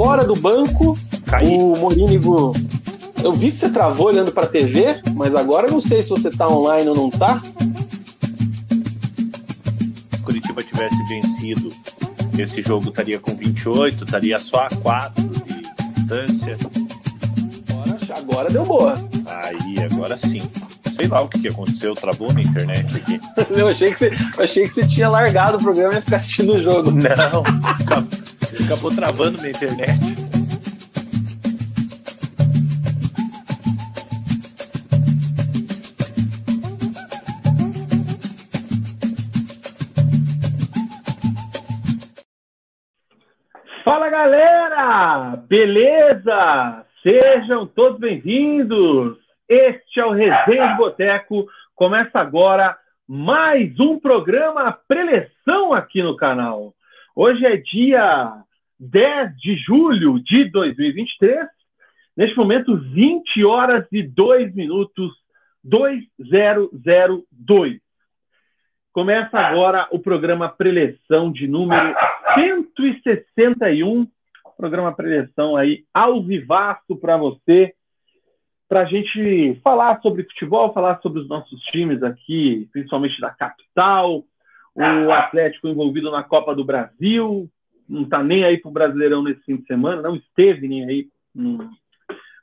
fora do banco. Caí. O Morínigo. Eu vi que você travou olhando pra TV, mas agora eu não sei se você tá online ou não tá. Se Curitiba tivesse vencido, esse jogo estaria com 28, estaria só a 4 de distância. Agora, agora deu boa. Aí, agora sim. Sei lá o que, que aconteceu, travou na internet aqui. Eu achei que você, achei que você tinha largado o programa e ia ficar assistindo o jogo. Não, acabou, travando na internet. Fala galera! Beleza? Sejam todos bem-vindos! Este é o Resenha de Boteco. Começa agora mais um programa preleção aqui no canal. Hoje é dia 10 de julho de 2023. Neste momento, 20 horas e 2 minutos 2002. Começa agora o programa Preleção de número 161. Programa Preleção aí ao vivaço para você, para a gente falar sobre futebol, falar sobre os nossos times aqui, principalmente da capital, o Atlético envolvido na Copa do Brasil, não está nem aí para o Brasileirão nesse fim de semana, não esteve nem aí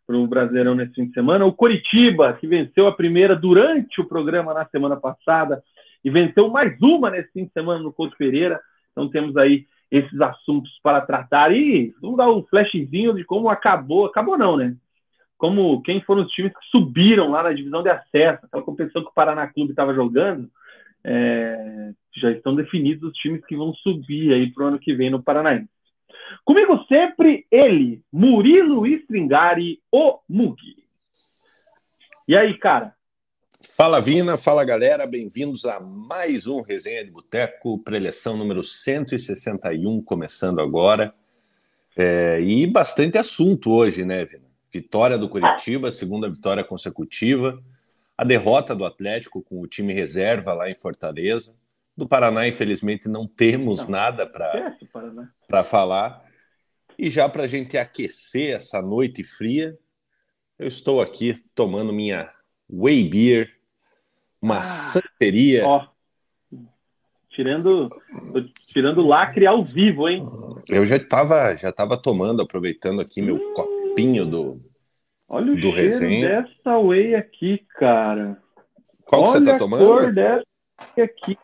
para o Brasileirão nesse fim de semana. O Coritiba, que venceu a primeira durante o programa na semana passada, e venceu mais uma nesse fim de semana no Couto Pereira. Então temos aí esses assuntos para tratar. E vamos dar um flashzinho de como acabou. Acabou não, né? Como quem foram os times que subiram lá na divisão de acesso, aquela competição que o Paraná Clube estava jogando. É, já estão definidos os times que vão subir aí para o ano que vem no Paranaense. Comigo sempre ele, Murilo Stringari, o Mugi. E aí, cara? Fala Vina, fala galera, bem-vindos a mais um Resenha de Boteco, preleção número 161, começando agora. É, e bastante assunto hoje, né, Vina? Vitória do Curitiba, segunda vitória consecutiva, a derrota do Atlético com o time reserva lá em Fortaleza. Do Paraná, infelizmente, não temos não, nada para falar. E já para a gente aquecer essa noite fria, eu estou aqui tomando minha Whey Beer uma ah, santeria. Ó, tirando, tirando lacre ao vivo, hein? Eu já estava já tava tomando, aproveitando aqui meu hum, copinho do Olha o do cheiro resenha. dessa whey aqui, cara. Qual olha que você tá tomando? A cor dessa aqui.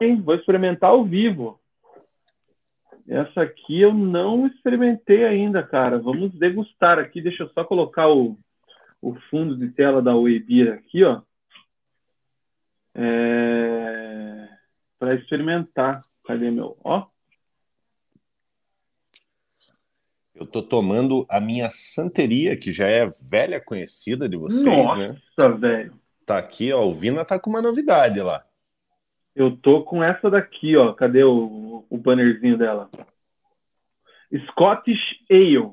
Hein? Vou experimentar ao vivo. Essa aqui eu não experimentei ainda, cara. Vamos degustar aqui. Deixa eu só colocar o, o fundo de tela da Whey Beer aqui, ó é, para experimentar. Cadê meu? Ó. Eu tô tomando a minha santeria, que já é velha conhecida de vocês, Nossa, né? Nossa, velho. Tá aqui, ó. O Vina tá com uma novidade lá. Eu tô com essa daqui, ó. Cadê o, o bannerzinho dela? Scottish Ale.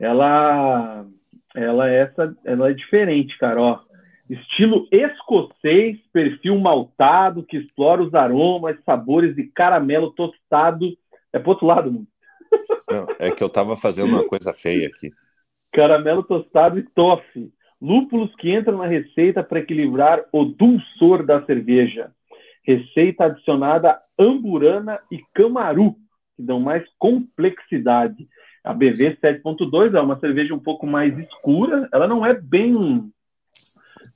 Ela, ela é essa, ela é diferente, cara, ó. Estilo escocês, perfil maltado, que explora os aromas, sabores de caramelo tostado. É pro outro lado, mano. Não, é que eu tava fazendo uma coisa feia aqui. Caramelo tostado e toffee. Lúpulos que entram na receita para equilibrar o dulçor da cerveja. Receita adicionada amburana e camaru, que dão mais complexidade. A BV 7.2 é uma cerveja um pouco mais escura. Ela não é bem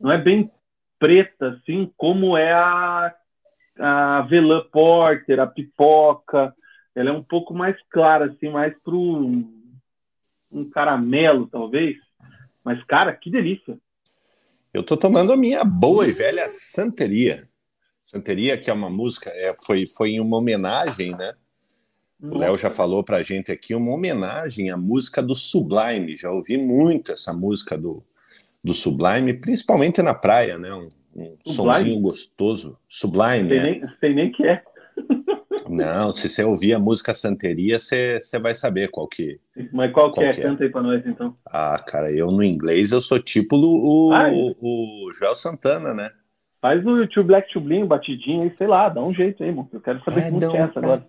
não é bem preta, assim, como é a, a Velã Porter, a pipoca. Ela é um pouco mais clara, assim, mais um, um caramelo, talvez. Mas, cara, que delícia. Eu tô tomando a minha boa e velha Santeria. Santeria, que é uma música, é, foi, foi uma homenagem, né? O Léo já falou pra gente aqui, uma homenagem à música do Sublime. Já ouvi muito essa música do, do Sublime, principalmente na praia, né? Um, um somzinho gostoso. Sublime. Sei, é. nem, sei nem que é. Não, se você ouvir a música Santeria, você, você vai saber qual que Mas qual, qual que é? Que é? Canta aí pra nós, então. Ah, cara, eu no inglês eu sou tipo o, ah, o, o Joel Santana, né? Faz o Tio Black Tio Bling, batidinho aí, sei lá, dá um jeito aí, mano. Eu quero saber como é essa agora.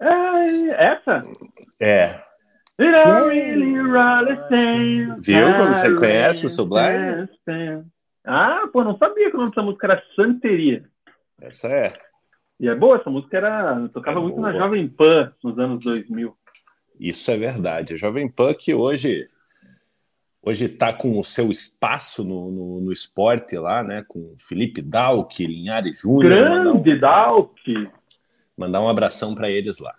Santeria, Essa? É. Viu como você conhece o Sublime? Ah, pô, não sabia que o nome dessa música era Santeria. Essa é. E é boa, essa música era. Tocava é muito boa. na Jovem Pan nos anos 2000. Isso é verdade. A Jovem Pan que hoje hoje está com o seu espaço no, no, no, esporte lá, né? Com Felipe Dalk, Linhares Júnior. Grande um, Dalk! Mandar um abração para eles lá.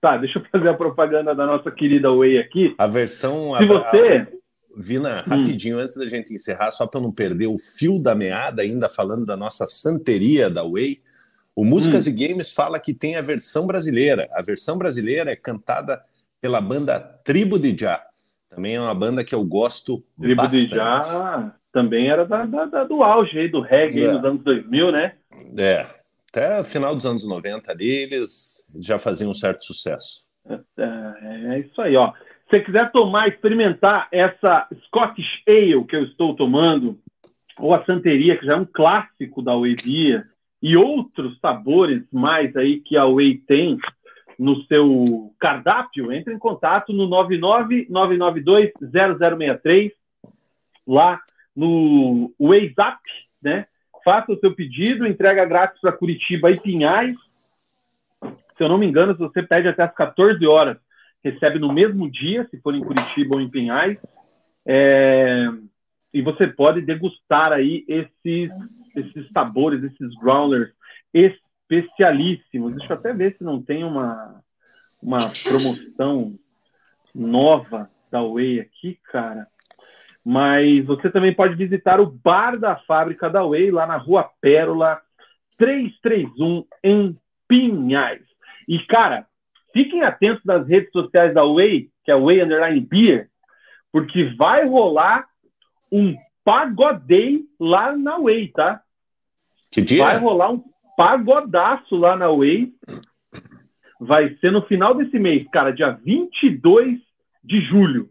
Tá, deixa eu fazer a propaganda da nossa querida Way aqui. A versão. Se você. Vina, hum. rapidinho, hum. antes da gente encerrar, só para não perder o fio da meada, ainda falando da nossa santeria da Way, o Músicas hum. e Games fala que tem a versão brasileira. A versão brasileira é cantada pela banda Tribo de Já. Também é uma banda que eu gosto Tribo bastante. de Já também era da, da, da, do auge aí, do reggae é. nos anos 2000, né? É, até o final dos anos 90 ali, eles já faziam um certo sucesso. É, é, é isso aí, ó. Se você quiser tomar, experimentar essa Scottish Ale que eu estou tomando, ou a Santeria, que já é um clássico da Beer, e outros sabores mais aí que a Whey tem no seu cardápio, entre em contato no 999920063, lá no WhatsApp, né? Faça o seu pedido, entrega grátis para Curitiba e Pinhais. Se eu não me engano, se você pede até as 14 horas, recebe no mesmo dia, se for em Curitiba ou em Pinhais. É... E você pode degustar aí esses, esses sabores, esses growlers especialíssimos. Deixa eu até ver se não tem uma, uma promoção nova da Whey aqui, cara. Mas você também pode visitar o bar da fábrica da Whey, lá na Rua Pérola 331, em Pinhais. E, cara, fiquem atentos nas redes sociais da Whey, que é Whey Underline Beer, porque vai rolar um pagodei lá na Whey, tá? Que dia? Vai rolar um pagodaço lá na Whey. Vai ser no final desse mês, cara, dia 22 de julho.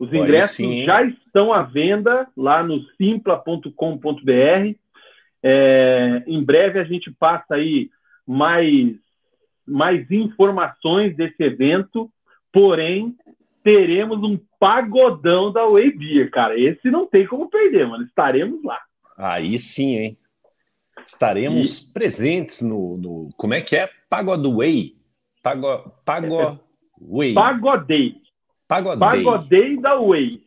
Os ingressos já estão à venda lá no simpla.com.br. É, em breve a gente passa aí mais, mais informações desse evento, porém teremos um pagodão da Way Beer, cara. Esse não tem como perder, mano. Estaremos lá. Aí sim, hein? Estaremos e... presentes no, no, Como é que é? Pagodway. Pago, pago, Way. Pagodei. Pagodei. Pagodei da Way.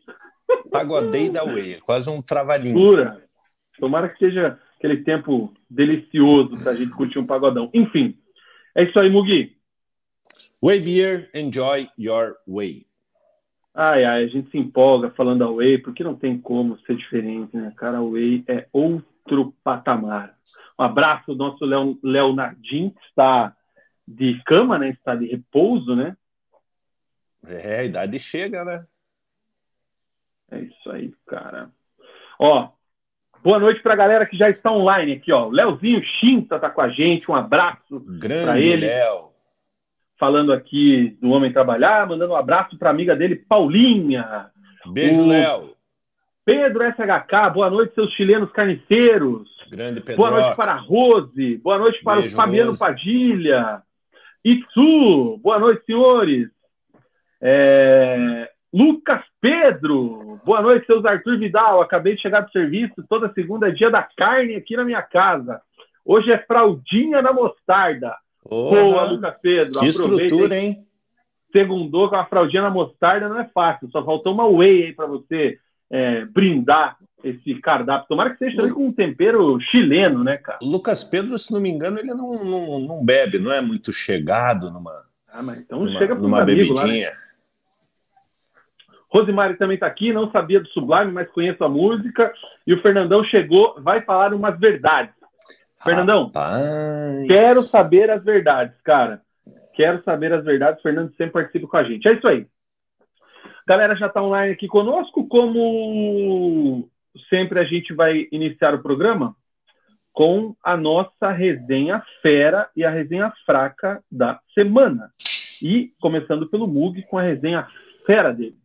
Pagodei da Way. Quase um trabalhinho. Pura. Tomara que seja aquele tempo delicioso para a gente curtir um pagodão. Enfim, é isso aí, Mugi. Way Beer, enjoy your way. Ai, ai, a gente se empolga falando da Way, porque não tem como ser diferente, né? Cara, a Way é outro patamar. Um abraço ao nosso Leonardinho, que está de cama, né? Está de repouso, né? É, a idade chega, né? É isso aí, cara. Ó, boa noite para a galera que já está online aqui, ó. Leozinho Chinta tá com a gente, um abraço para ele. Léo. Falando aqui do Homem Trabalhar, mandando um abraço para amiga dele, Paulinha. Beijo, o... Léo. Pedro SHK, boa noite, seus chilenos carniceiros. Grande Pedro. Boa noite para a Rose, boa noite para Beijo, o Fabiano Rose. Padilha. Itsu, boa noite, senhores. É... Lucas Pedro, boa noite, seus Arthur Vidal. Acabei de chegar do serviço, toda segunda é dia da carne aqui na minha casa. Hoje é fraldinha na mostarda. Boa, Lucas Pedro. Que estrutura, hein? Segundou com a fraldinha na mostarda não é fácil. Só faltou uma whey aí para você é, brindar esse cardápio. Tomara que seja também com um tempero chileno, né, cara? Lucas Pedro, se não me engano, ele não, não, não bebe, não é muito chegado numa. Ah, mas então numa, chega numa bebidinha. Lá, né? Rosemary também está aqui, não sabia do Sublime, mas conheço a música. E o Fernandão chegou, vai falar umas verdades. Fernandão, Rapaz. quero saber as verdades, cara. Quero saber as verdades. O Fernando sempre participa com a gente. É isso aí. Galera já está online aqui conosco. Como sempre, a gente vai iniciar o programa com a nossa resenha fera e a resenha fraca da semana. E começando pelo Mug com a resenha fera dele.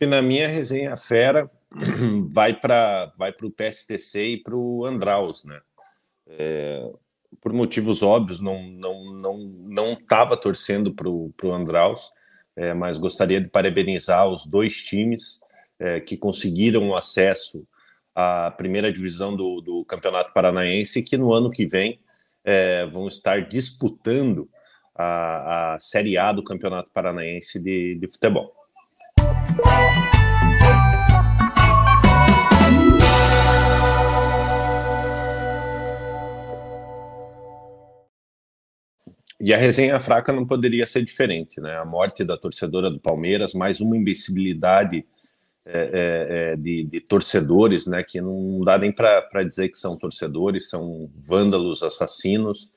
E na minha resenha fera vai para vai o PSTC e para o Andraus, né? É, por motivos óbvios, não não não não estava torcendo para o Andraus, é, mas gostaria de parabenizar os dois times é, que conseguiram acesso à primeira divisão do, do Campeonato Paranaense e que no ano que vem é, vão estar disputando a, a Série A do Campeonato Paranaense de, de futebol. E a resenha fraca não poderia ser diferente, né? A morte da torcedora do Palmeiras, mais uma imbecilidade é, é, é de, de, torcedores, né? Que não dá nem para dizer que são torcedores, são vândalos, assassinos.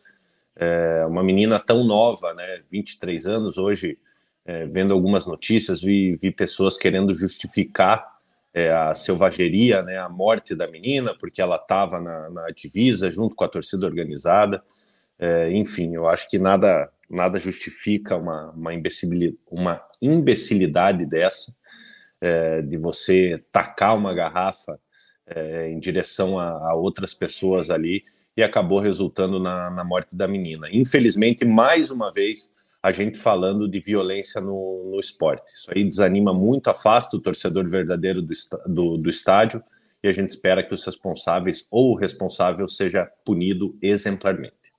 É, uma menina tão nova, né? 23 anos, hoje, é, vendo algumas notícias, vi, vi pessoas querendo justificar é, a selvageria, né? A morte da menina, porque ela estava na, na divisa junto com a torcida organizada. É, enfim, eu acho que nada nada justifica uma, uma, imbecilidade, uma imbecilidade dessa, é, de você tacar uma garrafa é, em direção a, a, outras pessoas ali e acabou resultando na, na, morte da menina. Infelizmente, mais uma vez, a gente falando de violência no, no esporte. Isso aí desanima muito, afasta o torcedor verdadeiro do, do, do estádio e a gente espera que os responsáveis ou o responsável seja punido exemplarmente.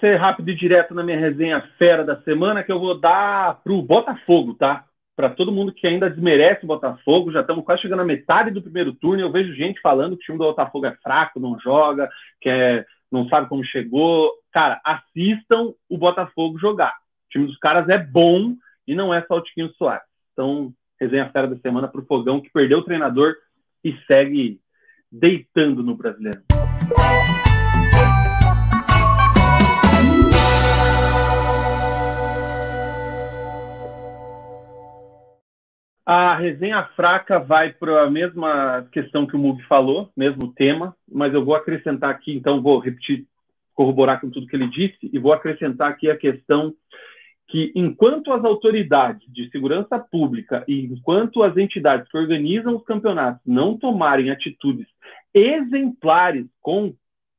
ser rápido e direto na minha resenha fera da semana, que eu vou dar para o Botafogo, tá? Para todo mundo que ainda desmerece o Botafogo, já estamos quase chegando à metade do primeiro turno. Eu vejo gente falando que o time do Botafogo é fraco, não joga, que é, não sabe como chegou. Cara, assistam o Botafogo jogar. O time dos caras é bom e não é só o Tiquinho Soares. Então, resenha fera da semana para o Fogão, que perdeu o treinador e segue deitando no brasileiro. A resenha fraca vai para a mesma questão que o Mug falou, mesmo tema, mas eu vou acrescentar aqui, então vou repetir, corroborar com tudo que ele disse, e vou acrescentar aqui a questão que, enquanto as autoridades de segurança pública e enquanto as entidades que organizam os campeonatos não tomarem atitudes exemplares com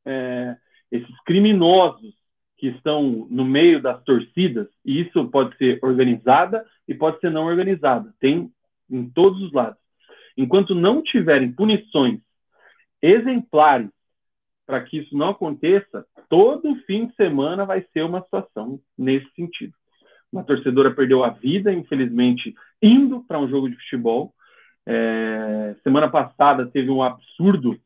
é, esses criminosos que estão no meio das torcidas, e isso pode ser organizada e pode ser não organizada. Tem em todos os lados. Enquanto não tiverem punições exemplares para que isso não aconteça, todo fim de semana vai ser uma situação nesse sentido. Uma torcedora perdeu a vida, infelizmente, indo para um jogo de futebol. É, semana passada teve um absurdo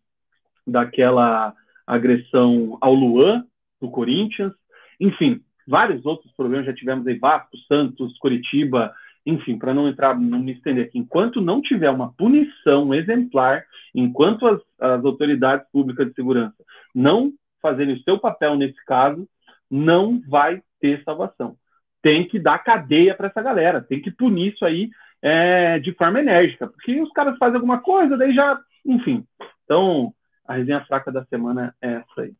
daquela agressão ao Luan, do Corinthians. Enfim, vários outros problemas já tivemos aí, Vasco, Santos, Curitiba, enfim, para não entrar, não me estender aqui, enquanto não tiver uma punição exemplar, enquanto as, as autoridades públicas de segurança não fazerem o seu papel nesse caso, não vai ter salvação. Tem que dar cadeia para essa galera, tem que punir isso aí é, de forma enérgica, porque os caras fazem alguma coisa, daí já, enfim. Então, a resenha fraca da semana é essa aí.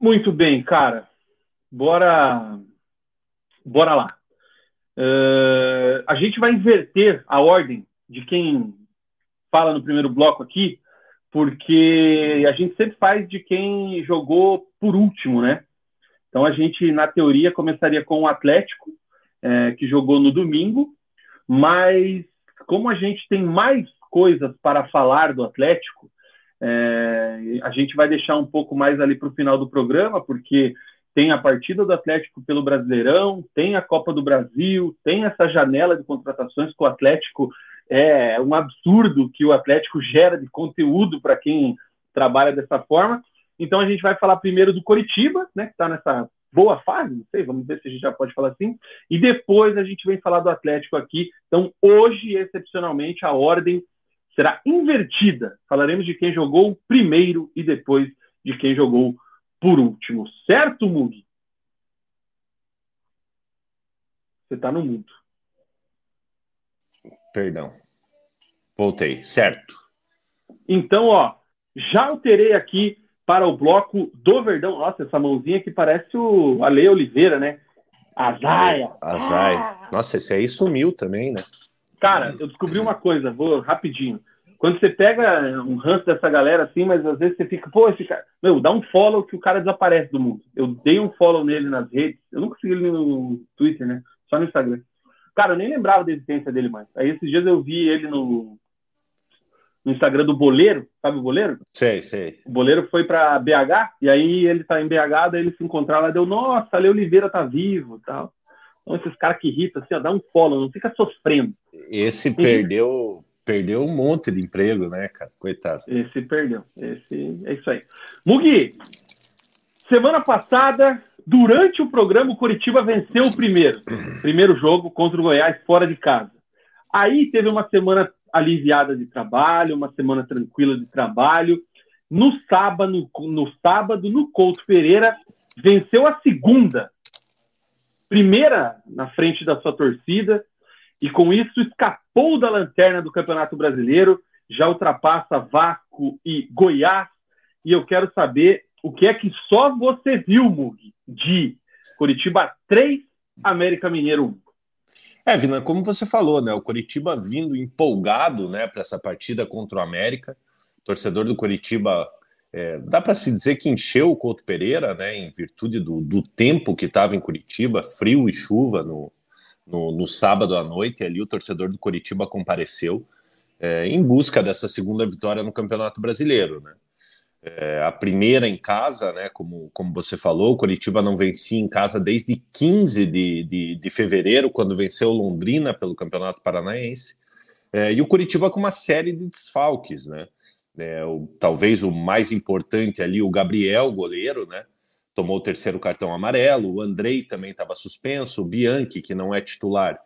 Muito bem, cara. Bora, bora lá. Uh, a gente vai inverter a ordem de quem fala no primeiro bloco aqui, porque a gente sempre faz de quem jogou por último, né? Então a gente, na teoria, começaria com o Atlético, é, que jogou no domingo, mas como a gente tem mais coisas para falar do Atlético, é, a gente vai deixar um pouco mais ali para o final do programa, porque tem a partida do Atlético pelo Brasileirão, tem a Copa do Brasil, tem essa janela de contratações que o Atlético é um absurdo que o Atlético gera de conteúdo para quem trabalha dessa forma. Então a gente vai falar primeiro do Coritiba, né, que está nessa boa fase, não sei, vamos ver se a gente já pode falar assim, e depois a gente vem falar do Atlético aqui. Então hoje, excepcionalmente, a ordem será invertida. Falaremos de quem jogou primeiro e depois de quem jogou por último. Certo, Mug? Você está no mudo. Perdão. Voltei, certo. Então, ó, já alterei aqui para o bloco do Verdão. Nossa, essa mãozinha que parece o Ale Oliveira, né? Azaia. Azaia. Ah! Nossa, esse aí sumiu também, né? Cara, eu descobri uma coisa, vou rapidinho. Quando você pega um ranço dessa galera assim, mas às vezes você fica, pô, esse cara. Meu, dá um follow que o cara desaparece do mundo. Eu dei um follow nele nas redes. Eu nunca segui ele no Twitter, né? Só no Instagram. Cara, eu nem lembrava da existência dele mais. Aí esses dias eu vi ele no, no Instagram do Boleiro, sabe o Boleiro? Sei, sei. O Boleiro foi para BH, e aí ele tá em BH, daí ele se encontraram lá, deu, nossa, Ale Oliveira tá vivo tal. Então esses caras que irritam, assim, ó, dá um follow, não fica sofrendo. Esse perdeu perdeu um monte de emprego, né, cara? Coitado. Esse perdeu. Esse é isso aí. Mugi, semana passada, durante o programa, o Curitiba venceu o primeiro. Primeiro jogo contra o Goiás fora de casa. Aí teve uma semana aliviada de trabalho, uma semana tranquila de trabalho. No sábado, no sábado, no Couto Pereira, venceu a segunda. Primeira na frente da sua torcida, e com isso escapou da lanterna do Campeonato Brasileiro, já ultrapassa Vasco e Goiás. E eu quero saber o que é que só você viu, Mug, de Curitiba 3, América Mineiro 1. É, Vina, como você falou, né? O Curitiba vindo empolgado né, para essa partida contra o América. O torcedor do Curitiba, é, dá para se dizer que encheu o Couto Pereira, né? Em virtude do, do tempo que estava em Curitiba, frio e chuva no, no, no, sábado à noite, ali o torcedor do Curitiba compareceu é, em busca dessa segunda vitória no Campeonato Brasileiro, né? É, a primeira em casa, né? Como, como você falou, o Curitiba não vencia em casa desde 15 de, de, de fevereiro, quando venceu Londrina pelo Campeonato Paranaense. É, e o Curitiba com uma série de desfalques, né? É, o, talvez o mais importante ali, o Gabriel, goleiro, né? Tomou o terceiro cartão amarelo, o Andrei também estava suspenso, o Bianchi, que não é titular,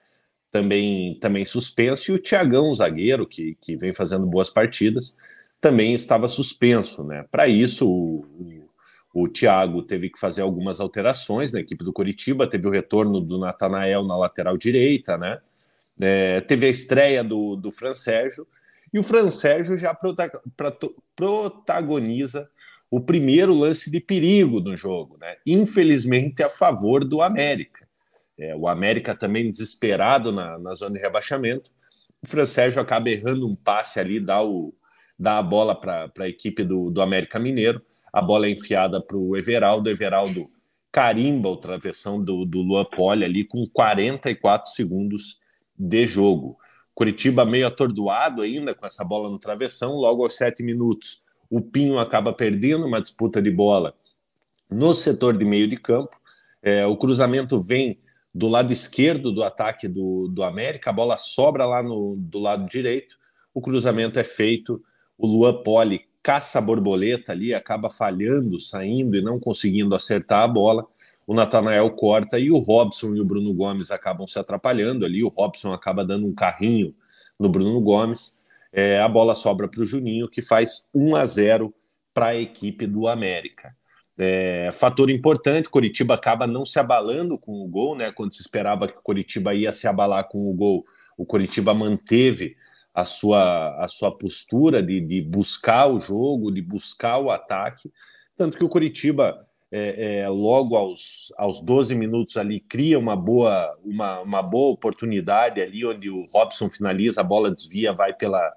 também, também suspenso, e o Tiagão, zagueiro, que, que vem fazendo boas partidas, também estava suspenso. Né? Para isso, o, o, Thiago teve que fazer algumas alterações na equipe do Curitiba, teve o retorno do Natanael na lateral direita, né? É, teve a estreia do, do Fran Sérgio, e o Fran Sérgio já protagoniza o primeiro lance de perigo no jogo, né? infelizmente a favor do América. É, o América também desesperado na, na zona de rebaixamento. O Fran Sérgio acaba errando um passe ali, dá, o, dá a bola para a equipe do, do América Mineiro. A bola é enfiada para o Everaldo. Everaldo carimba o travessão do, do Luan Poli ali com 44 segundos de jogo. Curitiba meio atordoado ainda com essa bola no travessão, logo aos sete minutos o Pinho acaba perdendo uma disputa de bola no setor de meio de campo. É, o cruzamento vem do lado esquerdo do ataque do, do América, a bola sobra lá no, do lado direito, o cruzamento é feito, o Luan Poli caça a borboleta ali, acaba falhando, saindo e não conseguindo acertar a bola. O Natanael corta e o Robson e o Bruno Gomes acabam se atrapalhando ali. O Robson acaba dando um carrinho no Bruno Gomes. É, a bola sobra para o Juninho, que faz 1 a 0 para a equipe do América. É, fator importante, Curitiba acaba não se abalando com o gol, né? Quando se esperava que o Curitiba ia se abalar com o gol, o Curitiba manteve a sua, a sua postura de, de buscar o jogo, de buscar o ataque, tanto que o Curitiba é, é, logo aos, aos 12 minutos ali cria uma boa, uma, uma boa oportunidade ali, onde o Robson finaliza, a bola desvia, vai pela,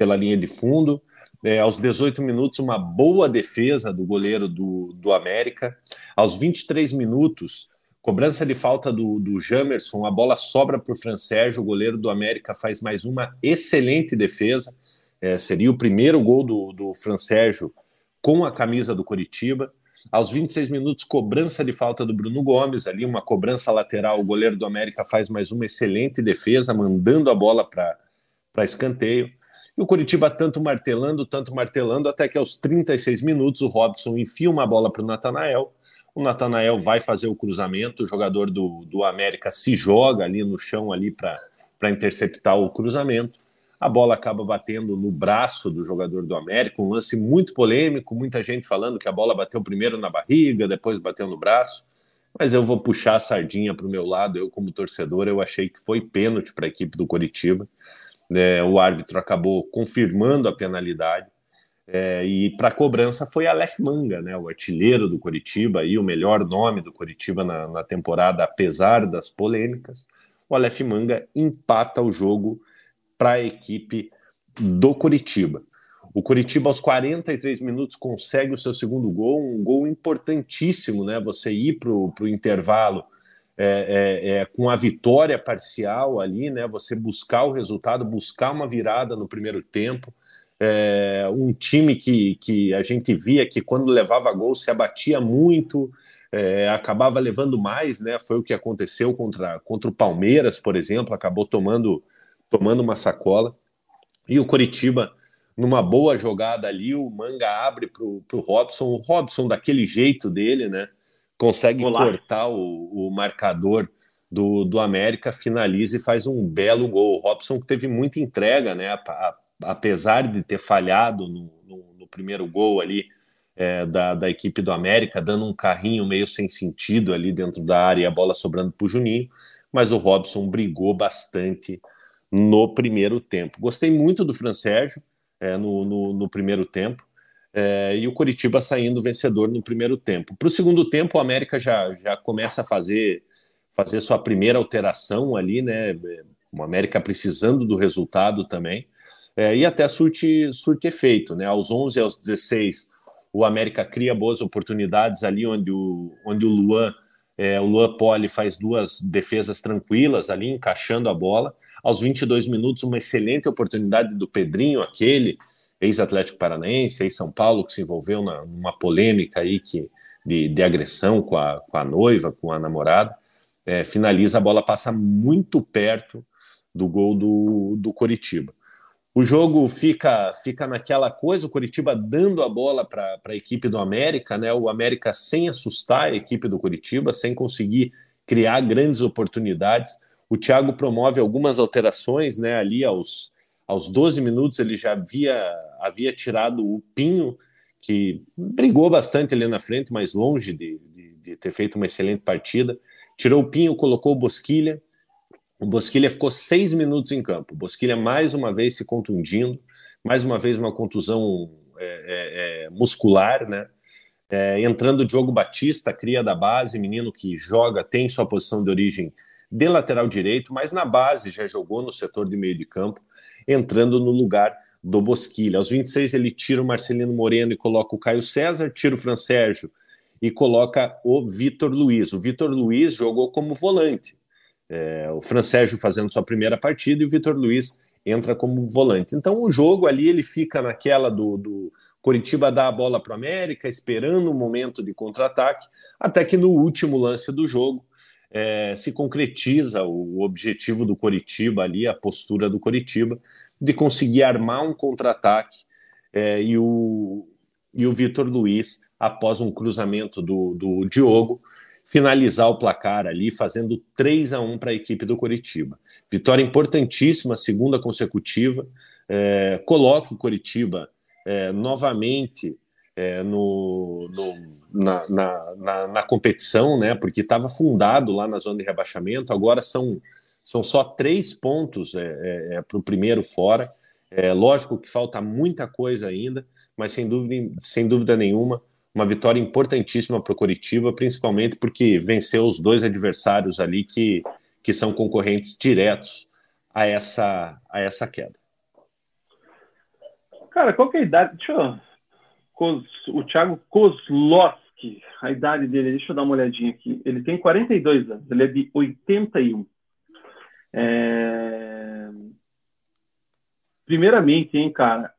pela linha de fundo. É, aos 18 minutos, uma boa defesa do goleiro do, do América. Aos 23 minutos, cobrança de falta do, do Jamerson, a bola sobra para o Fran Sérgio, o goleiro do América faz mais uma excelente defesa. É, seria o primeiro gol do, do Fran Sérgio com a camisa do Coritiba. Aos 26 minutos, cobrança de falta do Bruno Gomes, ali uma cobrança lateral, o goleiro do América faz mais uma excelente defesa, mandando a bola para escanteio. E o Curitiba tanto martelando, tanto martelando, até que aos 36 minutos o Robson enfia uma bola para o Natanael. O Natanael vai fazer o cruzamento, o jogador do, do América se joga ali no chão ali para interceptar o cruzamento. A bola acaba batendo no braço do jogador do América, um lance muito polêmico, muita gente falando que a bola bateu primeiro na barriga, depois bateu no braço. mas eu vou puxar a sardinha para o meu lado. Eu, como torcedor, eu achei que foi pênalti para a equipe do Coritiba. É, o árbitro acabou confirmando a penalidade. É, e para cobrança foi Aleph Manga, né, o artilheiro do Coritiba, e o melhor nome do Coritiba na, na temporada, apesar das polêmicas. O Aleph Manga empata o jogo para a equipe do Coritiba. O Curitiba, aos 43 minutos, consegue o seu segundo gol, um gol importantíssimo, né? Você ir para o intervalo é, é, é, com a vitória parcial ali, né? Você buscar o resultado, buscar uma virada no primeiro tempo. É, um time que, que a gente via que quando levava gol se abatia muito, é, acabava levando mais, né? Foi o que aconteceu contra, contra o Palmeiras, por exemplo, acabou tomando, tomando uma sacola. E o Coritiba numa boa jogada ali, o Manga abre para o Robson. O Robson, daquele jeito dele, né? Consegue Olá. cortar o, o, marcador do, do América, finaliza e faz um belo gol. O Robson teve muita entrega, né? apesar de ter falhado no, no, no primeiro gol ali é, da, da equipe do América, dando um carrinho meio sem sentido ali dentro da área e a bola sobrando para o Juninho. Mas o Robson brigou bastante no primeiro tempo. Gostei muito do Fran Sérgio é, no, no, no, primeiro tempo. É, e o Curitiba saindo vencedor no primeiro tempo. Para o segundo tempo, o América já, já começa a fazer, fazer sua primeira alteração ali, né? O América precisando do resultado também. É, e até surte, surte efeito, né? Aos 11 e aos 16, o América cria boas oportunidades ali onde o, onde o Luan, é, o Luan Poli faz duas defesas tranquilas ali, encaixando a bola. Aos 22 minutos, uma excelente oportunidade do Pedrinho, aquele ex-Atlético Paranaense, ex-São Paulo, que se envolveu na, numa polêmica aí que, de, de agressão com a, com a noiva, com a namorada. É, finaliza, a bola passa muito perto do gol do, do Coritiba. O jogo fica fica naquela coisa, o Coritiba dando a bola para a equipe do América, né? O América sem assustar a equipe do Coritiba, sem conseguir criar grandes oportunidades. O Thiago promove algumas alterações, né? Ali aos, aos 12 minutos ele já havia, havia tirado o Pinho, que brigou bastante ali na frente, mas longe de, de, de ter feito uma excelente partida. Tirou o Pinho, colocou o Bosquilha. O Bosquilha ficou seis minutos em campo. O Bosquilha mais uma vez se contundindo, mais uma vez uma contusão é, é, é, muscular, né? É, entrando o Diogo Batista, cria da base, menino que joga, tem sua posição de origem de lateral direito, mas na base já jogou no setor de meio de campo, entrando no lugar do Bosquilha. Aos 26 ele tira o Marcelino Moreno e coloca o Caio César, tira o Fran Sérgio e coloca o Vitor Luiz. O Vitor Luiz jogou como volante. É, o Fran Sérgio fazendo sua primeira partida e o Vitor Luiz entra como volante. Então o jogo ali ele fica naquela do, do Coritiba dar a bola para o América, esperando o um momento de contra-ataque, até que no último lance do jogo é, se concretiza o objetivo do Coritiba ali, a postura do Coritiba, de conseguir armar um contra-ataque é, e o, e o Vitor Luiz, após um cruzamento do, do Diogo, finalizar o placar ali, fazendo 3 a 1 para a equipe do Coritiba. Vitória importantíssima, segunda consecutiva, é, coloca o Coritiba é, novamente é, no, no na, na, na, na competição, né? Porque estava fundado lá na zona de rebaixamento. Agora são, são só três pontos é, é, é para o primeiro fora. É lógico que falta muita coisa ainda, mas sem dúvida, sem dúvida nenhuma, uma vitória importantíssima para o Coritiba, principalmente porque venceu os dois adversários ali que, que são concorrentes diretos a essa, a essa queda. Cara, qual que é a idade? Deixa eu o Thiago Kozlowski, a idade dele, deixa eu dar uma olhadinha aqui. Ele tem 42 anos, ele é de 81. É... Primeiramente, hein, cara,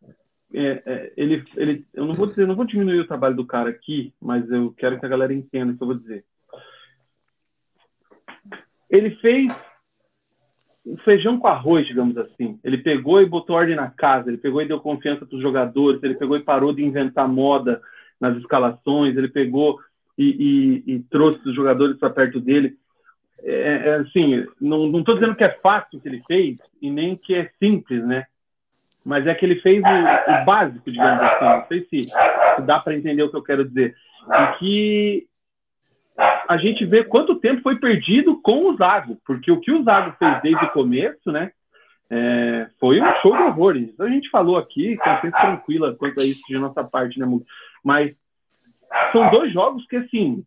é, é, ele, ele, eu não vou dizer, não vou diminuir o trabalho do cara aqui, mas eu quero que a galera entenda o que eu vou dizer. Ele fez um feijão com arroz, digamos assim. Ele pegou e botou ordem na casa, ele pegou e deu confiança para os jogadores, ele pegou e parou de inventar moda nas escalações, ele pegou e, e, e trouxe os jogadores para perto dele. É, é, assim, não estou dizendo que é fácil o que ele fez e nem que é simples, né? Mas é que ele fez o, o básico, digamos assim. Não sei se, se dá para entender o que eu quero dizer. E que a gente vê quanto tempo foi perdido com o Zago, porque o que o Zago fez desde o começo, né? É, foi um show de horrores. A gente falou aqui, consciência tranquila quanto a isso de nossa parte, né, Mas são dois jogos que, assim,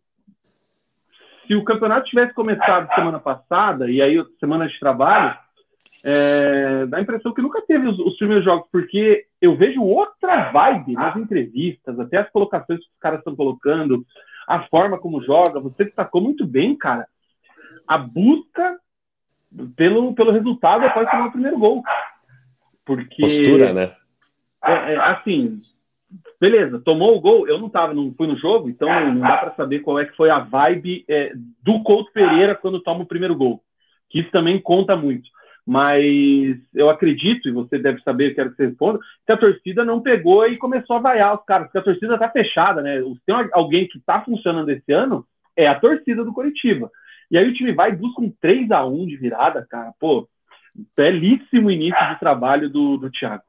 se o campeonato tivesse começado semana passada, e aí semana de trabalho, é, dá a impressão que nunca teve os, os, primeiros jogos, porque eu vejo outra vibe nas entrevistas, até as colocações que os caras estão colocando, a forma como joga. Você destacou muito bem, cara, a busca pelo, pelo resultado após tomar o primeiro gol. Porque, Postura, né? É, é, assim, beleza, tomou o gol, eu não tava, não fui no jogo, então não dá para saber qual é que foi a vibe é, do Couto Pereira quando toma o primeiro gol. Que isso também conta muito. Mas eu acredito, e você deve saber, quero que você responda, que a torcida não pegou e começou a vaiar os caras, porque a torcida tá fechada, né? Se tem alguém que tá funcionando esse ano, é a torcida do Coritiba. E aí o time vai e busca um 3 a 1 de virada, cara. Pô, belíssimo início de trabalho do, do Thiago.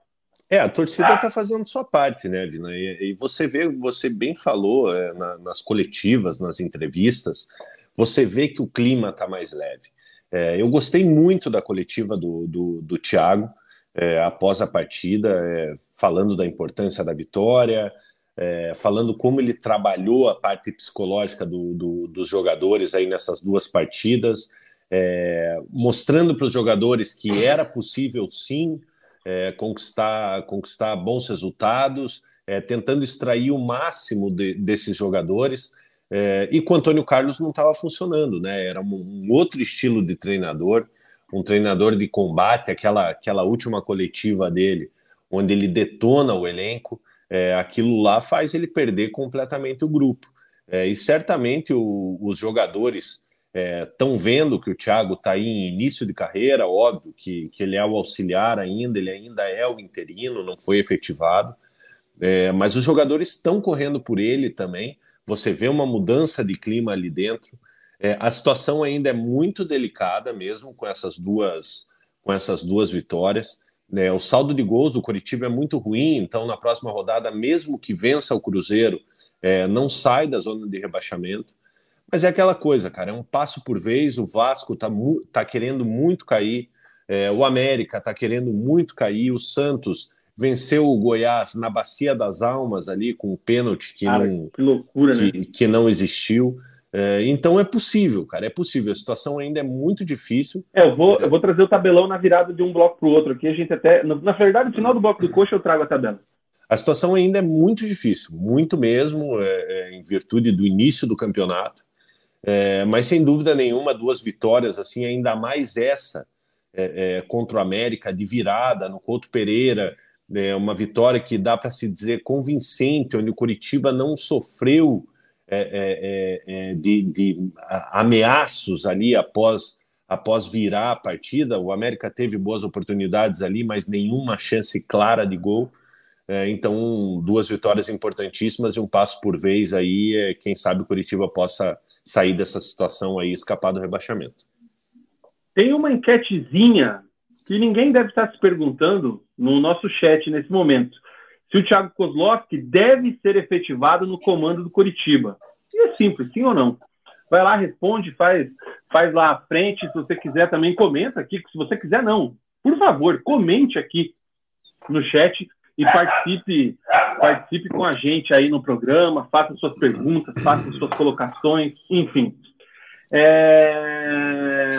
É, a torcida está fazendo sua parte, né, Vina? E, e, você vê, você bem falou é, na, nas coletivas, nas entrevistas, você vê que o clima está mais leve. É, eu gostei muito da coletiva do, do, do Thiago é, após a partida, é, falando da importância da vitória, é, falando como ele trabalhou a parte psicológica do, do, dos jogadores aí nessas duas partidas, é, mostrando para os jogadores que era possível sim é, conquistar, conquistar bons resultados, é, tentando extrair o máximo de, desses jogadores. É, e com o Antônio Carlos não estava funcionando, né? Era um, um, outro estilo de treinador, um treinador de combate, aquela, aquela última coletiva dele, onde ele detona o elenco. É, aquilo lá faz ele perder completamente o grupo. É, e certamente o, os jogadores estão é, vendo que o Thiago está em início de carreira, óbvio que, que ele é o auxiliar ainda, ele ainda é o interino, não foi efetivado, é, mas os jogadores estão correndo por ele também. Você vê uma mudança de clima ali dentro. É, a situação ainda é muito delicada, mesmo com essas duas, com essas duas vitórias. É, o saldo de gols do Coritiba é muito ruim, então na próxima rodada, mesmo que vença o Cruzeiro, é, não sai da zona de rebaixamento. Mas é aquela coisa, cara, é um passo por vez. O Vasco tá, tá querendo muito cair, é, o América tá querendo muito cair, o Santos venceu o Goiás na Bacia das Almas ali com o pênalti que, cara, não, que, loucura, que, né? que não existiu. É, então é possível, cara, é possível. A situação ainda é muito difícil. É, eu vou, eu vou trazer o tabelão na virada de um bloco para o outro aqui. A gente até, na verdade, no final do bloco do coxa eu trago a tabela. A situação ainda é muito difícil, muito mesmo, é, é, em virtude do início do campeonato. É, mas sem dúvida nenhuma, duas vitórias, assim, ainda mais essa é, é, contra o América, de virada no Couto Pereira, é, uma vitória que dá para se dizer convincente, onde o Curitiba não sofreu é, é, de, de ameaços ali após, após virar a partida. O América teve boas oportunidades ali, mas nenhuma chance clara de gol. então, duas vitórias importantíssimas e um passo por vez aí, quem sabe o Curitiba possa sair dessa situação aí, escapar do rebaixamento. Tem uma enquetezinha que ninguém deve estar se perguntando no nosso chat nesse momento. Se o Thiago Kozlowski deve ser efetivado no comando do Curitiba. E é simples, sim ou não? Vai lá, responde, faz, faz lá à frente. Se você quiser também, comenta aqui. Se você quiser, não. Por favor, comente aqui no chat e participe, participe com a gente aí no programa, faça suas perguntas, faça suas colocações, enfim. É...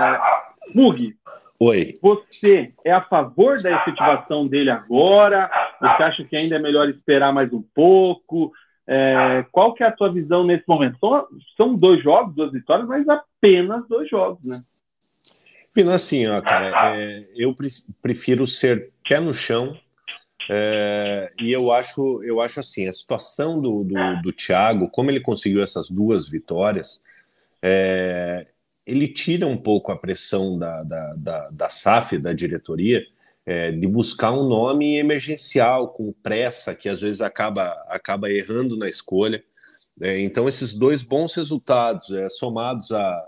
Mug, Oi. Você é a favor da efetivação dele agora? Você acha que ainda é melhor esperar mais um pouco? É, qual que é a sua visão nesse momento? São, são dois jogos, duas vitórias, mas apenas dois jogos, né? Vina, assim, ó, cara, é, eu prefiro ser pé no chão é, e eu acho, eu acho assim, a situação do, do, do Thiago, como ele conseguiu essas duas vitórias, é, ele tira um pouco a pressão da, da, da, da SAF, da diretoria, é, de buscar um nome emergencial, com pressa, que às vezes acaba, acaba errando na escolha. É, então, esses dois bons resultados, é, somados a,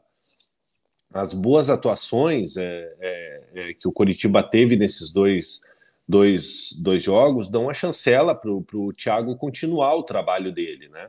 as boas atuações é, que o Coritiba teve nesses dois dois, dois jogos dão uma chancela para o Thiago continuar o trabalho dele, né?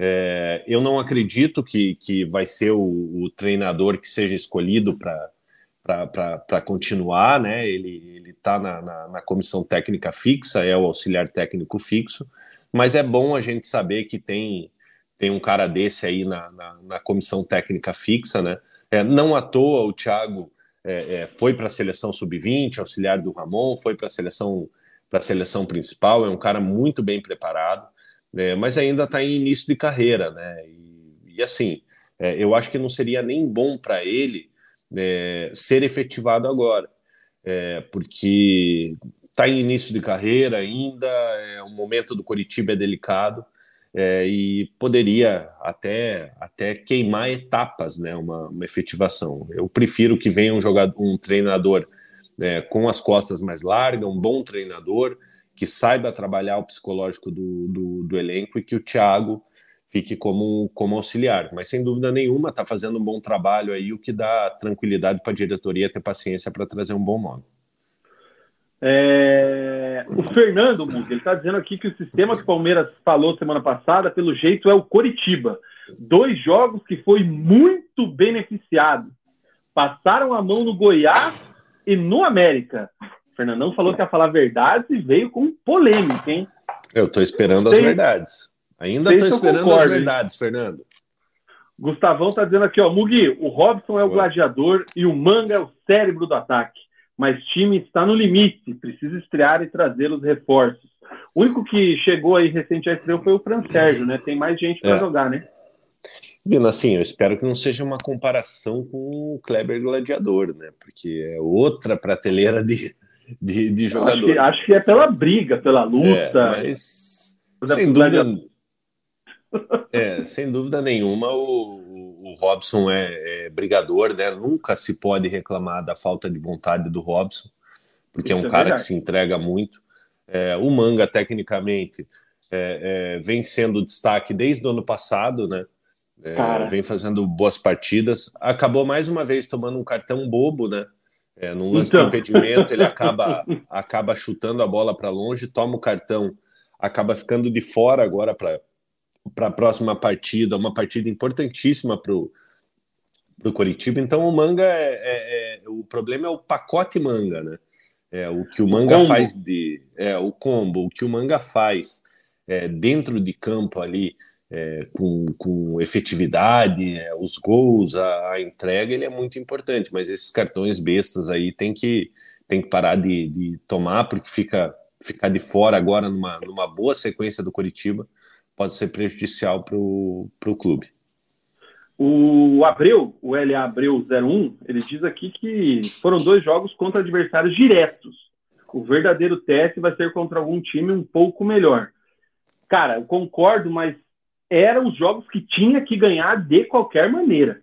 É, eu não acredito que, que vai ser o, o treinador que seja escolhido para continuar, né? Ele está na, na, na, comissão técnica fixa, é o auxiliar técnico fixo, mas é bom a gente saber que tem, tem um cara desse aí na, na, na comissão técnica fixa, né? É, não à toa o Thiago é, é, foi para a seleção sub-20, auxiliar do Ramon, foi para a seleção para a seleção principal, é um cara muito bem preparado, né, mas ainda está em início de carreira, né? E, e assim, é, eu acho que não seria nem bom para ele né, ser efetivado agora, é, porque está em início de carreira ainda, é, o momento do Curitiba é delicado. É, e poderia até, até queimar etapas, né, uma, uma efetivação. Eu prefiro que venha um jogador, um treinador né, com as costas mais largas, um bom treinador que saiba trabalhar o psicológico do, do, do elenco e que o Thiago fique como, como auxiliar. Mas sem dúvida nenhuma está fazendo um bom trabalho aí, o que dá tranquilidade para a diretoria ter paciência para trazer um bom nome. É... O Fernando ele está dizendo aqui que o sistema que o Palmeiras falou semana passada, pelo jeito, é o Coritiba. Dois jogos que foi muito beneficiado. Passaram a mão no Goiás e no América. Fernandão falou que ia falar verdades e veio com polêmica, hein? Eu estou esperando as verdades. Ainda estou esperando concordo, as verdades, hein? Fernando. Gustavão está dizendo aqui, ó, Mugi, o Robson é o gladiador e o Manga é o cérebro do ataque. Mas time está no limite, precisa estrear e trazer os reforços. O único que chegou aí recente a estreia foi o Fran Sérgio, né? Tem mais gente para é. jogar, né? Bino, assim, eu espero que não seja uma comparação com o Kleber Gladiador, né? Porque é outra prateleira de, de, de jogador. Acho que, acho que, é pela briga, pela luta. É, mas, sem dúvida, é, sem dúvida nenhuma, o, o Robson é, é, brigador, né? Nunca se pode reclamar da falta de vontade do Robson, porque Isso é um é cara que se entrega muito. É, o Manga, tecnicamente, é, é, vem sendo destaque desde o ano passado, né? vem fazendo boas partidas. Acabou mais uma vez tomando um cartão bobo, né? É, num lance então. de impedimento, ele acaba, acaba chutando a bola para longe, toma o cartão, acaba ficando de fora agora para a próxima partida, uma partida importantíssima para o Coritiba. Então o manga é, é, é, o problema é o pacote manga, né? É, o que o manga o faz de é o combo, o que o manga faz é, dentro de campo ali é, com, com efetividade, é, os gols, a, a, entrega, ele é muito importante. Mas esses cartões bestas aí tem que tem que parar de, de tomar porque fica ficar de fora agora numa, numa boa sequência do Coritiba pode ser prejudicial para o clube. O Abreu, o LA Abreu 01, ele diz aqui que foram dois jogos contra adversários diretos. O verdadeiro teste vai ser contra algum time um pouco melhor. Cara, eu concordo, mas eram os jogos que tinha que ganhar de qualquer maneira.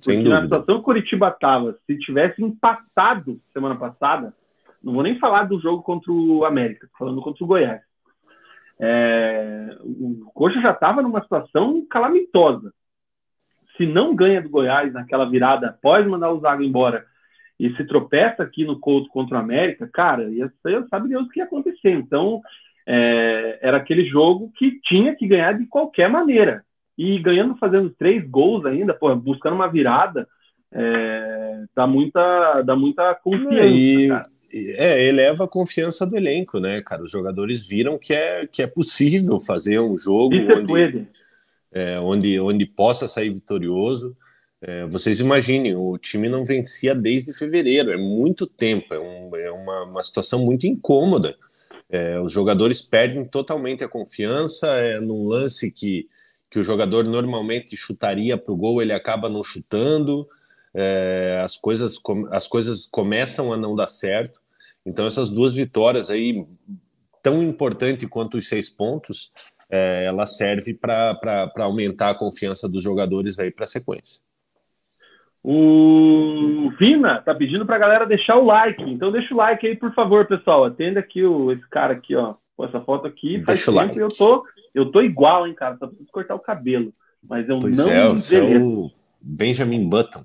Sem Porque dúvida. na situação que o Curitiba estava, se tivesse empatado semana passada, não vou nem falar do jogo contra o América, falando contra o Goiás. É, o Coxa já estava numa situação calamitosa. Se não ganha do Goiás naquela virada após mandar o Zago embora e se tropeça aqui no Couto contra o América, cara, ia, sabe Deus o que ia acontecer. Então, é, era aquele jogo que tinha que ganhar de qualquer maneira. E ganhando, fazendo três gols ainda, porra, buscando uma virada, é, dá, muita, dá muita confiança. E, é, eleva a confiança do elenco, né, cara? Os jogadores viram que é, que é possível fazer um jogo é onde, é, onde, onde possa sair vitorioso. É, vocês imaginem, o time não vencia desde fevereiro, é muito tempo, é, um, é uma, uma situação muito incômoda. É, os jogadores perdem totalmente a confiança, é num lance que, que o jogador normalmente chutaria para o gol, ele acaba não chutando, é, as, coisas, as coisas começam a não dar certo. Então, essas duas vitórias aí, tão importante quanto os seis pontos, é, ela serve para aumentar a confiança dos jogadores aí para a sequência. O Vina tá pedindo para a galera deixar o like. Então deixa o like aí, por favor, pessoal. Atenda aqui o, esse cara aqui, ó. Com essa foto aqui. Deixa o like. Eu tô, eu tô igual, hein, cara. Só preciso cortar o cabelo. Mas eu pois não é, você é o Benjamin Button.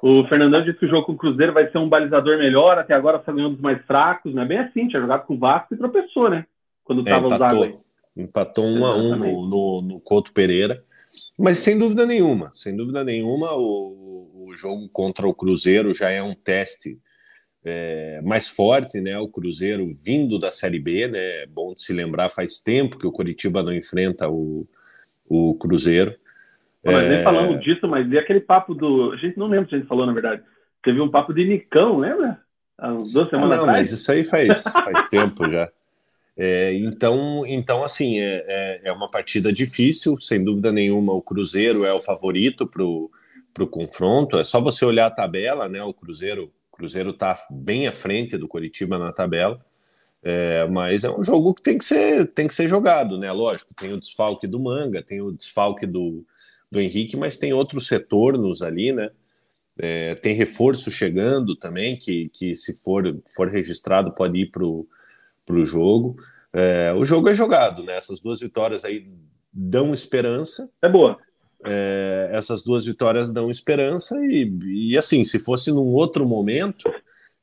O Fernandão disse que o jogo com o Cruzeiro vai ser um balizador melhor, até agora só ganhou dos mais fracos, não é bem assim, tinha jogado com o Vasco e tropeçou, né? Quando é, usado aí. Empatou um a um no, no, no Couto Pereira. Mas sem dúvida nenhuma, sem dúvida nenhuma, o, o jogo contra o Cruzeiro já é um teste é, mais forte, né? O Cruzeiro vindo da Série B, né? É bom de se lembrar, faz tempo que o Curitiba não enfrenta o, o Cruzeiro. Mas nem é... falamos disso, mas e aquele papo do. A gente não lembra se a gente falou, na verdade. Teve um papo de Nicão, lembra? Há duas semanas ah, não, atrás. mas isso aí faz, faz tempo já. É, então, então, assim, é, é, é, uma partida difícil, sem dúvida nenhuma. O Cruzeiro é o favorito para o confronto. É só você olhar a tabela, né? O Cruzeiro Cruzeiro está bem à frente do Coritiba na tabela. É, mas é um jogo que tem que ser tem que ser jogado, né? Lógico, tem o desfalque do Manga, tem o desfalque do, do Henrique, mas tem outros retornos ali, né? É, tem reforço chegando também, que, que se for, for registrado pode ir para o jogo. É, o jogo é jogado, né? Essas duas vitórias aí dão esperança. É boa. É, essas duas vitórias dão esperança e, e assim, se fosse num outro momento,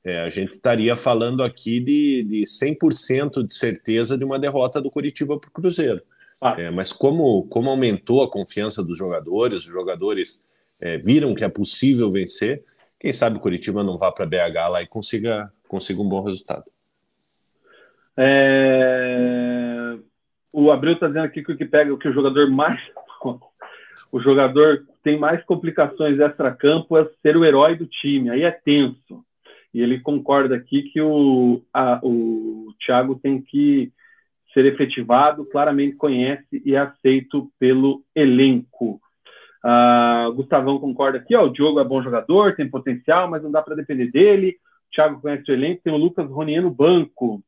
é, a gente estaria falando aqui de, de 100% de certeza de uma derrota do Curitiba para o Cruzeiro. Ah. É, mas como, como aumentou a confiança dos jogadores, os jogadores é, viram que é possível vencer, quem sabe o Curitiba não vá para BH lá e consiga, consiga um bom resultado. É... O Abreu está dizendo aqui que o que pega que o jogador mais o jogador tem mais complicações extra-campo é ser o herói do time, aí é tenso. E ele concorda aqui que o, a, o Thiago tem que ser efetivado, claramente conhece e é aceito pelo elenco. Uh, Gustavão concorda aqui, ó, o Diogo é bom jogador, tem potencial, mas não dá para depender dele. O Thiago conhece o elenco, tem o Lucas Ronier no banco.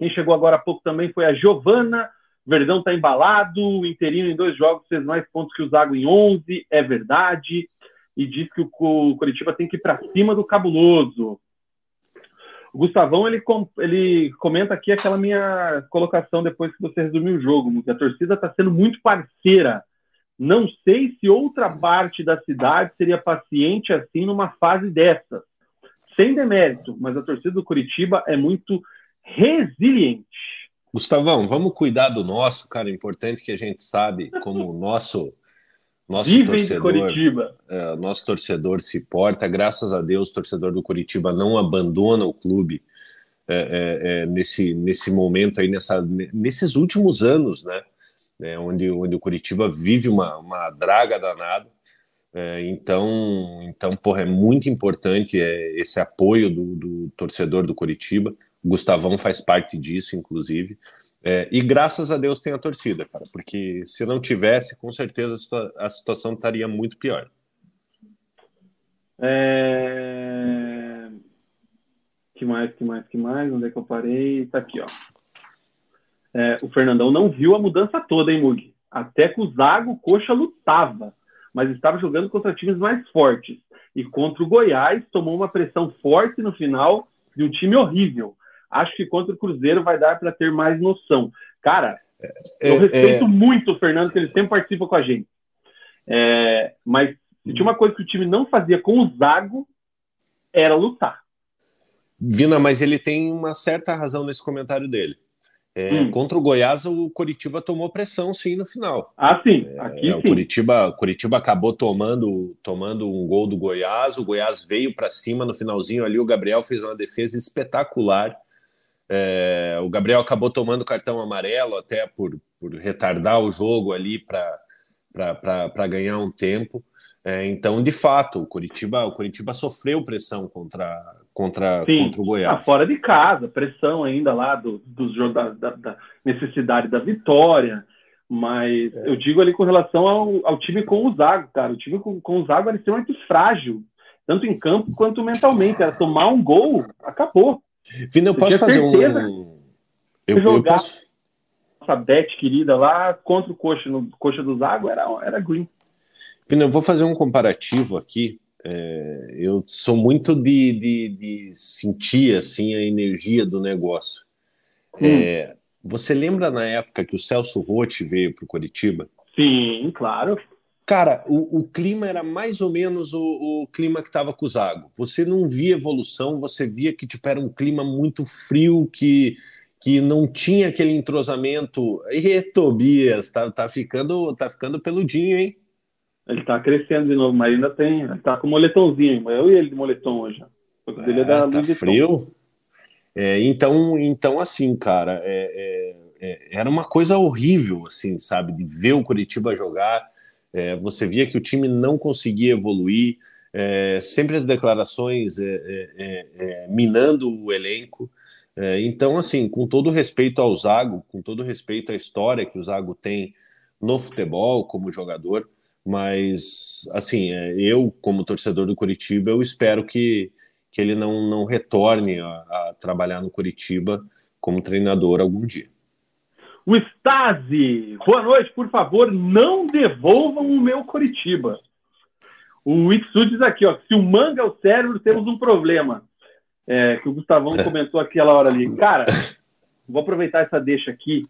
Quem chegou agora há pouco também foi a Giovana. Verdão está embalado, o Interino em dois jogos fez mais pontos que o Zago em 11, é verdade. E diz que o Curitiba tem que ir para cima do cabuloso. O Gustavão ele, ele comenta aqui aquela minha colocação depois que você resumiu o jogo, que a torcida está sendo muito parceira. Não sei se outra parte da cidade seria paciente assim numa fase dessas. Sem demérito, mas a torcida do Curitiba é muito resiliente. Gustavão, vamos cuidar do nosso, cara. É importante que a gente sabe como o nosso nosso Vivem torcedor, Curitiba. É, nosso torcedor se porta. Graças a Deus, o torcedor do Curitiba não abandona o clube é, é, é nesse, nesse momento aí, nessa, nesses últimos anos, né? É, onde, onde o Curitiba vive uma, uma draga danada. É, então, então, porra, é muito importante esse apoio do, do torcedor do Curitiba. O Gustavão faz parte disso, inclusive. É, e graças a Deus tem a torcida, cara, porque se não tivesse, com certeza a situação estaria muito pior. É... Que mais, que mais, que mais? Onde é que eu parei? Tá aqui, ó. É, o Fernandão não viu a mudança toda, hein, Mug? Até que o Zago Coxa lutava, mas estava jogando contra times mais fortes. E contra o Goiás tomou uma pressão forte no final de um time horrível. Acho que contra o Cruzeiro vai dar para ter mais noção. Cara, é, eu respeito é... muito o Fernando, que ele sempre participa com a gente. É, mas se tinha uma coisa que o time não fazia com o Zago, era lutar. Vina, mas ele tem uma certa razão nesse comentário dele. É, hum. Contra o Goiás, o Coritiba tomou pressão sim no final. Ah, sim. É, Aqui é, sim. O Curitiba, Curitiba acabou tomando, tomando um gol do Goiás. O Goiás veio para cima no finalzinho ali. O Gabriel fez uma defesa espetacular. É, o Gabriel acabou tomando cartão amarelo até por, por retardar o jogo ali para ganhar um tempo. É, então, de fato, o Curitiba, o Curitiba sofreu pressão contra, contra, Sim, contra o Goiás. Tá fora de casa, pressão ainda lá do, do da, da, da necessidade da vitória. Mas é. eu digo ali com relação ao, ao time com o Zago, cara. O time com, com o Zago era extremamente frágil, tanto em campo quanto mentalmente. Era tomar um gol, acabou. Vina, eu posso fazer um. Eu, eu posso. Nossa bet querida lá contra o coxa, no coxa do Zago era, era green. Vina, eu vou fazer um comparativo aqui. É, eu sou muito de, de, de, sentir assim a energia do negócio. Hum. É, você lembra na época que o Celso Rotti veio para o Curitiba? Sim, claro. Cara, o, o, clima era mais ou menos o, o clima que estava com o Zago. Você não via evolução, você via que tipo, era um clima muito frio, que, que não tinha aquele entrosamento. E Tobias, tá, tá ficando, tá ficando peludinho, hein? Ele tá crescendo de novo, mas ainda tem. Ele tá com moletomzinho. Eu e ele de moletom hoje. É, ele é da tá frio. É, então, então, assim, cara, é, é, é, era uma coisa horrível, assim, sabe, de ver o Curitiba jogar. É, você via que o time não conseguia evoluir, sempre as declarações minando o elenco. então, assim, com todo respeito ao Zago, com todo respeito à história que o Zago tem no futebol como jogador, mas assim, é, eu como torcedor do Curitiba, eu espero que, que ele não, não retorne a, a trabalhar no Curitiba como treinador algum dia. O Stasi, boa noite, por favor, não devolvam o meu Curitiba. O Itsu diz aqui, ó, se o manga é o cérebro, temos um problema. É, que o Gustavão comentou aquela hora ali. Cara, vou aproveitar essa deixa aqui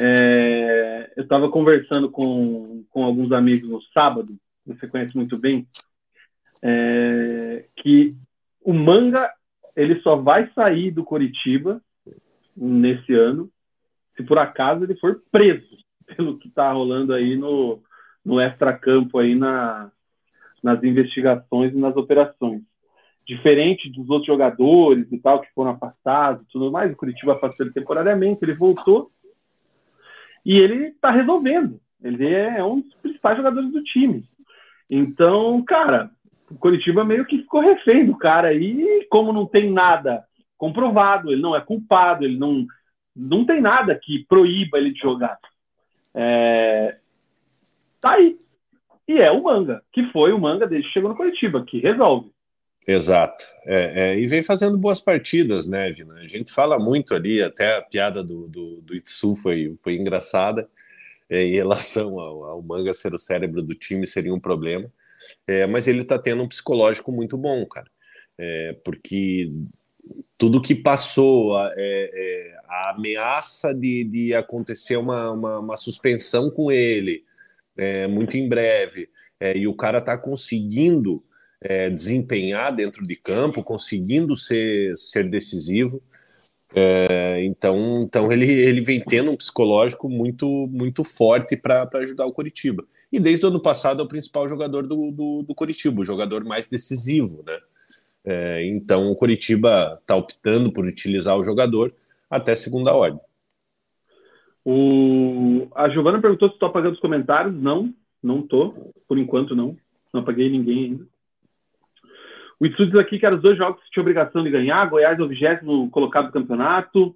é, eu estava conversando com, com alguns amigos no sábado, você conhece muito bem, é, que o manga ele só vai sair do Coritiba nesse ano se por acaso ele for preso pelo que está rolando aí no, no extracampo aí na, nas investigações e nas operações. Diferente dos outros jogadores e tal que foram afastados e tudo mais, o Curitiba afastou ele temporariamente, ele voltou e ele está resolvendo. Ele é um dos principais jogadores do time. Então, cara, o Coritiba meio que ficou refém do cara aí, como não tem nada comprovado, ele não é culpado, ele não, não tem nada que proíba ele de jogar. É, tá aí. E é o manga, que foi o manga desde que chegou no Coritiba, que resolve. Exato. É, é, e vem fazendo boas partidas, né, Vina? A gente fala muito ali, até a piada do, do, do Itsu foi, foi engraçada, é, em relação ao, ao, Manga ser o cérebro do time, seria um problema. É, mas ele está tendo um psicológico muito bom, cara. É, porque tudo que passou, a, é, é, a ameaça de, de acontecer uma, uma, uma suspensão com ele, muito em breve, e o cara está conseguindo é, desempenhar dentro de campo, conseguindo ser, ser decisivo. É, então, então ele, ele vem tendo um psicológico muito muito forte para ajudar o Curitiba. E desde o ano passado é o principal jogador do, do, do Curitiba, o jogador mais decisivo. Né? É, então o Curitiba está optando por utilizar o jogador até segunda ordem. O... A Giovana perguntou se estou apagando os comentários. Não, não estou. Por enquanto, não. Não apaguei ninguém ainda. O Itsu diz aqui que eram os dois jogos que tinha obrigação de ganhar. Goiás é o vigésimo colocado do campeonato.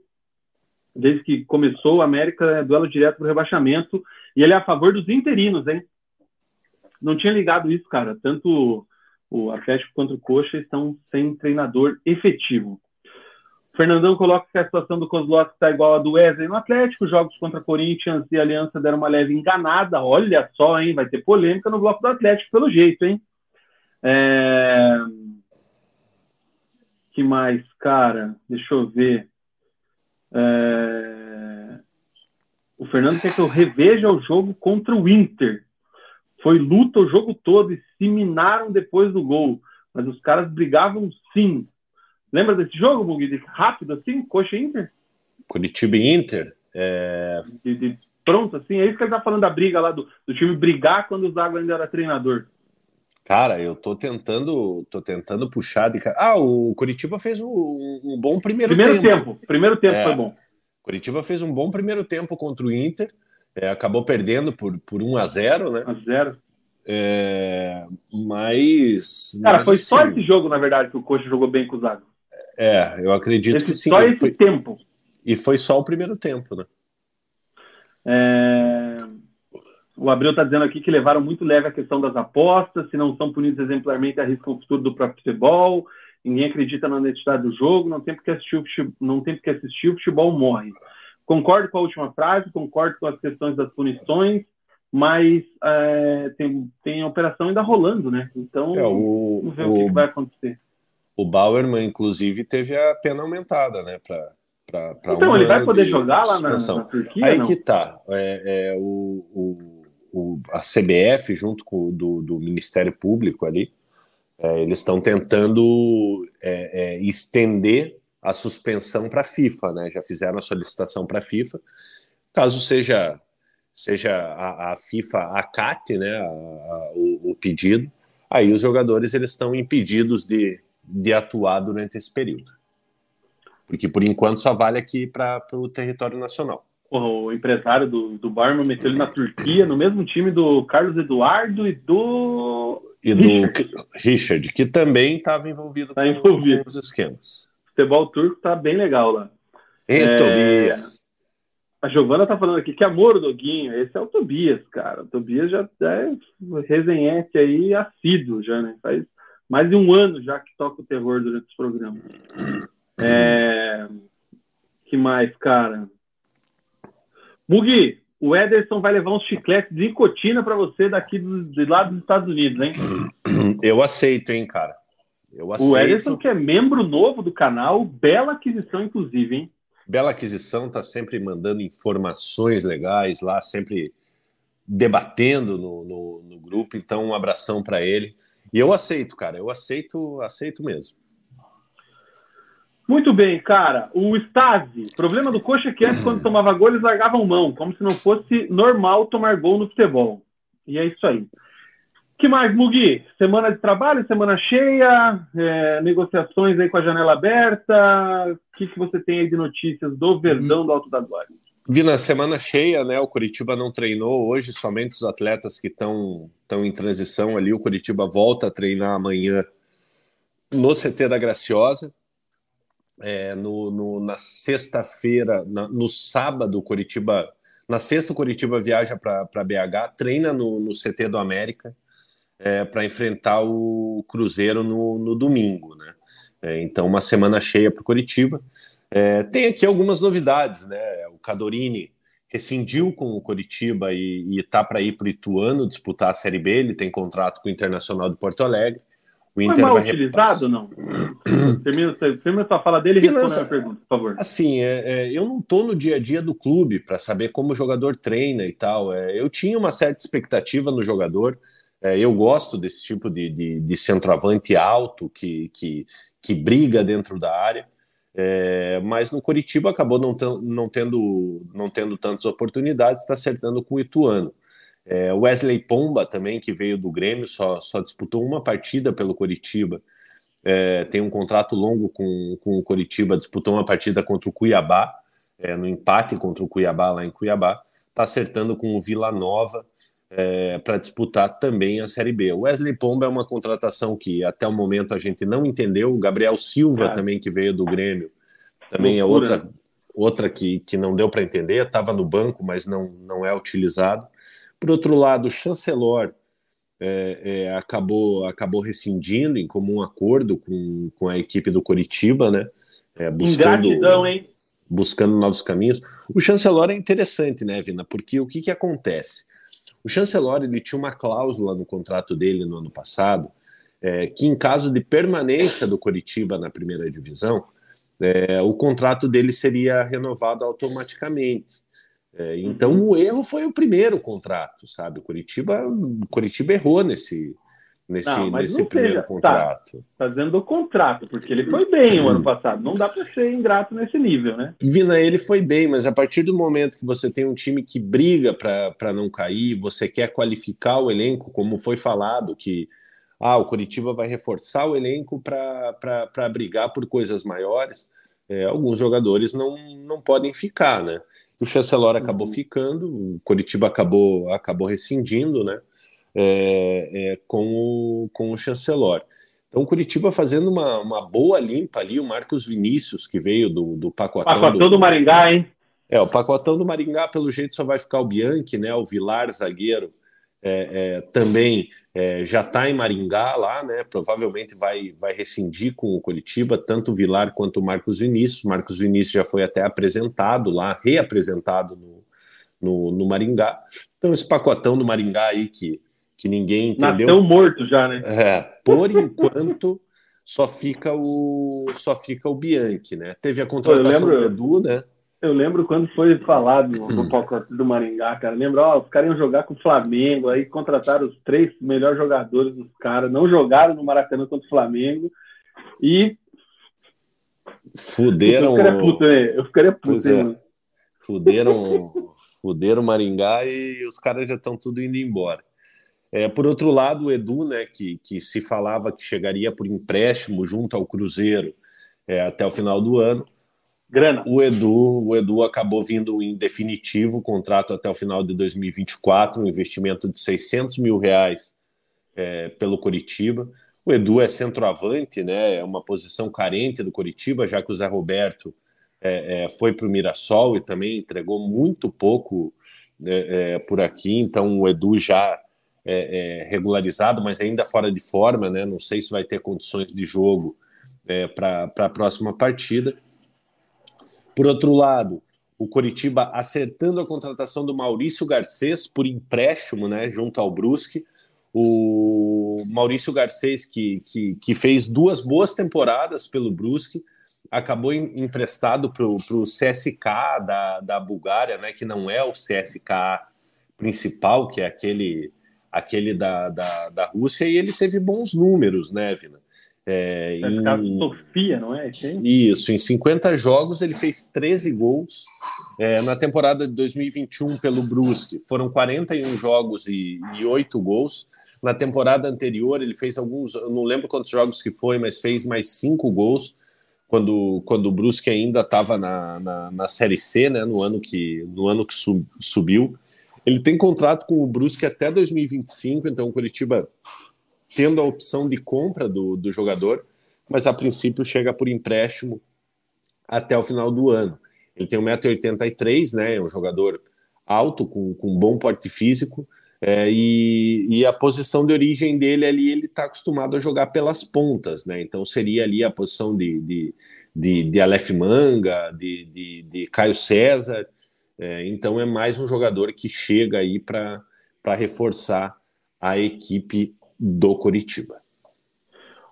Desde que começou, o América é duelo direto para rebaixamento. E ele é a favor dos interinos, hein? Não tinha ligado isso, cara. Tanto o Atlético quanto o Coxa estão sem treinador efetivo. O Fernandão coloca que a situação do Kozlowski está igual a do Wesley no Atlético. Jogos contra Corinthians e Aliança deram uma leve enganada. Olha só, hein? Vai ter polêmica no bloco do Atlético, pelo jeito, hein? É... Que mais, cara? Deixa eu ver. É... O Fernando quer que eu reveja o jogo contra o Inter. Foi luta o jogo todo e se minaram depois do gol. Mas os caras brigavam sim. Lembra desse jogo, Bug? Rápido assim? Coxa Inter? Curitiba e Inter? É... De, de, pronto, assim. É isso que ele tá falando da briga lá do, do time brigar quando o Zago ainda era treinador. Cara, eu tô tentando, tô tentando puxar de Ah, o Curitiba fez um, um bom primeiro, primeiro tempo. tempo. Primeiro tempo é, foi bom. Curitiba fez um bom primeiro tempo contra o Inter. É, acabou perdendo por, por 1 a 0 né? 1 a 0 é, mas. Cara, mas, foi assim, só esse jogo, na verdade, que o Coxa jogou bem com o Zago. É, eu acredito esse, que sim. Só esse foi, tempo. E foi só o primeiro tempo, né? É... O Abreu está dizendo aqui que levaram muito leve a questão das apostas, se não são punidos exemplarmente, arriscam o futuro do próprio futebol. Ninguém acredita na honestidade do jogo, não tem porque assistir o futebol, não tem porque assistir, o futebol morre. Concordo com a última frase, concordo com as questões das punições, mas é, tem, tem a operação ainda rolando, né? Então, é, o, vamos ver o, o que vai acontecer. O Bauerman, inclusive, teve a pena aumentada, né? Pra, pra, pra então, ele vai poder jogar lá na, na, Turquia? Aí que tá. É, é o, o o, a CBF, junto com o do, do Ministério Público ali, é, eles estão tentando é, é, estender a suspensão para a FIFA, né? Já fizeram a solicitação para a FIFA. Caso seja seja a, a FIFA acate, né, a, a, o, o, pedido, aí os jogadores eles estão impedidos de, de atuar durante esse período. Porque por enquanto só vale aqui para o território nacional. O empresário do, do Barman meteu ele na Turquia, no mesmo time do Carlos Eduardo e do. E do Richard, Richard que também estava envolvido, tá envolvido com os esquemas. O futebol turco tá bem legal lá. Ei, é... Tobias! A Giovana tá falando aqui que amor, Doguinho. Esse é o Tobias, cara. O Tobias já é resenhete aí assíduo já, né? Faz mais de um ano já que toca o terror durante os programas. É... que mais, cara? Mugi, o Ederson vai levar uns chicletes de nicotina para você daqui do, de lá dos Estados Unidos, hein? Eu aceito, hein, cara. Eu aceito. O Ederson, que é membro novo do canal, bela aquisição, inclusive, hein? Bela aquisição, tá sempre mandando informações legais lá, sempre debatendo no, no, no grupo. Então, um abração para ele. E eu aceito, cara. Eu aceito, aceito mesmo. Muito bem, cara. O Stasi, problema do Coxa é que antes, quando tomava gol, eles largavam mão, como se não fosse normal tomar gol no futebol. E é isso aí. Que mais, Mugi? Semana de trabalho, semana cheia, é, negociações aí com a janela aberta. O que, que você tem aí de notícias do Verdão do Alto da Glória? Vi na semana cheia, né? O Curitiba não treinou hoje, somente os atletas que estão em transição ali. O Curitiba volta a treinar amanhã no CT da Graciosa é, no, no, na sexta-feira, no sábado, o Curitiba. Na sexta, o Curitiba viaja para BH, treina no, no, CT do América é, para enfrentar o Cruzeiro no, no domingo. Né? É, então, uma semana cheia para o Curitiba. É, tem aqui algumas novidades, né? O Cadorini rescindiu com o Curitiba e está para ir para o Ituano disputar a Série B. Ele tem contrato com o Internacional de Porto Alegre. O Inter Foi mal vai utilizado não? termina, termina sua fala dele e responde a pergunta, por favor. Assim, é, é, eu não estou no dia a dia do clube para saber como o jogador treina e tal. É, eu tinha uma certa expectativa no jogador. É, eu gosto desse tipo de, de, de centroavante alto que, que, que briga dentro da área. É, mas no Curitiba acabou não, não, tendo, não tendo tantas oportunidades, está acertando com o Ituano. É, Wesley Pomba também, que veio do Grêmio, só, só disputou uma partida pelo Coritiba. É, tem um contrato longo com, com o Coritiba, disputou uma partida contra o Cuiabá, é, no empate contra o Cuiabá lá em Cuiabá. Está acertando com o Vila Nova é, para disputar também a Série B. O Wesley Pomba é uma contratação que até o momento a gente não entendeu. O Gabriel Silva também, que veio do Grêmio, também é Loucura. é outra, outra que, que não deu para entender. Estava no banco, mas não, não é utilizado. Por outro lado, o chancelor é, é, acabou, acabou rescindindo em comum acordo com, com a equipe do Coritiba, né? É, buscando, Ingratidão, hein? buscando novos caminhos. O chancelor é interessante, né, Vina? Porque o que, que acontece? O chancelor ele tinha uma cláusula no contrato dele no ano passado é, que, em caso de permanência do Coritiba na primeira divisão, é, o contrato dele seria renovado automaticamente. É, então o erro foi o primeiro contrato, sabe? O Curitiba, o Curitiba errou nesse, nesse, não, nesse primeiro seja, tá. contrato. Tá, tá dizendo do contrato, porque ele foi bem o ano passado. Não dá para ser ingrato nesse nível, né? Vina, ele foi bem, mas a partir do momento que você tem um time que briga para não cair, você quer qualificar o elenco, como foi falado, que ah, o Curitiba vai reforçar o elenco para brigar por coisas maiores. É, alguns jogadores não, não podem ficar, né? O Chancelor acabou uhum. ficando, o Coritiba acabou, acabou rescindindo, né? É, é, com, o, com o Chancelor. Então, o Curitiba fazendo uma, uma boa limpa ali, o Marcos Vinícius, que veio do, do Pacotão. Pacotão do, do Maringá, hein? É, o Pacotão do Maringá, pelo jeito, só vai ficar o Bianchi, né? O Vilar, zagueiro, é, é, também é, já está em Maringá lá, né? Provavelmente vai, vai rescindir com o Curitiba, tanto o Vilar quanto o Marcos Vinícius. Marcos Vinícius já foi até apresentado lá, reapresentado no, no, no Maringá. Então, esse pacotão do Maringá aí que, que ninguém entendeu. Nasceu morto já, né? É, por enquanto. só fica o só fica o Bianchi, né? Teve a contratação lembro... do Edu, né? Eu lembro quando foi falado no hum. pacote do Maringá, cara. Lembra, ó, os caras iam jogar com o Flamengo, aí contrataram os três melhores jogadores dos caras, não jogaram no Maracanã contra o Flamengo e Fuderam. Eu ficaria puto, né? Eu ficaria puto, é. Fuderam, fuderam Maringá e os caras já estão tudo indo embora. É, por outro lado, o Edu, né, que, que se falava que chegaria por empréstimo junto ao Cruzeiro é, até o final do ano. Grana. O Edu, o Edu acabou vindo em definitivo, contrato até o final de 2024, um investimento de 600 mil reais é, pelo Coritiba. O Edu é centroavante, né? É uma posição carente do Coritiba, já que o Zé Roberto é, é, foi para o Mirassol e também entregou muito pouco é, por aqui. Então o Edu já é, regularizado, mas ainda fora de forma, né? Não sei se vai ter condições de jogo para a próxima partida. Por outro lado, o Coritiba acertando a contratação do Maurício Garcês por empréstimo, né? Junto ao Brusque o Maurício Garcês, que, que, que, fez duas boas temporadas pelo Brusque, acabou em, emprestado para o CSK da, da Bulgária, né, que não é o CSK principal, que é aquele, aquele da, da, da Rússia, e ele teve bons números, né, Vina? É, em, Sofia, não é? Isso, em 50 jogos ele fez 13 gols. É, na temporada de 2021 pelo Brusque foram 41 jogos e, e 8 gols. Na temporada anterior, ele fez alguns, não lembro quantos jogos que foi, mas fez mais cinco gols quando, quando o Brusque ainda estava na, na, na, Série C, né, no ano que, no ano que sub, subiu. Ele tem contrato com o Brusque até 2025, então o Curitiba tendo a opção de compra do, do jogador, mas a princípio chega por empréstimo até o final do ano. Ele tem 1,83m, né, é um jogador alto, com, com bom porte físico, é, e, e, a posição de origem dele ali, ele está acostumado a jogar pelas pontas, né? Então seria ali a posição de, de, de, de Aleph Manga, de, de, de Caio César. É, então é mais um jogador que chega aí para reforçar a equipe do Coritiba.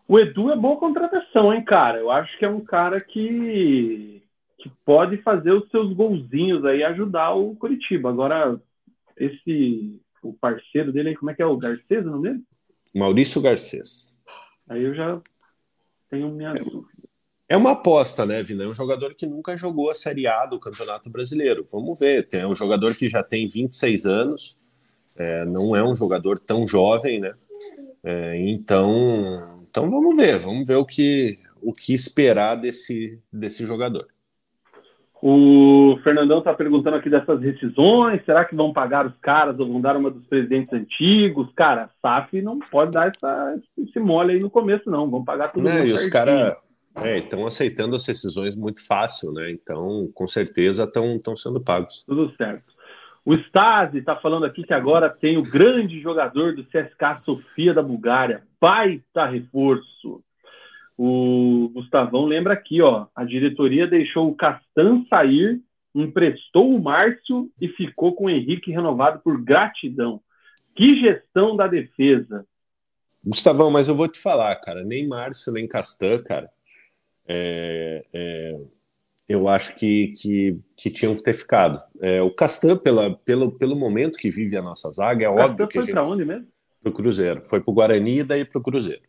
O Edu é boa contratação, hein, cara? Eu acho que é um cara que, que pode fazer os seus golzinhos aí ajudar o Coritiba. Agora, esse o parceiro dele, como é que é? O Garcês, o nome dele? Maurício Garcês. Aí eu já tenho minha é, dúvida. É uma aposta, né, Vina? É um jogador que nunca jogou a Série A do Campeonato Brasileiro. Vamos ver. É um jogador que já tem 26 anos, é, não é um jogador tão jovem, né? É, então, então vamos ver, vamos ver o que, o que esperar desse, desse jogador. O Fernandão está perguntando aqui dessas rescisões. Será que vão pagar os caras ou vão dar uma dos presidentes antigos? Cara, SAF não pode dar essa, esse mole aí no começo, não. Vão pagar tudo. Não, e os caras estão é, aceitando as rescisões muito fácil, né? Então, com certeza, estão sendo pagos. Tudo certo. O Stasi está falando aqui que agora tem o grande jogador do CSK Sofia da Bulgária. Baita reforço. O Gustavão lembra aqui, ó, a diretoria deixou o Castan sair, emprestou o Márcio e ficou com o Henrique renovado por gratidão. Que gestão da defesa. Gustavão, mas eu vou te falar, cara, nem Márcio, nem Castan, cara, é, é, eu acho que, que, que, tinham que ter ficado. É, o Castan, pela, pelo, pelo momento que vive a nossa zaga, é óbvio que foi para onde mesmo? Para o Cruzeiro. Foi para o Guarani e daí para o Cruzeiro.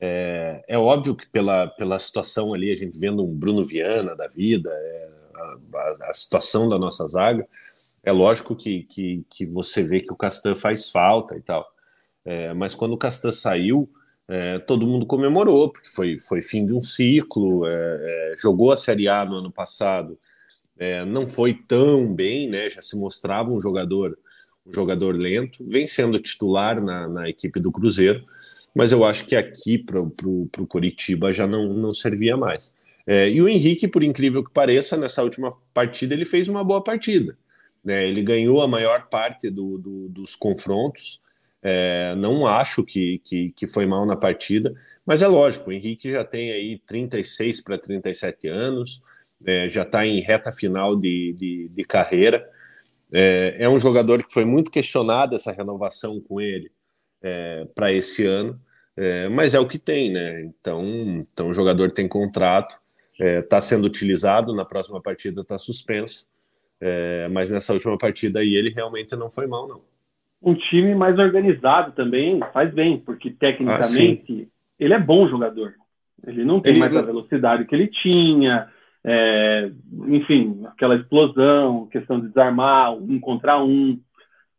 É, é, óbvio que pela, pela situação ali, a gente vendo um Bruno Viana da vida, é, a, a, a, situação da nossa zaga, é lógico que, que, que você vê que o Castan faz falta e tal. É, mas quando o Castan saiu, é, todo mundo comemorou, porque foi, foi fim de um ciclo, é, é, jogou a Série A no ano passado, não foi tão bem, né, já se mostrava um jogador um jogador lento, vem sendo titular na, na equipe do Cruzeiro, mas eu acho que aqui para o Coritiba já não, não servia mais. É, e o Henrique, por incrível que pareça, nessa última partida ele fez uma boa partida. Né? Ele ganhou a maior parte do, do, dos confrontos. É, não acho que, que, que, foi mal na partida, mas é lógico, o Henrique já tem aí 36 para 37 anos, é, já está em reta final de, de, de carreira. É, é, um jogador que foi muito questionado essa renovação com ele é, para esse ano, é, mas é o que tem, né? Então, então o jogador tem contrato, está é, sendo utilizado, na próxima partida está suspenso, mas nessa última partida aí ele realmente não foi mal, não. Um time mais organizado também faz bem, porque tecnicamente ah, ele é bom jogador. Ele não tem ele... mais a velocidade que ele tinha, é, enfim, aquela explosão, questão de desarmar um contra um,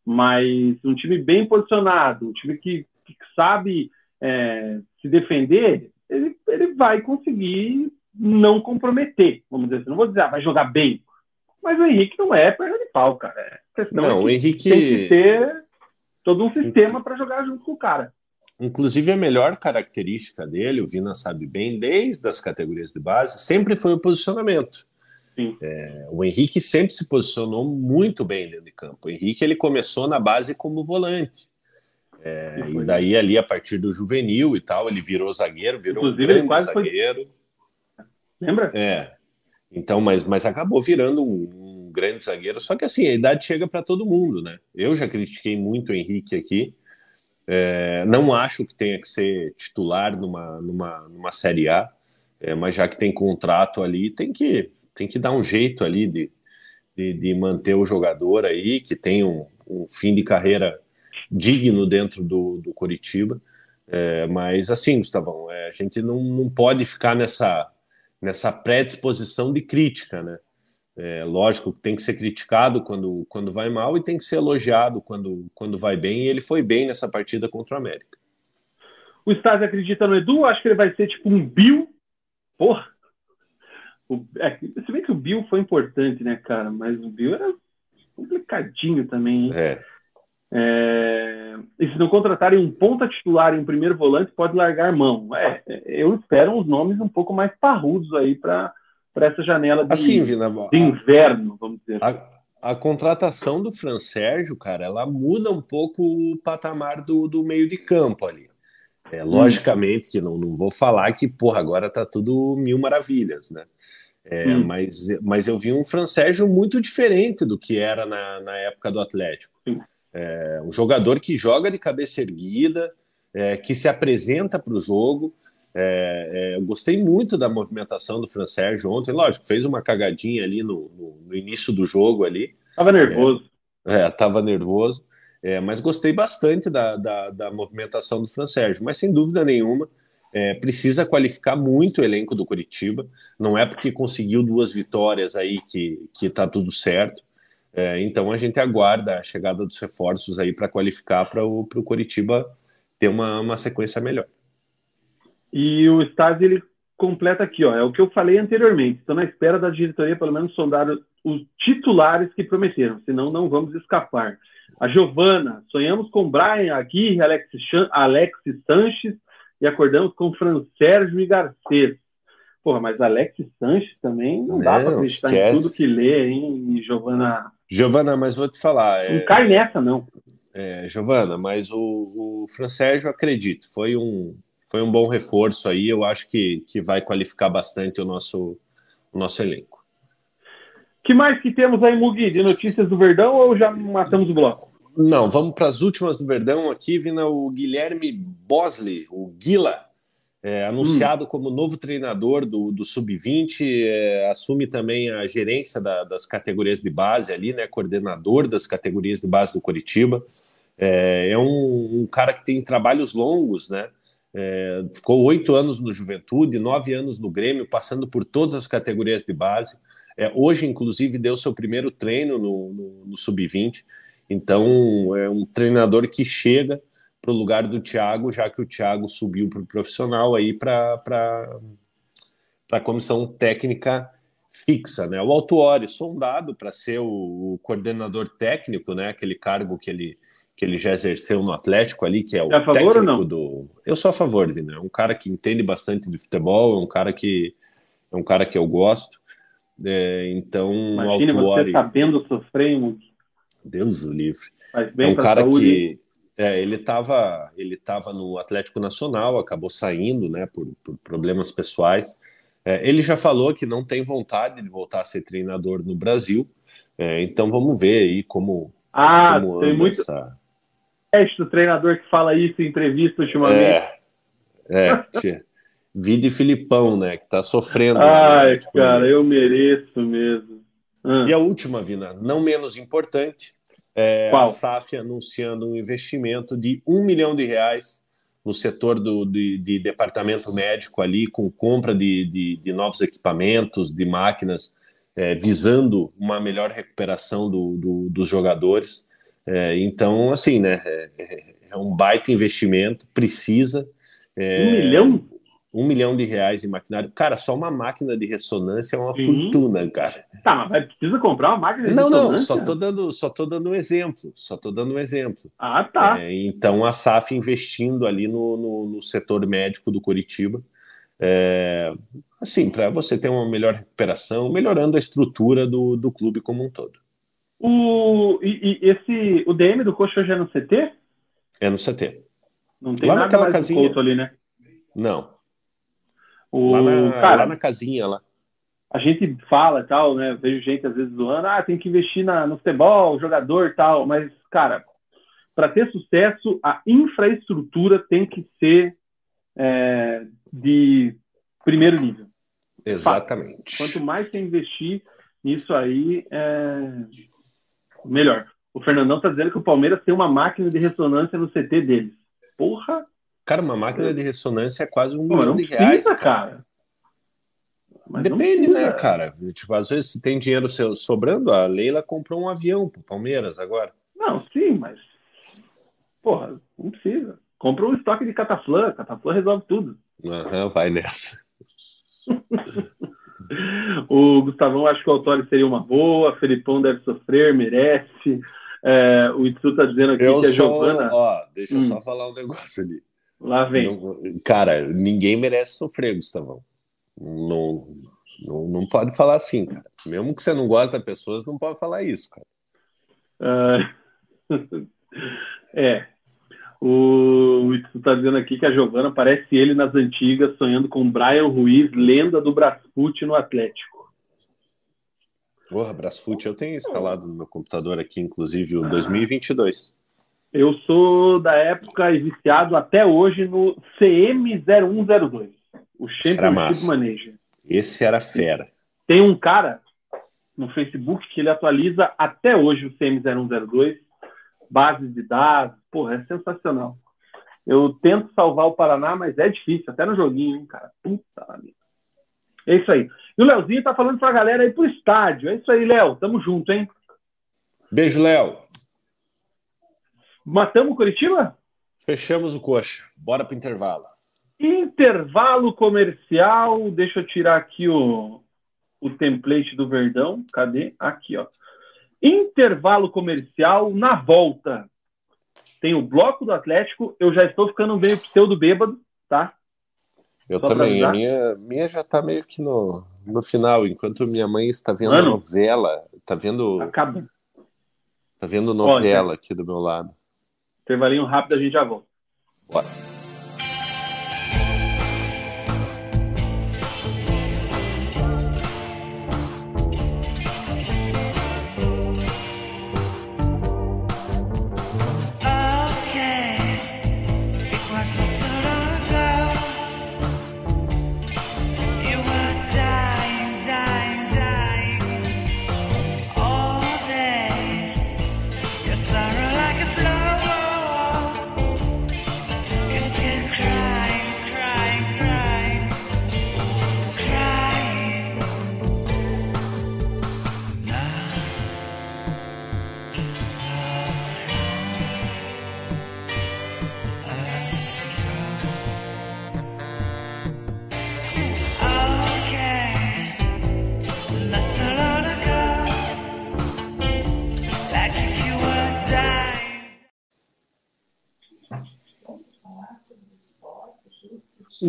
mas um time bem posicionado, um time que, que sabe é, se defender, ele, ele vai conseguir não comprometer, vamos dizer assim. Não vou dizer, ah, vai jogar bem, mas o Henrique não é perna de pau, cara. É questão não, o Henrique tem que ter todo um sistema para jogar junto com o cara. Inclusive, a melhor característica dele, o Vina sabe bem, desde as categorias de base, sempre foi o posicionamento. É, o Henrique sempre se posicionou muito bem dentro de campo. O Henrique ele começou na base como volante. É, e, daí, ali, a partir do juvenil e tal, ele virou zagueiro, virou Inclusive, um grande zagueiro. Foi... Lembra? É. Então, mas, mas acabou virando um grande zagueiro. Só que assim, a idade chega para todo mundo, né? Eu já critiquei muito o Henrique aqui. É, não acho que tenha que ser titular numa, numa, numa Série A, é, mas já que tem contrato ali, tem que, tem que dar um jeito ali de, de, de manter o jogador aí, que tem um, um fim de carreira digno dentro do, do Curitiba. É, mas assim, Gustavão, é, a gente não, não pode ficar nessa, nessa predisposição de crítica, né? É, lógico que tem que ser criticado quando, quando vai mal e tem que ser elogiado quando, quando vai bem, e ele foi bem nessa partida contra o América. O Stasi acredita no Edu? Acho que ele vai ser tipo um Bill. Porra! O, é, se bem que o Bill foi importante, né, cara? Mas o Bill era complicadinho também. Hein? É. É, e se não contratarem um ponta titular e um primeiro volante, pode largar mão. É, eu espero uns nomes um pouco mais parrudos aí para essa janela de, assim, Vina, de inverno, vamos dizer. A, a, contratação do Fran Sérgio, cara, ela muda um pouco o patamar do, do meio de campo ali. É, logicamente que não, não vou falar que, porra, agora tá tudo mil maravilhas, né? É, hum. mas, mas eu vi um Fran Sérgio muito diferente do que era na, na época do Atlético. É, um jogador que joga de cabeça erguida, é, que se apresenta para o jogo. É, é, eu gostei muito da movimentação do Fran Sérgio ontem. Lógico, fez uma cagadinha ali no, no, no início do jogo ali. Tava nervoso. É, tava nervoso. É, mas gostei bastante da, da, da, movimentação do Fran Sérgio. Mas sem dúvida nenhuma, é, precisa qualificar muito o elenco do Curitiba. Não é porque conseguiu duas vitórias aí que, que tá tudo certo. É, então a gente aguarda a chegada dos reforços aí para qualificar para o Curitiba ter uma, uma sequência melhor. E o Stasi ele completa aqui, ó, é o que eu falei anteriormente. Estou na espera da diretoria pelo menos sondar os titulares que prometeram, senão não vamos escapar. A Giovana, sonhamos com Brian aqui, Alex, Alex Sanches e acordamos com Fran Sérgio e Garcês. Porra, mas Alex Sanches também não, não dá para acreditar esquece. em tudo que lê, hein, Giovana Giovana, mas vou te falar. É... Não cai nessa, não. É, Giovana, mas o, o Francérgio, acredito, foi um, foi um bom reforço aí. Eu acho que, que vai qualificar bastante o nosso, o nosso elenco. que mais que temos aí, Mugi? De notícias do Verdão ou já matamos o bloco? Não, vamos para as últimas do Verdão. Aqui, Vina, o Guilherme Bosley, o Guila, é, anunciado hum. como novo treinador do, do Sub-20, é, assume também a gerência da, das categorias de base ali, né, coordenador das categorias de base do Curitiba. É, é um, um, cara que tem trabalhos longos, né? É, ficou oito anos no Juventude, nove anos no Grêmio, passando por todas as categorias de base. É, hoje, inclusive, deu seu primeiro treino no, no, no Sub-20. Então, é um treinador que chega para o lugar do Thiago, já que o Thiago subiu para o profissional aí para a comissão técnica fixa, né? O Altuori sondado para ser o, coordenador técnico, né? Aquele cargo que ele que ele já exerceu no Atlético ali, que é o é técnico do. Eu sou a favor, Vina. É um cara que entende bastante de futebol, é um cara que é um cara que eu gosto. É, então, Imagine o Altuori... você sabendo sofrer, Deus o livre. é um cara saúde. que é, ele estava ele tava no Atlético Nacional, acabou saindo, né, por, por problemas pessoais. É, ele já falou que não tem vontade de voltar a ser treinador no Brasil. É, então vamos ver aí como. Ah, como tem muito. Essa... do treinador que fala isso em entrevista ultimamente. É, é vi de Filipão, né, que está sofrendo. Ai, cara, eu mereço mesmo. Ah. E a última, Vina, não menos importante, é, a SAF anunciando um investimento de um milhão de reais no setor do, de, de departamento médico ali, com compra de, de, de novos equipamentos, de máquinas, é, visando uma melhor recuperação do, do, dos jogadores. É, então, assim, né, é, é, um baita investimento, precisa. É, um milhão? Um milhão de reais em maquinário. Cara, só uma máquina de ressonância é uma Sim. fortuna, cara. Tá, mas precisa comprar uma máquina de não, ressonância? Não, não, só tô dando, só tô dando um exemplo. Só tô dando um exemplo. Ah, tá. É, então a SAF investindo ali no, no, no setor médico do Curitiba. É, assim, para você ter uma melhor recuperação, melhorando a estrutura do, do clube como um todo. O, e, e esse, o DM do Coxa hoje é no CT? É no CT. Não tem lá nada mais casinha. ali, né? Não. O, lá, na, cara, lá na casinha lá. A gente fala tal, né? vejo gente às vezes zoando, ah, tem que investir na, no futebol, jogador tal, mas, cara, para ter sucesso, a infraestrutura tem que ser é, de primeiro nível. Exatamente. Quanto mais você investir nisso aí, é melhor. O Fernandão está dizendo que o Palmeiras tem uma máquina de ressonância no CT deles. Porra! Cara, uma máquina de ressonância é quase um Pô, milhão de reais. Precisa, cara. Mas Depende, né, cara? Tipo, às vezes se tem dinheiro sobrando, a Leila comprou um avião pro Palmeiras agora. Não, sim, mas. Porra, não precisa. Compra um estoque de cataflã, cataflã resolve tudo. Uhum, vai nessa. o Gustavão acho que o Autório seria uma boa, Felipão deve sofrer, merece. É, o Itsu está dizendo aqui eu que a Giovana. Ó, deixa eu hum. só falar um negócio ali. Lá vem. Não, cara, ninguém merece sofrer, Gustavão. Não, não, não pode falar assim, cara. Mesmo que você não gosta da pessoa, você não pode falar isso, cara. Uh... é, o Itsu está dizendo aqui que a Giovana parece ele nas antigas, sonhando com Brian Ruiz, lenda do Brasfoot no Atlético. Porra, Brasfoot eu tenho instalado no meu computador aqui, inclusive o 2022. Eu sou da época e viciado até hoje no CM0102, o Championship Manager. Esse era fera. Tem um cara no Facebook que ele atualiza até hoje o CM0102 bases de dados. Porra, é sensacional. Eu tento salvar o Paraná, mas é difícil, até no joguinho, hein, cara. Puta vida. É isso aí. E o Leozinho tá falando pra galera aí pro estádio. É isso aí, Léo. Tamo junto, hein? Beijo, Léo. Matamos o Curitiba? Fechamos o coxa. Bora pro intervalo. Intervalo comercial. Deixa eu tirar aqui o, o template do Verdão. Cadê? Aqui, ó. Intervalo comercial na volta. Tem o bloco do Atlético. Eu já estou ficando meio pseudo bêbado, tá? Eu Só também. A minha, minha já está meio que no, no final, enquanto minha mãe está vendo Mano, novela. Está vendo. Acaba. Está vendo novela aqui do meu lado. Intervalinho rápido, a gente já volta. Bora.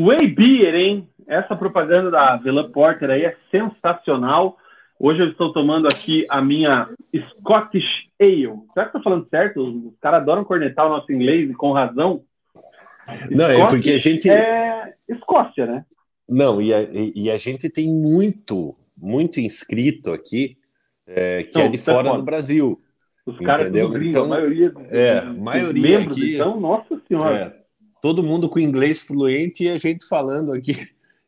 Way Beer, hein? Essa propaganda da Vela Porter aí é sensacional. Hoje eu estou tomando aqui a minha Scottish Ale. Será que estou falando certo? Os caras adoram cornetar o nosso inglês e com razão. Não, Scottish é porque a gente. É Escócia, né? Não, e a, e a gente tem muito, muito inscrito aqui é, que Não, é de fora do Brasil. Os caras entendeu? Gringo, então, a maioria, é, a maioria membros, aqui, então, nossa senhora. É, todo mundo com inglês fluente e a gente falando aqui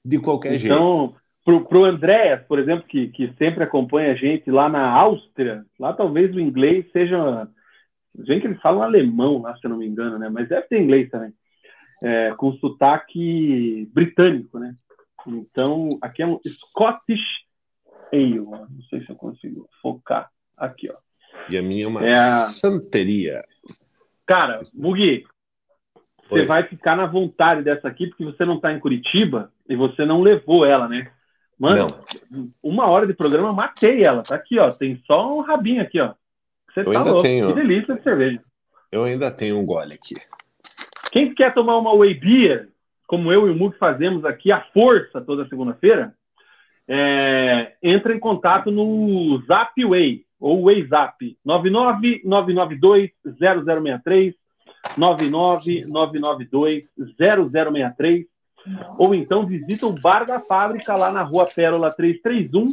de qualquer então, jeito. Então, para o Andréas, por exemplo, que, que sempre acompanha a gente lá na Áustria, lá talvez o inglês seja. Gente, eles falam alemão lá, se eu não me engano, né? Mas deve ter inglês também. é, com sotaque britânico, né? Então, aqui é um Scottish Ale. Não sei se eu consigo focar. Aqui, ó. E a minha é uma é a... santeria. Cara, Mugi, você vai ficar na vontade dessa aqui, porque você não está em Curitiba e você não levou ela, né? Mano, não. uma hora de programa, matei ela. Tá aqui, ó. Tem só um rabinho aqui, ó. Você eu tá ainda louco. Tenho... Que delícia de cerveja. Eu ainda tenho um gole aqui. Quem quer tomar uma Whey Beer, como eu e o Mug fazemos aqui, à força toda segunda-feira, é... entra em contato no Zap Way, ou WhatsApp, 999920063, 999920063, ou então visita o Bar da Fábrica lá na Rua Pérola 331.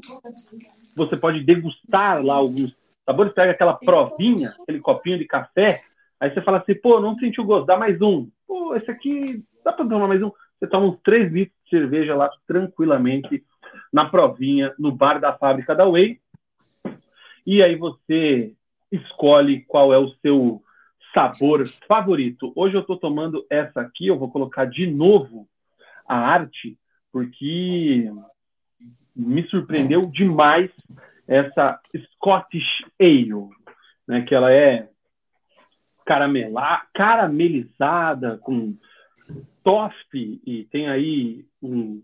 Você pode degustar lá alguns sabores, pega aquela provinha, aquele copinho de café, aí você fala assim, pô, não sentiu gosto, dá mais um. Pô, esse aqui, dá para tomar mais um? Você toma uns 3 litros de cerveja lá tranquilamente na provinha, no Bar da Fábrica da Whey. E aí você escolhe qual é o seu sabor favorito. Hoje eu estou tomando essa aqui, eu vou colocar de novo a arte, porque me surpreendeu demais essa Scottish Ale, né, que ela é caramelar, caramelizada com toffee e tem aí um,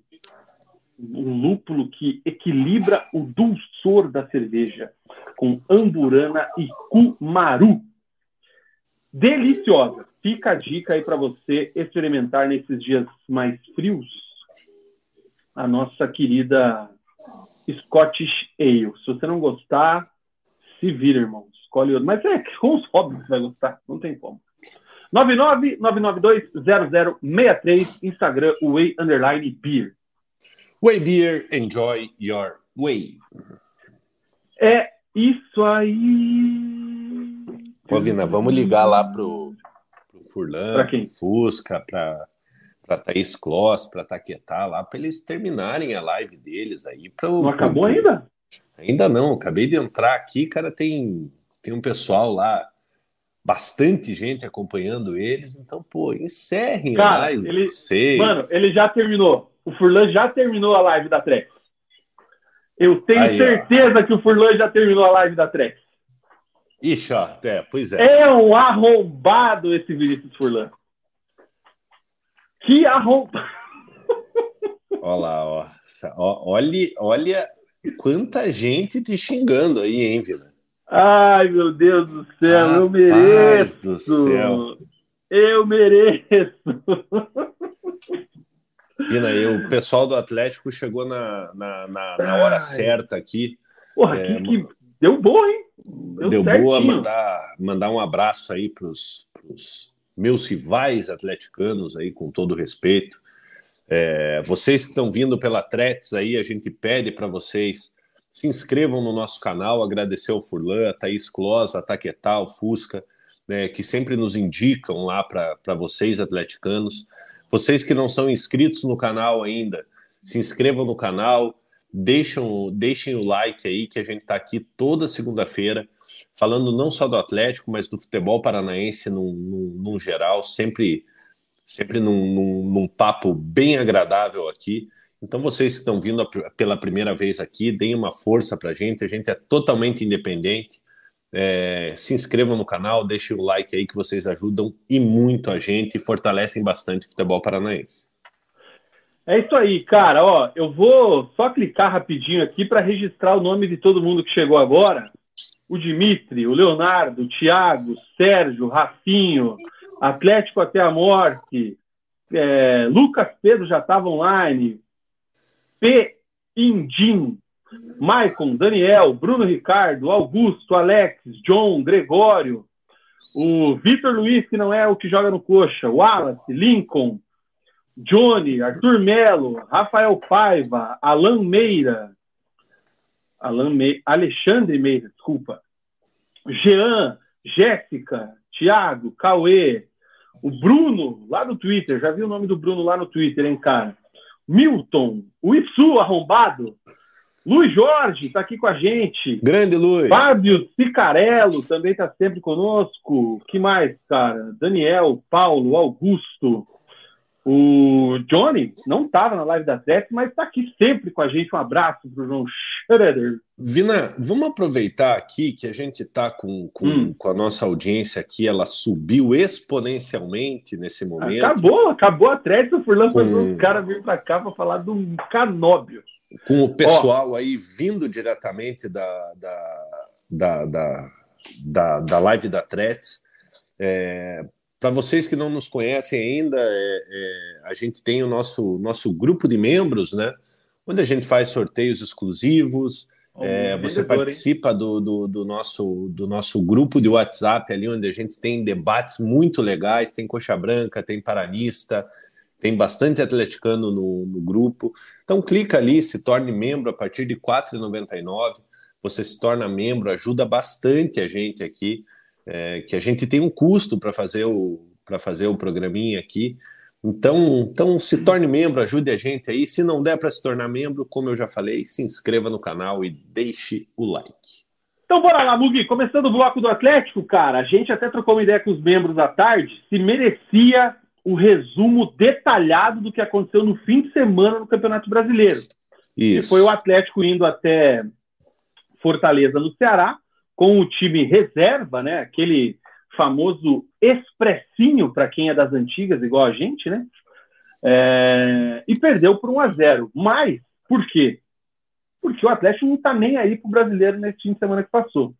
um lúpulo que equilibra o dulçor da cerveja com amburana e cumaru. Deliciosa. Fica a dica aí para você experimentar nesses dias mais frios a nossa querida Scottish Ale. Se você não gostar, se vira, irmão. Escolhe outro. Mas é com os hobbies vai gostar. Não tem como. 999920063, Instagram, Way Underline Beer. Way Beer, enjoy your way. É isso aí. Ô, Vina, vamos ligar lá pro, pro Furlan, pra quem? Pro Fusca, pra, pra Thaís Kloss, pra Taquetá lá, para eles terminarem a live deles aí. Pra, não acabou ainda? Ainda não, acabei de entrar aqui, cara, tem, tem um pessoal lá, bastante gente acompanhando eles, então, pô, encerrem cara, a live. Ele, vocês. Mano, ele já terminou. O Furlan já terminou a live da Trex. Eu tenho aí, certeza ó. que o Furlan já terminou a live da Trex. Ixi, ó, é, pois é. É um arrombado esse Vinícius Furlan. Que arrombado. Olha lá, ó. Olha, olha quanta gente te xingando aí, hein, Vila? Ai, meu Deus do céu, Rapaz eu mereço. do céu. Eu mereço. Vina, e o pessoal do Atlético chegou na, na, na, na hora certa aqui. Porra, é, que, que deu boa, hein? Deu, deu boa mandar, mandar um abraço aí para os meus rivais atleticanos aí, com todo respeito. É, vocês que estão vindo pela Tretes aí, a gente pede para vocês se inscrevam no nosso canal, agradecer ao Furlan, a Thaís Clos, a Taquetal, Fusca, né, que sempre nos indicam lá para vocês atleticanos. Vocês que não são inscritos no canal ainda, se inscrevam no canal, deixam, deixem o like aí, que a gente está aqui toda segunda-feira, falando não só do Atlético, mas do futebol paranaense num, num, num geral, sempre, sempre num, num, num, papo bem agradável aqui. Então, vocês que estão vindo pela primeira vez aqui, deem uma força para a gente, a gente é totalmente independente. É, se inscrevam no canal, deixem o like aí que vocês ajudam e muito a gente e fortalecem bastante o futebol paranaense. É isso aí, cara. Ó, eu vou só clicar rapidinho aqui para registrar o nome de todo mundo que chegou agora. O Dimitri, o Leonardo, o Thiago, Sérgio, Rafinho, Atlético até a morte, é, Lucas Pedro já estava online, P. Indim, Maicon, Daniel, Bruno Ricardo, Augusto, Alex, John, Gregório, o Vitor Luiz, que não é o que joga no coxa, Wallace, Lincoln, Johnny, Arthur Melo, Rafael Paiva, Alan Meira, Alan Me... Alexandre Meira, desculpa, Jean, Jéssica, Thiago, Cauê, o Bruno, lá do Twitter, já vi o nome do Bruno lá no Twitter, hein, cara? Milton, o Ipsu arrombado, Luiz Jorge está aqui com a gente. Grande Luiz. Fábio Cicarello também está sempre conosco. que mais, cara? Daniel, Paulo, Augusto. O Johnny não estava na live da Atlético, mas está aqui sempre com a gente. Um abraço para o João Schroeder. Vina, vamos aproveitar aqui que a gente está com, com, hum. com, a nossa audiência aqui, ela subiu exponencialmente nesse momento. Acabou, acabou a Atlético. O Furlan com... o cara vir para cá para falar do Canóbio. Com o pessoal Ó, aí vindo diretamente da, da, da, da, da, da live da Tretes. É, para vocês que não nos conhecem ainda, é, é, a gente tem o nosso, nosso grupo de membros, né? Onde a gente faz sorteios exclusivos. É, você participa do, do, do, nosso, do nosso grupo de WhatsApp ali, onde a gente tem debates muito legais, tem coxa branca, tem paranista, tem bastante atleticano no, no grupo. Então clica ali, se torne membro a partir de R$ 4,99. Você se torna membro, ajuda bastante a gente aqui é, que a gente tem um custo para fazer o para fazer o programinha aqui. Então, então se torne membro, ajude a gente aí. Se não der para se tornar membro, como eu já falei, se inscreva no canal e deixe o like. Então bora lá, Mugi. Começando o bloco do Atlético, cara, a gente até trocou uma ideia com os membros à tarde, se merecia o resumo detalhado do que aconteceu no fim de semana no Campeonato Brasileiro. Isso. Que foi o Atlético indo até Fortaleza, no Ceará, com o time reserva, né? Aquele famoso expressinho para quem é das antigas, igual a gente, né? É... e perdeu por 1 a 0. Mas por quê? Porque o Atlético não está nem aí para o brasileiro nesse fim de semana que passou.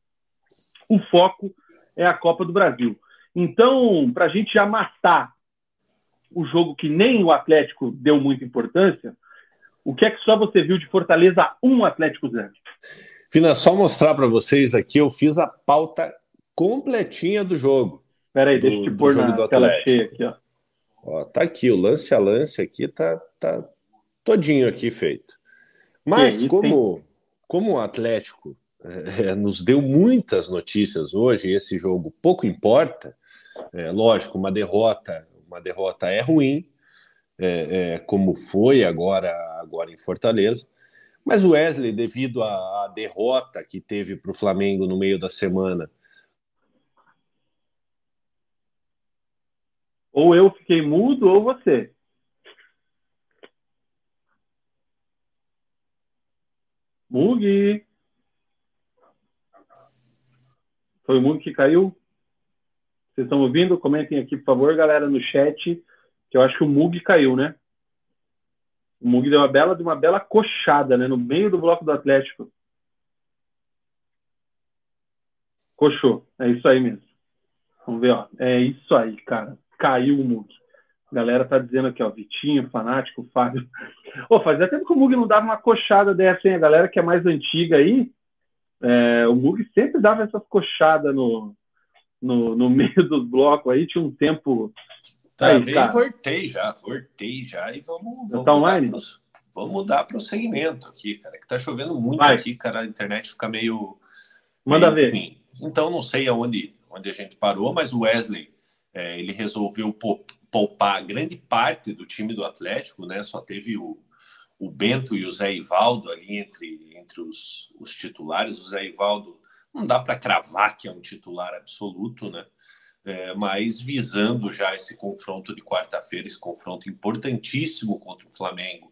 O foco é a Copa do Brasil. Então, para a gente já matar o jogo que nem o Atlético deu muita importância, o que é que só você viu de Fortaleza 1 Atlético 0? Fina, só mostrar para vocês aqui, eu fiz a pauta completinha do jogo. Peraí, deixa eu te pôr na tela cheia aqui, ó. ó. Tá aqui, o lance a lance aqui tá, tá todinho aqui feito. Mas como, como o Atlético é, nos deu muitas notícias hoje, esse jogo pouco importa, é, lógico, uma derrota, uma derrota é ruim, é, é, como foi agora, agora em Fortaleza, mas o Wesley, devido à derrota que teve para o Flamengo no meio da semana. Ou eu fiquei mudo, ou você. Mug. Foi o Mug que caiu? Vocês estão ouvindo? Comentem aqui, por favor, galera, no chat, que eu acho que o Mug caiu, né? O Mug deu uma bela de uma bela coxada, né? No meio do bloco do Atlético. Coxou. É isso aí mesmo. Vamos ver, ó. É isso aí, cara. Caiu o Mug. A galera tá dizendo aqui, ó. Vitinho, fanático, Fábio. Ô, fazia tempo que o Mug não dava uma coxada dessa, hein? A galera que é mais antiga aí, é, o Mug sempre dava essas coxadas no, no, no meio dos blocos aí. Tinha um tempo Travei e voltei já, voltei já e vamos. vamos tá online? Pro, vamos mudar para o segmento aqui, cara, que tá chovendo muito Vai. aqui, cara, a internet fica meio. Manda meio ver. Ruim. Então não sei aonde onde a gente parou, mas o Wesley é, ele resolveu poupar grande parte do time do Atlético, né? Só teve o, o Bento e o Zé Ivaldo ali entre, entre os, os titulares. O Zé Ivaldo não dá para cravar que é um titular absoluto, né? é, mas visando já esse confronto de quarta-feira, esse confronto importantíssimo contra o Flamengo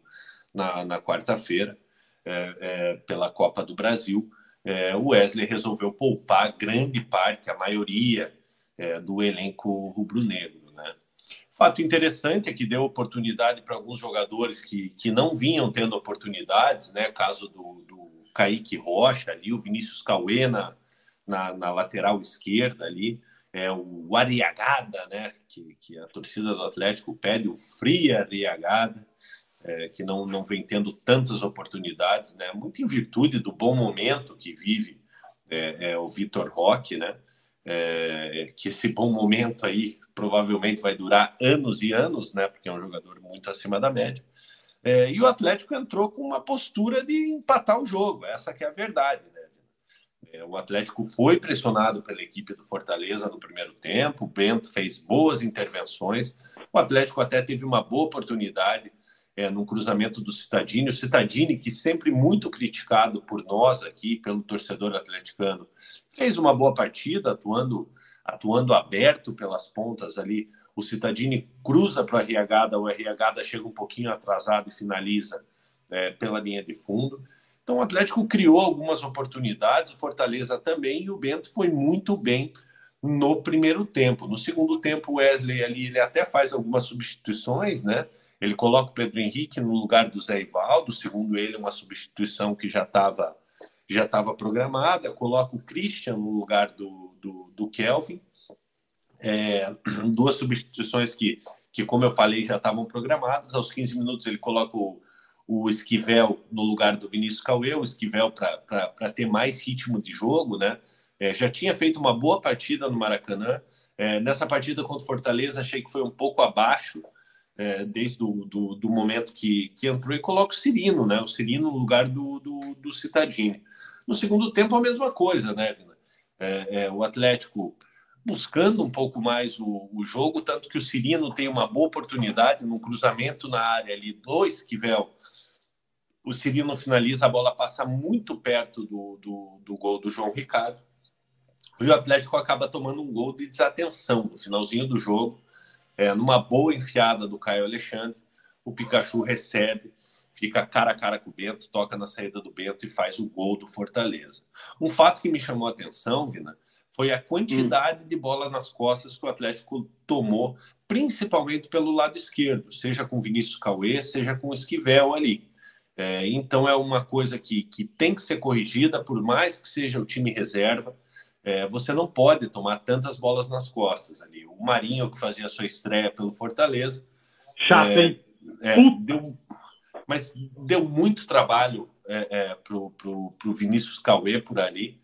na, na quarta-feira, é, é, pela Copa do Brasil. É, o Wesley resolveu poupar grande parte, a maioria é, do elenco rubro-negro. Né? Fato interessante é que deu oportunidade para alguns jogadores que, que não vinham tendo oportunidades, né? caso do, do Kaique Rocha ali, o Vinícius Cauê na, na, na lateral esquerda ali, é o Ariagada, né, que, que a torcida do Atlético pede, o Fria Ariagada, é, que não, não vem tendo tantas oportunidades, né, muito em virtude do bom momento que vive é, é o Vitor Roque, né, é, que esse bom momento aí provavelmente vai durar anos e anos, né, porque é um jogador muito acima da média. É, e o Atlético entrou com uma postura de empatar o jogo, essa que é a verdade, né? É, o Atlético foi pressionado pela equipe do Fortaleza no primeiro tempo, o Bento fez boas intervenções, o Atlético até teve uma boa oportunidade é, no cruzamento do Citadini. O Citadini, que sempre muito criticado por nós aqui, pelo torcedor atleticano, fez uma boa partida, atuando, atuando aberto pelas pontas ali. o Citadini cruza para o RH, o RH chega um pouquinho atrasado e finaliza é, pela linha de fundo. Então o Atlético criou algumas oportunidades, o Fortaleza também, e o Bento foi muito bem no primeiro tempo. No segundo tempo, o Wesley ali ele até faz algumas substituições, né? Ele coloca o Pedro Henrique no lugar do Zé Ivaldo, segundo ele, uma substituição que já estava já estava programada, coloca o Christian no lugar do, do, do Kelvin. É, duas substituições que, que, como eu falei, já estavam programadas. Aos 15 minutos ele coloca o, o Esquivel no lugar do Vinícius Cauê, o Esquivel para ter mais ritmo de jogo, né? É, já tinha feito uma boa partida no Maracanã. É, nessa partida contra o Fortaleza, achei que foi um pouco abaixo, é, desde o do, momento que, que entrou, e coloca o Cirino, né? O Cirino no lugar do, do, do Citadini. No segundo tempo, a mesma coisa, né, Vina? É, é, o Atlético buscando um pouco mais o, o, jogo, tanto que o Cirino tem uma boa oportunidade no cruzamento na área ali do Esquivel o Cirino finaliza, a bola passa muito perto do, do, do gol do João Ricardo. E o Atlético acaba tomando um gol de desatenção no finalzinho do jogo, é, numa boa enfiada do Caio Alexandre. O Pikachu recebe, fica cara a cara com o Bento, toca na saída do Bento e faz o gol do Fortaleza. Um fato que me chamou a atenção, Vina, foi a quantidade hum. de bola nas costas que o Atlético tomou, principalmente pelo lado esquerdo, seja com Vinícius Cauê, seja com Esquivel ali. É, então é uma coisa que, que tem que ser corrigida, por mais que seja o time reserva. É, você não pode tomar tantas bolas nas costas ali. O Marinho, que fazia sua estreia pelo Fortaleza. Chato, é, hein? É, deu, mas deu muito trabalho é, é, para o Vinícius Cauê por ali.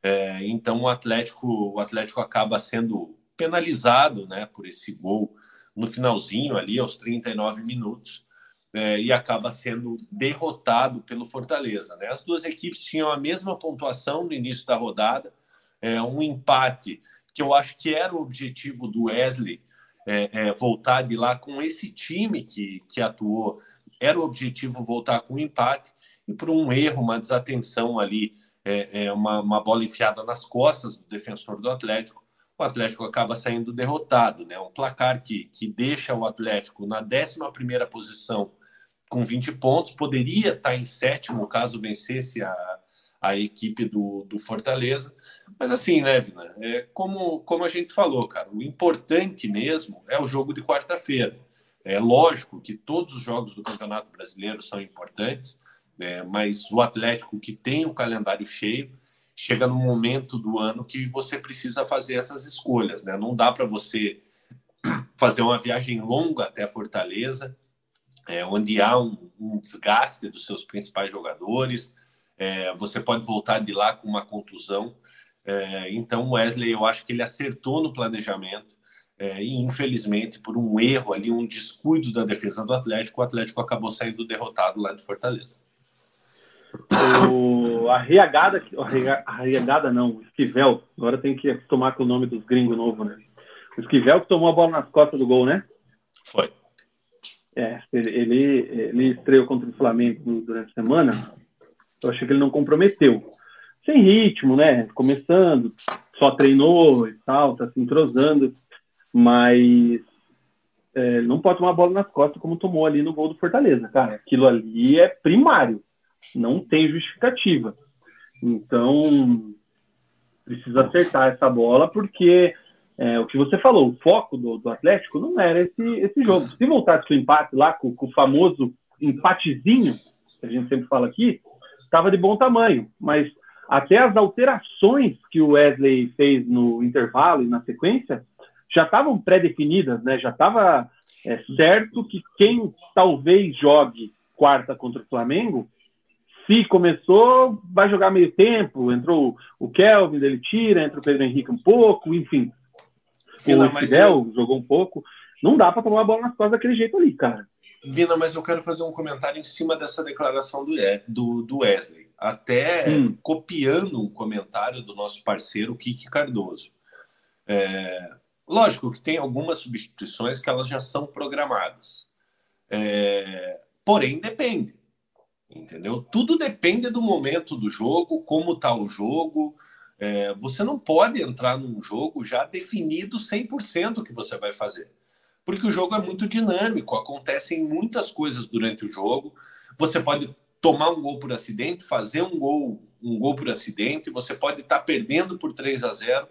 É, então o Atlético, o Atlético acaba sendo penalizado né, por esse gol no finalzinho ali, aos 39 minutos é, e acaba sendo derrotado pelo Fortaleza. Né? As duas equipes tinham a mesma pontuação no início da rodada, é, um empate que eu acho que era o objetivo do Wesley é, é, voltar de lá com esse time que, que atuou. Era o objetivo voltar com um empate e por um erro, uma desatenção ali, é, é uma, uma bola enfiada nas costas do defensor do Atlético, o Atlético acaba saindo derrotado, né? Um placar que, que deixa o Atlético na 11 primeira posição com 20 pontos, poderia estar em sétimo caso vencesse a, a equipe do, do Fortaleza. Mas assim, né, Vina? É como, como a gente falou, cara, o importante mesmo é o jogo de quarta-feira. É lógico que todos os jogos do Campeonato Brasileiro são importantes, é, mas o Atlético que tem o calendário cheio chega no momento do ano que você precisa fazer essas escolhas, né? Não dá para você fazer uma viagem longa até Fortaleza é, onde há um, um, desgaste dos seus principais jogadores. É, você pode voltar de lá com uma contusão. É, então, Wesley, eu acho que ele acertou no planejamento é, e, infelizmente, por um erro ali, um descuido da defesa do Atlético, o Atlético acabou saindo derrotado lá de Fortaleza. O, a riagada, a riagada não, o Esquivel, agora tem que acostumar com o nome dos gringos novo, né? O Esquivel que tomou a bola nas costas do gol, né? Foi. É, ele, ele estreou contra o Flamengo durante a semana. Eu achei que ele não comprometeu. Sem ritmo, né? Começando, só treinou e tal, tá se entrosando, mas é, não pode tomar bola nas costas como tomou ali no gol do Fortaleza, cara. Aquilo ali é primário, não tem justificativa. Então, precisa acertar essa bola, porque é, o que você falou, o foco do, do, Atlético não era esse, esse jogo. Se voltasse com o empate lá, com, com o famoso empatezinho, que a gente sempre fala aqui, estava de bom tamanho. Mas até as alterações que o Wesley fez no intervalo e na sequência já estavam pré-definidas, né? Já estava é, certo que quem talvez jogue quarta contra o Flamengo, se começou, vai jogar meio tempo. Entrou o Kelvin, ele tira, entra o Pedro Henrique um pouco, enfim. Vina, o Fidel eu... jogou um pouco. Não dá para tomar a bola nas costas daquele jeito ali, cara. Vina, mas eu quero fazer um comentário em cima dessa declaração do, do, do Wesley. Até hum. copiando um comentário do nosso parceiro Kiki Cardoso. É, lógico que tem algumas substituições que elas já são programadas. É, porém, depende. Entendeu? Tudo depende do momento do jogo, como está o jogo, é, você não pode entrar num jogo já definido 100% o que você vai fazer. porque o jogo é muito dinâmico, acontecem muitas coisas durante o jogo. Você pode tomar um gol por acidente, fazer um gol, um gol por acidente, você pode estar tá perdendo por 3 a 0.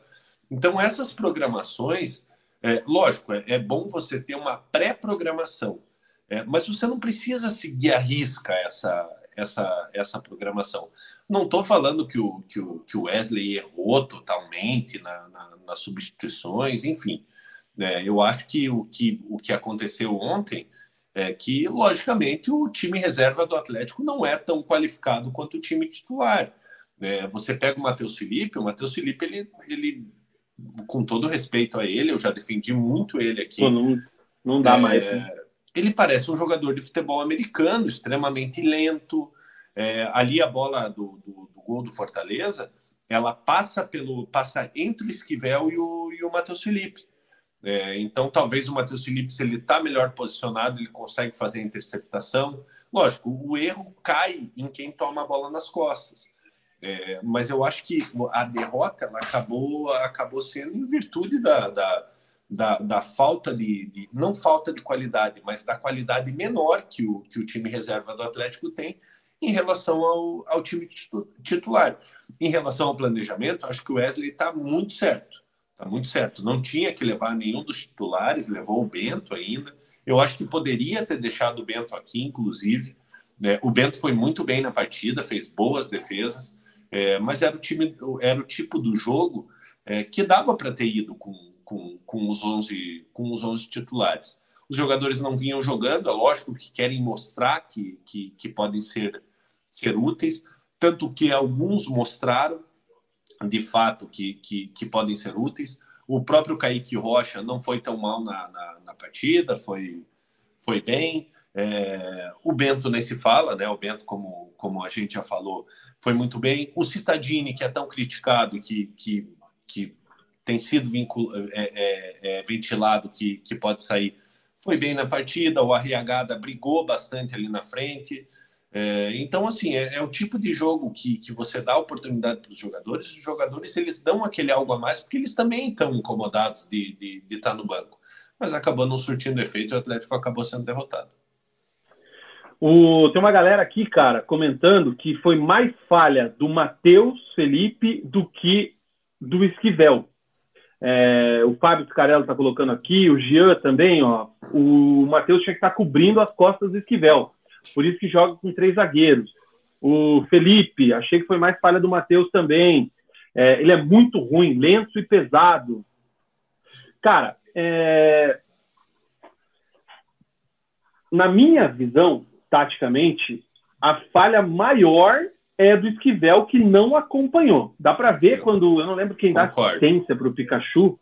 Então, essas programações, é, lógico, é, é bom você ter uma pré-programação, é, mas você não precisa seguir a risca essa, essa, essa programação. Não estou falando que o, que, o, que o Wesley errou totalmente na, na, nas substituições, enfim. É, eu acho que o, que o que aconteceu ontem é que, logicamente, o time reserva do Atlético não é tão qualificado quanto o time titular. É, você pega o Matheus Felipe, o Matheus Felipe, ele, ele, com todo respeito a ele, eu já defendi muito ele aqui. Pô, não, não dá é, mais. Né? Ele parece um jogador de futebol americano, extremamente lento. É, ali a bola do, do, do, gol do Fortaleza, ela passa pelo passa entre o Esquivel e o, e o Matheus Felipe. É, então, talvez o Matheus Felipe, se ele está melhor posicionado, ele consegue fazer a interceptação. Lógico, o erro cai em quem toma a bola nas costas. É, mas eu acho que a derrota acabou, acabou sendo em virtude da, da, da, da falta de, de, não falta de qualidade, mas da qualidade menor que o, que o time reserva do Atlético tem em relação ao, ao time titular. Em relação ao planejamento, acho que o Wesley está muito certo Tá muito certo. Não tinha que levar nenhum dos titulares, levou o Bento ainda. Eu acho que poderia ter deixado o Bento aqui, inclusive. É, o Bento foi muito bem na partida, fez boas defesas, é, mas era o, time, era o tipo do jogo é, que dava para ter ido com, com, com, os 11, com os 11 titulares. Os jogadores não vinham jogando, é lógico que querem mostrar que, que, que podem ser, ser úteis, tanto que alguns mostraram, de fato que, que, que, podem ser úteis. O próprio Kaique Rocha não foi tão mal na, na, na partida, foi, foi bem. É, o Bento nem se fala, né? O Bento, como, como a gente já falou, foi muito bem. O Citadini, que é tão criticado, que, que, que tem sido vincul... é, é, é, ventilado, que, que pode sair, foi bem na partida. O Arriagada brigou bastante ali na frente. É, então, assim, é, é, o tipo de jogo que, que você dá oportunidade para os jogadores. Os jogadores eles dão aquele algo a mais porque eles também estão incomodados de, de, de estar no banco. Mas acabou não surtindo efeito e o Atlético acabou sendo derrotado. O, tem uma galera aqui, cara, comentando que foi mais falha do Matheus Felipe do que do Esquivel. É, o Fábio Scarello está colocando aqui, o Jean também, ó. O Matheus tinha que estar tá cobrindo as costas do Esquivel por isso que joga com três zagueiros. O Felipe, achei que foi mais falha do Matheus também. É, ele é muito ruim, lento e pesado. Cara, é... na minha visão, taticamente, a falha maior é do Esquivel que não acompanhou. Dá para ver quando eu não lembro quem Concordo. dá assistência para o Pikachu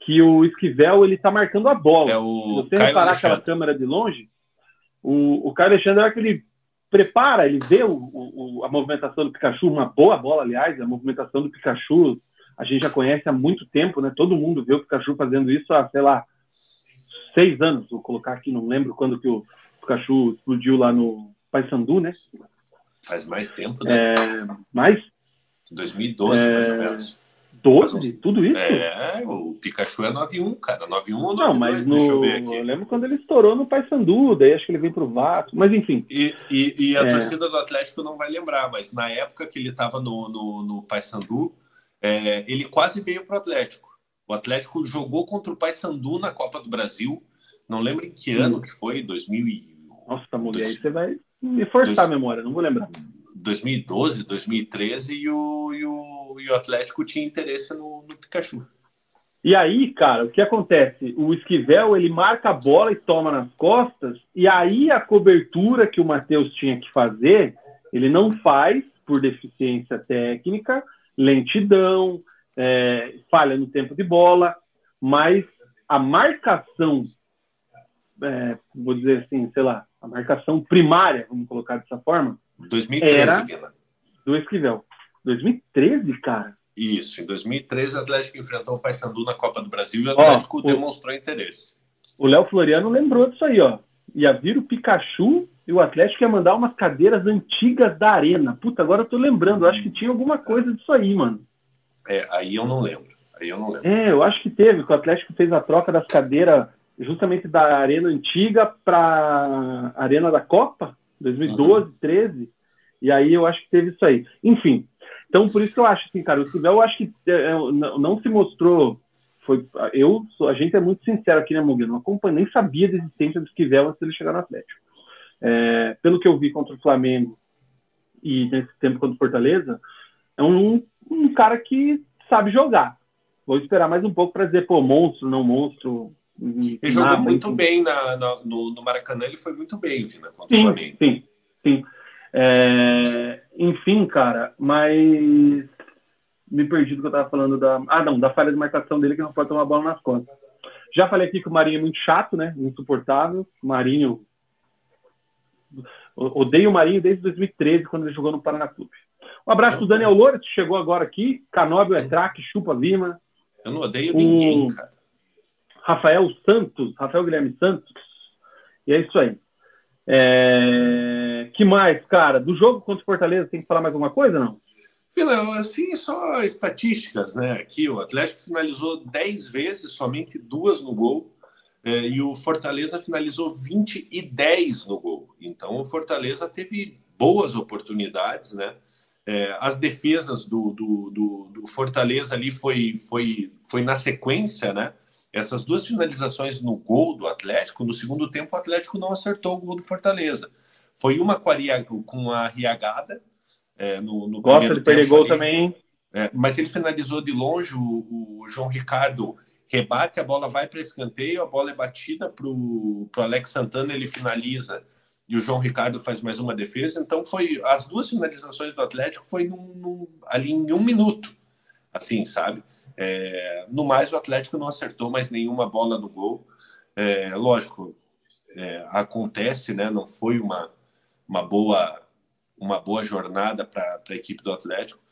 que o Esquivel ele tá marcando a bola. É o Se você reparar aquela câmera de longe, o, o Caio Alexandre, é que ele prepara, ele vê o, o, a movimentação do Pikachu, uma boa bola, aliás, a movimentação do Pikachu, a gente já conhece há muito tempo, né? Todo mundo vê o Pikachu fazendo isso há, sei lá, seis anos, vou colocar aqui, não lembro quando que o Pikachu explodiu lá no Paysandu, né? Faz mais tempo, né? É, mais? 2012, é, mais ou menos. 12? Tudo isso? É, o Pikachu é 9-1, cara. 9-1 ou 9-2? Não, mas no... Deixa eu ver aqui. Eu lembro quando ele estourou no Paysandu, daí acho que ele veio pro Vasco, mas enfim. E, e, e a é... torcida do Atlético não vai lembrar, mas na época que ele estava no, no, no Paysandu, é, ele quase veio pro Atlético. O Atlético jogou contra o Paysandu na Copa do Brasil. Não lembro em que ano que foi, 2000 e... Nossa, mulher, aí você vai me forçar Dois... a memória, não vou lembrar. 2012, 2013 e o, e o, e o Atlético tinha interesse no, no, Pikachu. E aí, cara, o que acontece? O Esquivel ele marca a bola e toma nas costas, e aí a cobertura que o Matheus tinha que fazer, ele não faz por deficiência técnica, lentidão, é, falha no tempo de bola, mas a marcação, é, vou dizer assim, sei lá, a marcação primária, vamos colocar dessa forma, 2013, era Vila. Do Esquivel. 2013, cara? Isso, em 2013 o Atlético enfrentou o Paysandu na Copa do Brasil e o Atlético ó, demonstrou interesse. O Léo Floriano lembrou disso aí, ó. Ia vir o Pikachu e o Atlético ia mandar umas cadeiras antigas da arena. Puta, agora eu tô lembrando. Eu acho que tinha alguma coisa disso aí, mano. É, aí eu não lembro. Aí eu não lembro. É, eu acho que teve, que o Atlético fez a troca das cadeiras justamente da Arena Antiga para a Arena da Copa, 2012, uhum. 13. E aí eu acho que teve isso aí. Enfim, então por isso que eu acho assim, cara, o Esquivel eu acho que é, não se mostrou. Foi, eu, a gente é muito sincero aqui, né, Muguia? Não acompanho, nem sabia da existência do Esquivel antes dele chegar no Atlético. É, pelo que eu vi contra o Flamengo e nesse tempo contra o Fortaleza, é um, um cara que sabe jogar. Vou esperar mais um pouco para dizer, pô, monstro, não monstro. Ele jogou muito enfim. bem na, na, no, no, Maracanã, ele foi muito bem, Vina, contra sim, o Flamengo. Sim, sim. É, enfim, cara, mas me perdi do que eu estava falando da. Ah, não, da falha de marcação dele que não pode tomar bola nas costas. Já falei aqui que o Marinho é muito chato, né? Insuportável. Marinho. Odeio o Marinho desde 2013, quando ele jogou no Paraná Clube. Um abraço pro Daniel Loura, que chegou agora aqui. Canóbio é craque, chupa Lima. Eu não odeio ninguém, cara. Rafael Santos, Rafael Guilherme Santos. E é isso aí. É... Que mais, cara? Do jogo contra o Fortaleza, tem que falar mais alguma coisa, não? Filão, assim, só estatísticas, né? Aqui o Atlético finalizou 10 vezes, somente duas no gol. É, e o Fortaleza finalizou 20 e 10 no gol. Então o Fortaleza teve boas oportunidades, né? É, as defesas do, do, do, do, Fortaleza ali foi, foi, foi na sequência, né? Essas duas finalizações no gol do Atlético, no segundo tempo o Atlético não acertou o gol do Fortaleza. Foi uma com a, com a Riagada, é, no, no Gosta de perder gol também. É, mas ele finalizou de longe, o, o, João Ricardo rebate, a bola vai para escanteio, a bola é batida para o Alex Santana, ele finaliza e o João Ricardo faz mais uma defesa. Então foi as duas finalizações do Atlético foi num, num, ali em um minuto, assim, sabe? É, no mais o Atlético não acertou mais nenhuma bola no gol. É, lógico, é, acontece, né? Não foi uma, uma boa uma boa jornada para a equipe do Atlético.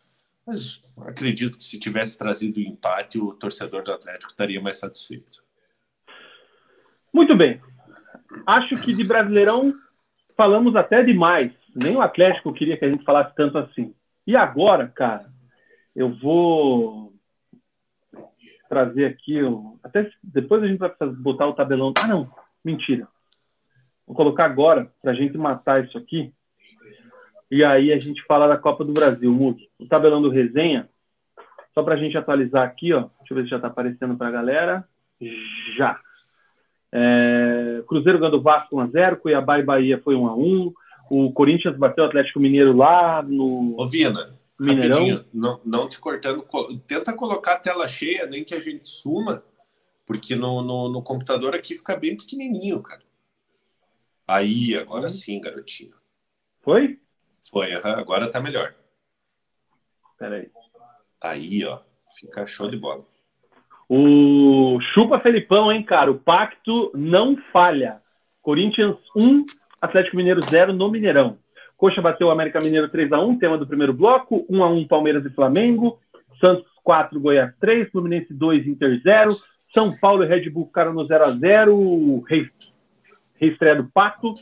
Mas acredito que se tivesse trazido o empate, o torcedor do Atlético estaria mais satisfeito. Muito bem. Acho que de Brasileirão falamos até demais. Nem o Atlético queria que a gente falasse tanto assim. E agora, cara, eu vou trazer aqui. Até depois a gente vai botar o tabelão. Ah, não, mentira. Vou colocar agora para a gente matar isso aqui. E aí a gente fala da Copa do Brasil, Mug. O tabelão do resenha, só para a gente atualizar aqui, ó. Deixa eu ver se já está aparecendo para a galera. Já. É, Cruzeiro ganhou Vasco 1x0, Cuiabá e Bahia foi 1x1. O Corinthians bateu o Atlético Mineiro lá no. Ô, Vina, Mineirão. Não, não te cortando, tenta colocar a tela cheia, nem que a gente suma, porque no, no, no computador aqui fica bem pequenininho, cara. Aí, agora hum. sim, garotinho. Foi? Foi, agora tá melhor. Peraí. Aí, ó, fica show de bola. O Chupa Felipão, hein, cara? O pacto não falha. Corinthians 1, Atlético Mineiro 0 no Mineirão. Coxa bateu o América Mineiro 3x1, tema do primeiro bloco. 1x1 Palmeiras e Flamengo. Santos 4, Goiás 3. Fluminense 2, Inter 0. São Paulo e Red Bull ficaram no 0x0. Reestreia do Pacto.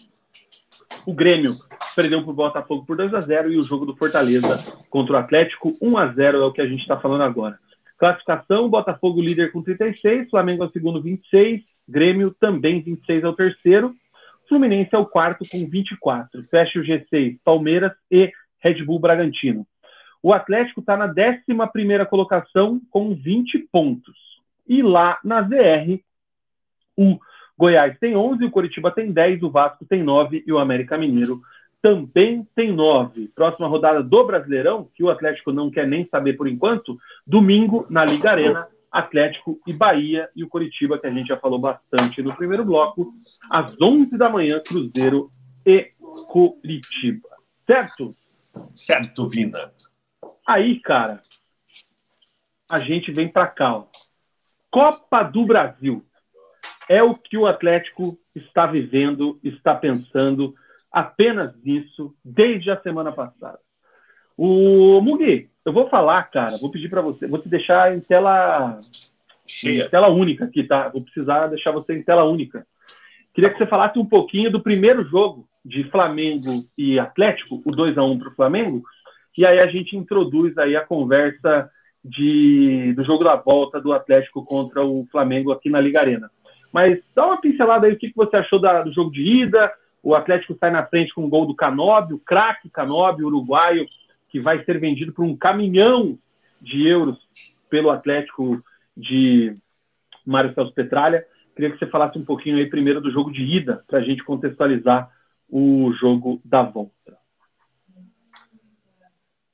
O Grêmio perdeu para o Botafogo por 2x0. E o jogo do Fortaleza contra o Atlético 1x0 é o que a gente está falando agora. Classificação: Botafogo líder com 36, Flamengo é o segundo 26, Grêmio também 26 é o terceiro, Fluminense é o quarto com 24. Fecha o G6, Palmeiras e Red Bull Bragantino. O Atlético está na 11 colocação com 20 pontos. E lá na ZR, o Goiás tem 11, o Coritiba tem 10, o Vasco tem 9 e o América Mineiro também tem nove. Próxima rodada do Brasileirão, que o Atlético não quer nem saber por enquanto, domingo na Liga Arena, Atlético e Bahia e o Coritiba, que a gente já falou bastante no primeiro bloco, às 11 da manhã, Cruzeiro e Curitiba. Certo? Certo, Vina. Aí, cara, a gente vem para cá. Ó. Copa do Brasil. É o que o Atlético está vivendo, está pensando apenas nisso desde a semana passada. O Mugi, eu vou falar, cara, vou pedir para você, vou te deixar em tela Cheia. Em tela única aqui, tá? Vou precisar deixar você em tela única. Queria que você falasse um pouquinho do primeiro jogo de Flamengo e Atlético, o 2 a 1 para o Flamengo, e aí a gente introduz aí a conversa de, do jogo da volta do Atlético contra o Flamengo aqui na Liga Arena. Mas dá uma pincelada aí, o que você achou da, do jogo de ida? O Atlético sai na frente com o gol do Canóbio, o craque Canóbio, uruguaio, que vai ser vendido por um caminhão de euros pelo Atlético de Mário Celso Petralha. Queria que você falasse um pouquinho aí primeiro do jogo de ida, para a gente contextualizar o jogo da volta.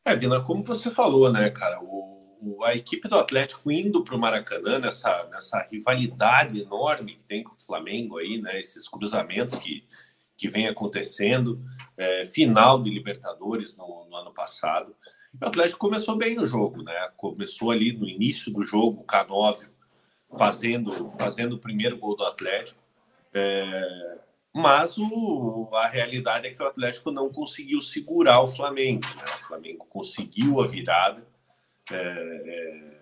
É, Vina, como você falou, né, cara, o, o a equipe do Atlético indo para o Maracanã, nessa, nessa rivalidade enorme que tem com o Flamengo aí, né, esses cruzamentos que, que vem acontecendo, é, final de Libertadores no, no ano passado. O Atlético começou bem no jogo, né? Começou ali no início do jogo, o Canóbio fazendo, fazendo o primeiro gol do Atlético. É, mas o, a realidade é que o Atlético não conseguiu segurar o Flamengo. Né? O Flamengo conseguiu a virada, é, é,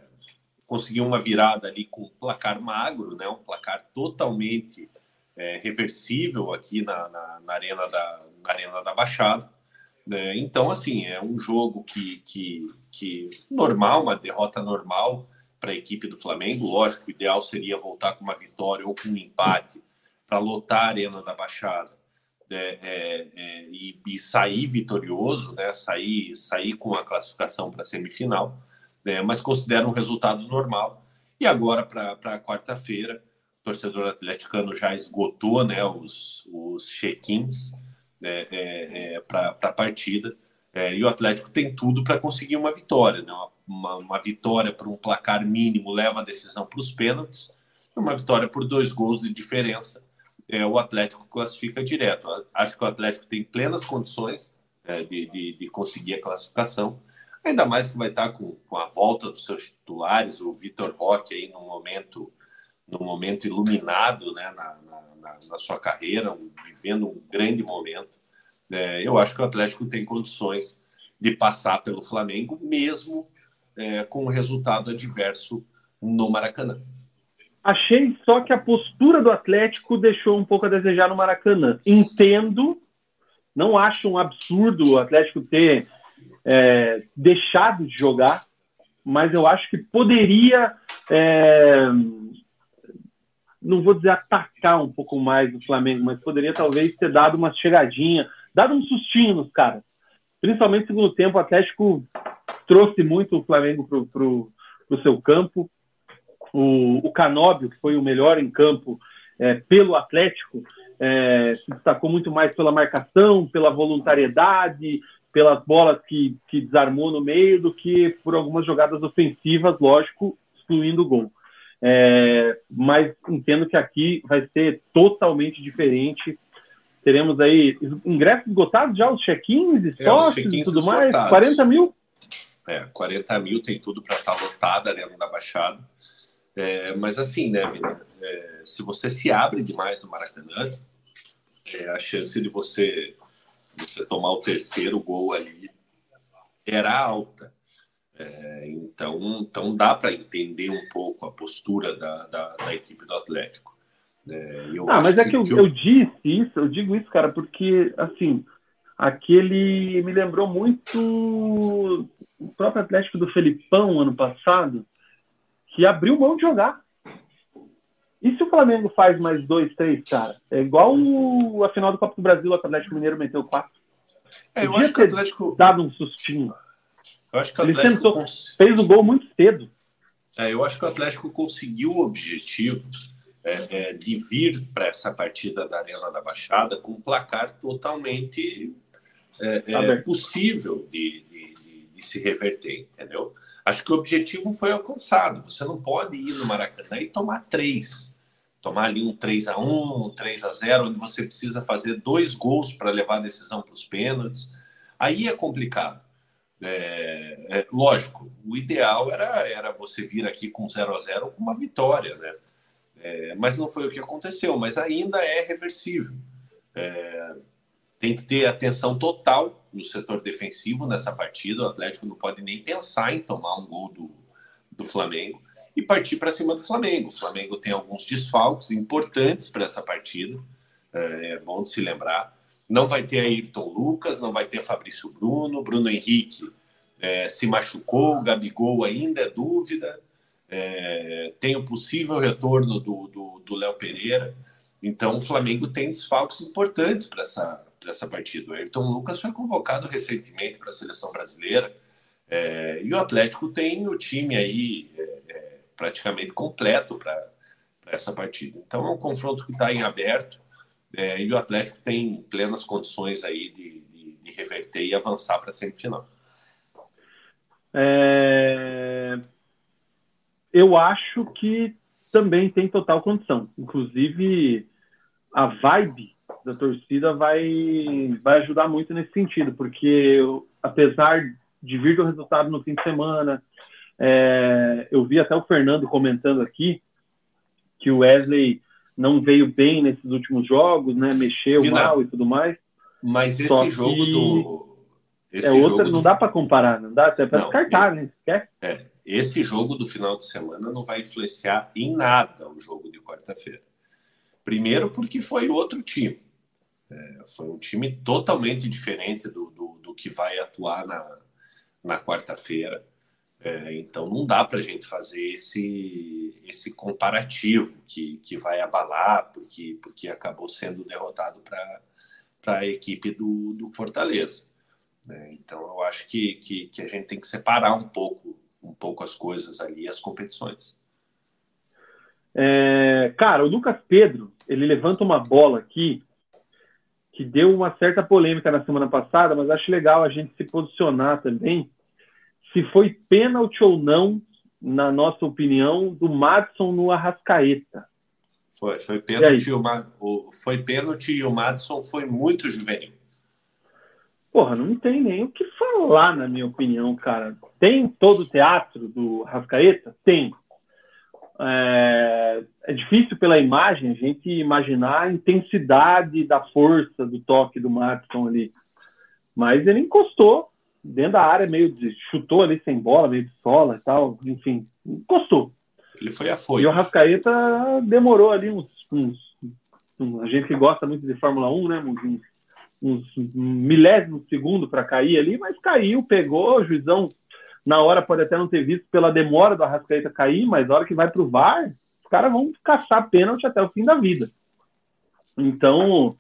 conseguiu uma virada ali com um placar magro, né? um placar totalmente é, reversível aqui na, na, na, arena da, na Arena da Baixada. Né? Então, assim, é um jogo que, que, que normal, uma derrota normal para a equipe do Flamengo. Lógico, o ideal seria voltar com uma vitória ou com um empate para lotar a Arena da Baixada é, é, é, e, e, sair vitorioso, né? sair, sair com a classificação para a semifinal, né? mas considera um resultado normal. E agora, para quarta-feira, torcedor atleticano já esgotou né, os, os check-ins né, é, é, para a partida. É, e o Atlético tem tudo para conseguir uma vitória. Né? Uma, uma vitória por um placar mínimo leva a decisão para os pênaltis. Uma vitória por dois gols de diferença, é, o Atlético classifica direto. Acho que o Atlético tem plenas condições é, de, de, de, conseguir a classificação. Ainda mais que vai estar com, com a volta dos seus titulares, o Vitor Roque aí no momento, no momento iluminado né, na, na, na sua carreira, um, vivendo um grande momento. É, eu acho que o Atlético tem condições de passar pelo Flamengo, mesmo é, com um resultado adverso no Maracanã. Achei só que a postura do Atlético deixou um pouco a desejar no Maracanã. Entendo, não acho um absurdo o Atlético ter é, deixado de jogar, mas eu acho que poderia é, não vou dizer atacar um pouco mais o Flamengo, mas poderia talvez ter dado uma chegadinha, dado um sustinho nos caras. Principalmente no segundo tempo, o Atlético trouxe muito o Flamengo para o seu campo. O, o Canóbio, que foi o melhor em campo é, pelo Atlético, é, se destacou muito mais pela marcação, pela voluntariedade, pelas bolas que, que desarmou no meio, do que por algumas jogadas ofensivas, lógico, excluindo o gol. É, mas entendo que aqui vai ser totalmente diferente. Teremos aí ingressos esgotados já, os check-ins, sócios e tudo mais. 40 mil? É, 40 mil tem tudo para estar tá lotada dentro da Baixada. É, mas assim, né, Vina? É, se você se abre demais no Maracanã, é, a chance de você, você tomar o terceiro gol ali era alta. É, então, então dá para entender um pouco a postura da, da, da equipe do Atlético. É, ah, mas é que, que eu, eu... eu, disse isso, eu digo isso, cara, porque assim, aquele me lembrou muito o próprio Atlético do Felipão ano passado, que abriu mão de jogar. E se o Flamengo faz mais dois, três, cara? É igual o, a final do Copa do Brasil, o Atlético Mineiro meteu quatro. É, eu acho que o Atlético. Dado um sustinho. Eu acho que o Atlético tentou, cons... fez o gol muito cedo. É, eu acho que o Atlético conseguiu o objetivo é, é, de vir para essa partida da Arena da Baixada com um placar totalmente é possível de, de, de, de, se reverter, entendeu? Acho que o objetivo foi alcançado. Você não pode ir no Maracanã e tomar três. Tomar ali um 3 a 1 um 3 a 0 onde você precisa fazer dois gols para levar a decisão para os pênaltis. Aí é complicado. É, é, lógico, o ideal era, era você vir aqui com 0 a 0 com uma vitória, né? É, mas não foi o que aconteceu, mas ainda é reversível. É, tem que ter atenção total no setor defensivo nessa partida. O Atlético não pode nem pensar em tomar um gol do, do Flamengo e partir para cima do Flamengo. O Flamengo tem alguns desfalques importantes para essa partida, é, é bom de se lembrar. Não vai ter Ayrton Lucas, não vai ter Fabrício Bruno, Bruno Henrique é, se machucou, Gabigol ainda é dúvida. É, tem o possível retorno do, do, Léo Pereira. Então o Flamengo tem desfalques importantes para essa, essa partida. O Ayrton Lucas foi convocado recentemente para a seleção brasileira. É, e o Atlético tem o time aí é, é, praticamente completo para essa partida. Então é um confronto que está em aberto é, e o Atlético tem plenas condições aí de, de, de reverter e avançar para a semifinal. É... Eu acho que também tem total condição. Inclusive, a vibe da torcida vai, vai ajudar muito nesse sentido, porque apesar de vir do resultado no fim de semana, é, eu vi até o Fernando comentando aqui que o Wesley não veio bem nesses últimos jogos, né? Mexeu Final. mal e tudo mais. Mas esse Só jogo do esse é outra, não dá para comparar, não dá até para descartar, né? Quer? É, esse jogo do final de semana não vai influenciar em nada o jogo de quarta-feira. Primeiro, porque foi outro time. É, foi um time totalmente diferente do, do, do que vai atuar na, na quarta-feira. É, então, não dá para a gente fazer esse, esse comparativo que, que vai abalar, porque, porque acabou sendo derrotado para a equipe do, do Fortaleza. Né? Então, eu acho que, que, que, a gente tem que separar um pouco, um pouco as coisas ali, as competições. É, cara, o Lucas Pedro, ele levanta uma bola aqui que deu uma certa polêmica na semana passada, mas acho legal a gente se posicionar também se foi pênalti ou não, na nossa opinião, do Madison no Arrascaeta. Foi, foi pênalti, o, o, foi pênalti e o Madison foi muito juvenil. Porra, não tem nem o que falar, na minha opinião, cara. Tem todo o teatro do Rascaeta? Tem. É, é, difícil pela imagem a gente imaginar a intensidade da força do toque do Matson ali. Mas ele encostou dentro da área, meio de, chutou ali sem bola, meio de sola e tal, enfim, encostou. Ele foi a foi. E o Rascaeta demorou ali uns, uns, uns, a gente que gosta muito de Fórmula 1, né, uns uns milésimos de segundo para cair ali, mas caiu, pegou, o juizão na hora pode até não ter visto pela demora do Arrascaeta cair, mas na hora que vai para o VAR, os caras vão caçar pênalti até o fim da vida. Então,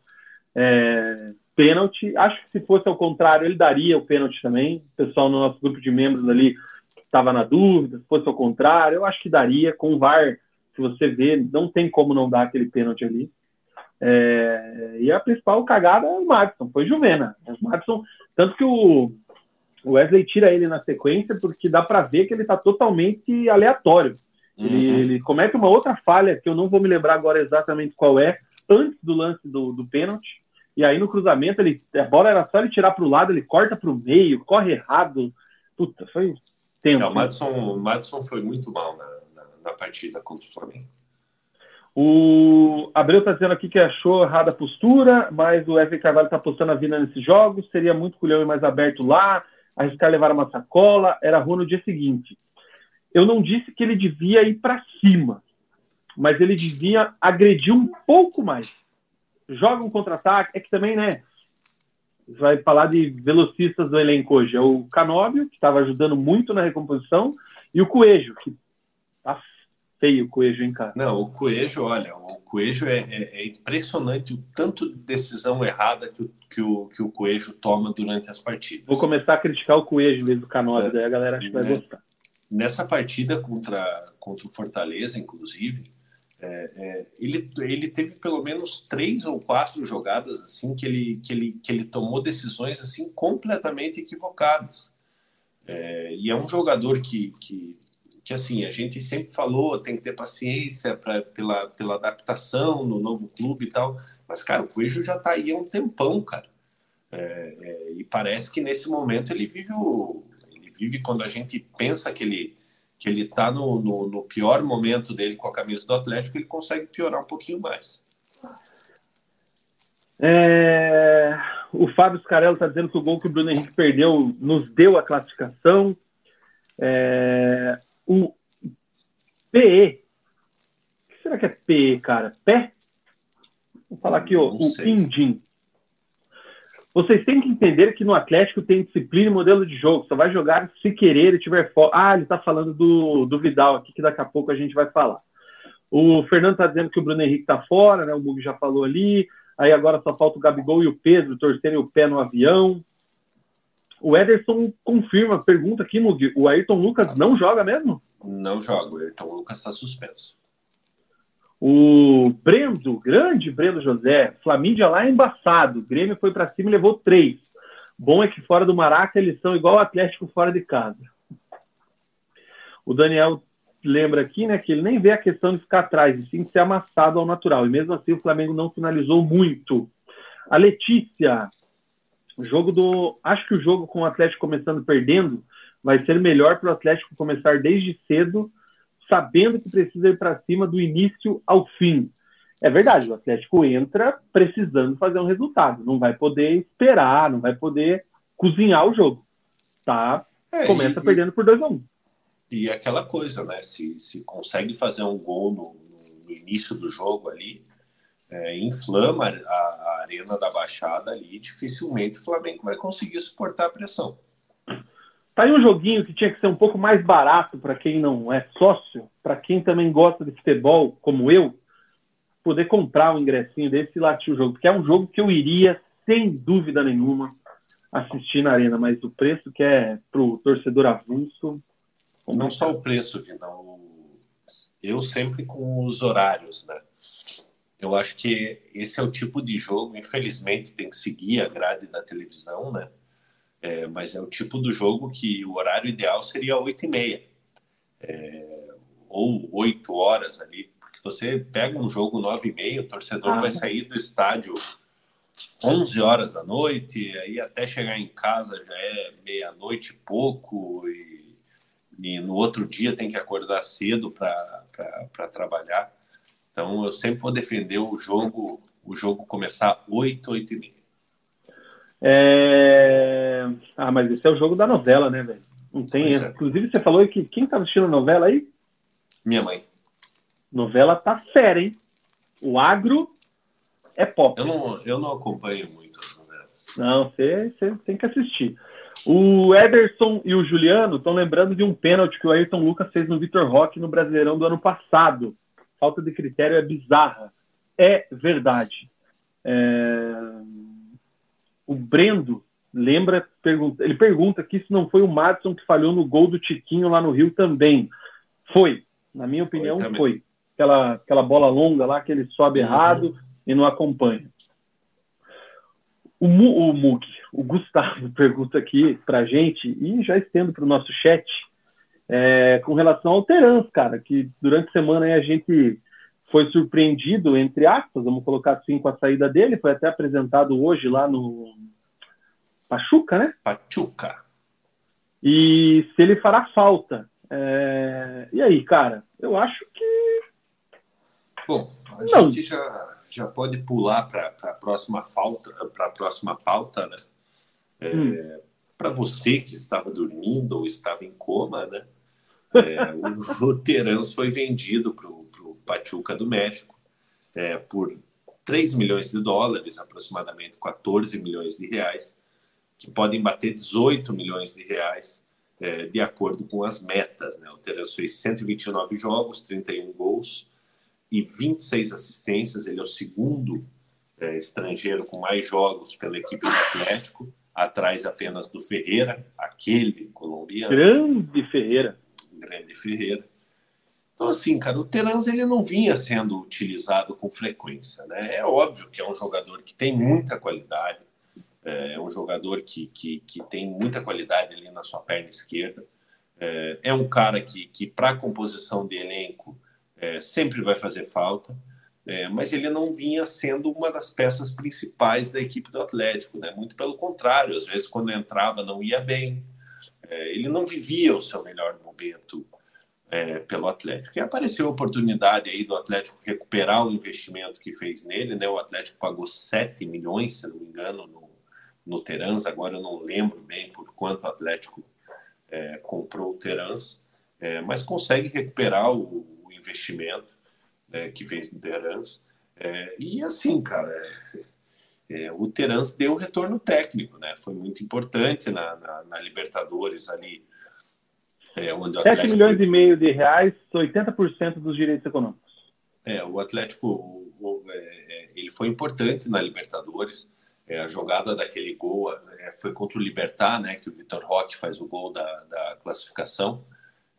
é, pênalti, acho que se fosse ao contrário, ele daria o pênalti também. O pessoal no nosso grupo de membros ali estava na dúvida, se fosse ao contrário, eu acho que daria. Com o VAR, se você vê, não tem como não dar aquele pênalti ali. É, e a principal cagada é o Madison, foi Juvena. O Madison, tanto que o Wesley tira ele na sequência, porque dá para ver que ele está totalmente aleatório. Uhum. Ele, ele, comete uma outra falha, que eu não vou me lembrar agora exatamente qual é, antes do lance do, do pênalti. E aí no cruzamento, ele, a bola era só ele tirar para o lado, ele corta para o meio, corre errado. Puta, foi tempo. Não, o Madison, o Madison foi muito mal na, na, na partida contra o Flamengo. O Abreu está dizendo aqui que achou errada a postura, mas o Evan Carvalho está apostando a vida nesses jogos. Seria muito culhão e mais aberto lá, arriscar levar uma sacola. Era rua no dia seguinte. Eu não disse que ele devia ir para cima, mas ele devia agredir um pouco mais. Joga um contra-ataque. É que também, né? Vai falar de velocistas do elenco hoje. É o Canóbio, que estava ajudando muito na recomposição, e o Coelho, que tá feio o Coelho, hein, cara? Não, o Coelho, olha, o Coelho é, é, é, impressionante o tanto de decisão errada que o, que, o, que o Coelho toma durante as partidas. Vou começar a criticar o Coelho vez do Canóbio, é, daí a galera acho que vai né? gostar. Nessa partida contra, contra o Fortaleza, inclusive, é, é, ele, ele teve pelo menos três ou quatro jogadas assim que ele, que ele, que ele tomou decisões assim completamente equivocadas. É, e é um jogador que, que que assim, a gente sempre falou, tem que ter paciência pra, pela, pela adaptação no novo clube e tal, mas, cara, o Coelho já tá aí há um tempão, cara. É, é, e parece que nesse momento ele vive o, ele vive quando a gente pensa que ele que ele tá no, no, no pior momento dele com a camisa do Atlético, ele consegue piorar um pouquinho mais. É, o Fábio Scarello está dizendo que o gol que o Bruno Henrique perdeu nos deu a classificação. É, o PE. O que será que é PE, cara? Pé? Vou falar aqui, ó, o Indim. Vocês têm que entender que no Atlético tem disciplina e modelo de jogo. Só vai jogar se querer e tiver foco. Ah, ele está falando do, do Vidal aqui, que daqui a pouco a gente vai falar. O Fernando está dizendo que o Bruno Henrique está fora, né? O Mug já falou ali. Aí agora só falta o Gabigol e o Pedro torcerem o pé no avião. O Ederson confirma, pergunta aqui, Mug, o Ayrton Lucas não joga mesmo? Não joga, o Ayrton Lucas está suspenso. O Brendo, grande Brendo José, Flamíndia lá é embaçado. Grêmio foi para cima e levou três. Bom é que fora do Maraca eles são igual o Atlético fora de casa. O Daniel lembra aqui, né, que ele nem vê a questão de ficar atrás, e sim de ser amassado ao natural. E mesmo assim o Flamengo não finalizou muito. A Letícia, o jogo do, acho que o jogo com o Atlético começando perdendo vai ser melhor para o Atlético começar desde cedo sabendo que precisa ir para cima do início ao fim. É verdade, o Atlético entra precisando fazer um resultado, não vai poder esperar, não vai poder cozinhar o jogo. Tá? É, Começa e, perdendo por 2 a 1 um. E aquela coisa, né? Se, se consegue fazer um gol no, no início do jogo ali, é, inflama a, a, arena da Baixada ali, dificilmente o Flamengo vai conseguir suportar a pressão. Aí um joguinho que tinha que ser um pouco mais barato para quem não é sócio, para quem também gosta de futebol, como eu, poder comprar um ingressinho desse e latir o jogo, porque é um jogo que eu iria, sem dúvida nenhuma, assistir na arena, mas o preço que é pro torcedor avulso. Não só o preço, Vinão. Eu sempre com os horários, né? Eu acho que esse é o tipo de jogo, infelizmente, tem que seguir a grade da televisão, né? É, mas é o tipo do jogo que o horário ideal seria 8 e meia. É, ou 8 horas ali. Porque você pega um jogo 9 e meia, o torcedor ah. vai sair do estádio 11 horas da noite, aí até chegar em casa já é meia-noite e pouco, e, e, no outro dia tem que acordar cedo para trabalhar. Então eu sempre vou defender o jogo, o jogo começar 8, 8 e meia. É... Ah, mas esse é o jogo da novela, né, velho? Não tem É. Inclusive, você falou que quem tá assistindo novela aí? Minha mãe. Novela tá fera, hein? O agro é pop. Eu não, eu não acompanho muito as novelas. Não, você, você tem que assistir. O Ederson e o Juliano estão lembrando de um pênalti que o Ayrton Lucas fez no Vitor Roque no Brasileirão do ano passado. Falta de critério é bizarra. É verdade. É o Brendo lembra, pergunta, ele pergunta que se não foi o Madison que falhou no gol do Tiquinho lá no Rio também. Foi, na minha opinião, foi. foi. Aquela, aquela bola longa lá que ele sobe uhum. errado e não acompanha. O, o Mug, o Gustavo pergunta aqui pra gente, e já estendo para o nosso chat, é, com relação ao Terans, cara, que durante a semana a gente foi surpreendido, entre aspas, vamos colocar assim, com a saída dele, foi até apresentado hoje lá no Pachuca, né? Pachuca. E se ele fará falta. É... E aí, cara? Eu acho que. Bom, a Não. gente já, já pode pular para a próxima falta, para a próxima pauta, né? É, hum. Para você que estava dormindo ou estava em coma, né? É, o, o Terans foi vendido para o Pachuca do México, é, por 3 milhões de dólares, aproximadamente 14 milhões de reais, que podem bater 18 milhões de reais, é, de acordo com as metas. Né? O Terence fez 129 jogos, 31 gols e 26 assistências. Ele é o segundo é, estrangeiro com mais jogos pela equipe do Atlético, atrás apenas do Ferreira, aquele colombiano. Grande Ferreira. Grande Ferreira. Então, assim, cara, o Terans ele não vinha sendo utilizado com frequência. Né? É óbvio que é um jogador que tem muita qualidade, é um jogador que, que, que tem muita qualidade ali na sua perna esquerda. É, é um cara que, que para a composição de elenco, é, sempre vai fazer falta, é, mas ele não vinha sendo uma das peças principais da equipe do Atlético. Né? Muito pelo contrário, às vezes, quando entrava, não ia bem. É, ele não vivia o seu melhor momento é, pelo Atlético. E apareceu a oportunidade aí do Atlético recuperar o investimento que fez nele, né? O Atlético pagou 7 milhões, se não me engano, no, no Terans, agora eu não lembro bem por quanto o Atlético é, comprou o Terans, é, mas consegue recuperar o, o investimento é, que fez no Terans. É, e assim, cara, é, o Terans deu retorno técnico, né? Foi muito importante na, na, na Libertadores ali é, onde 7 milhões foi... e meio de reais, 80% dos direitos econômicos. É, o Atlético o, é, é, ele foi importante na Libertadores. É, a jogada daquele gol é, foi contra o Libertar, né? Que o Vitor Roque faz o gol da, da classificação.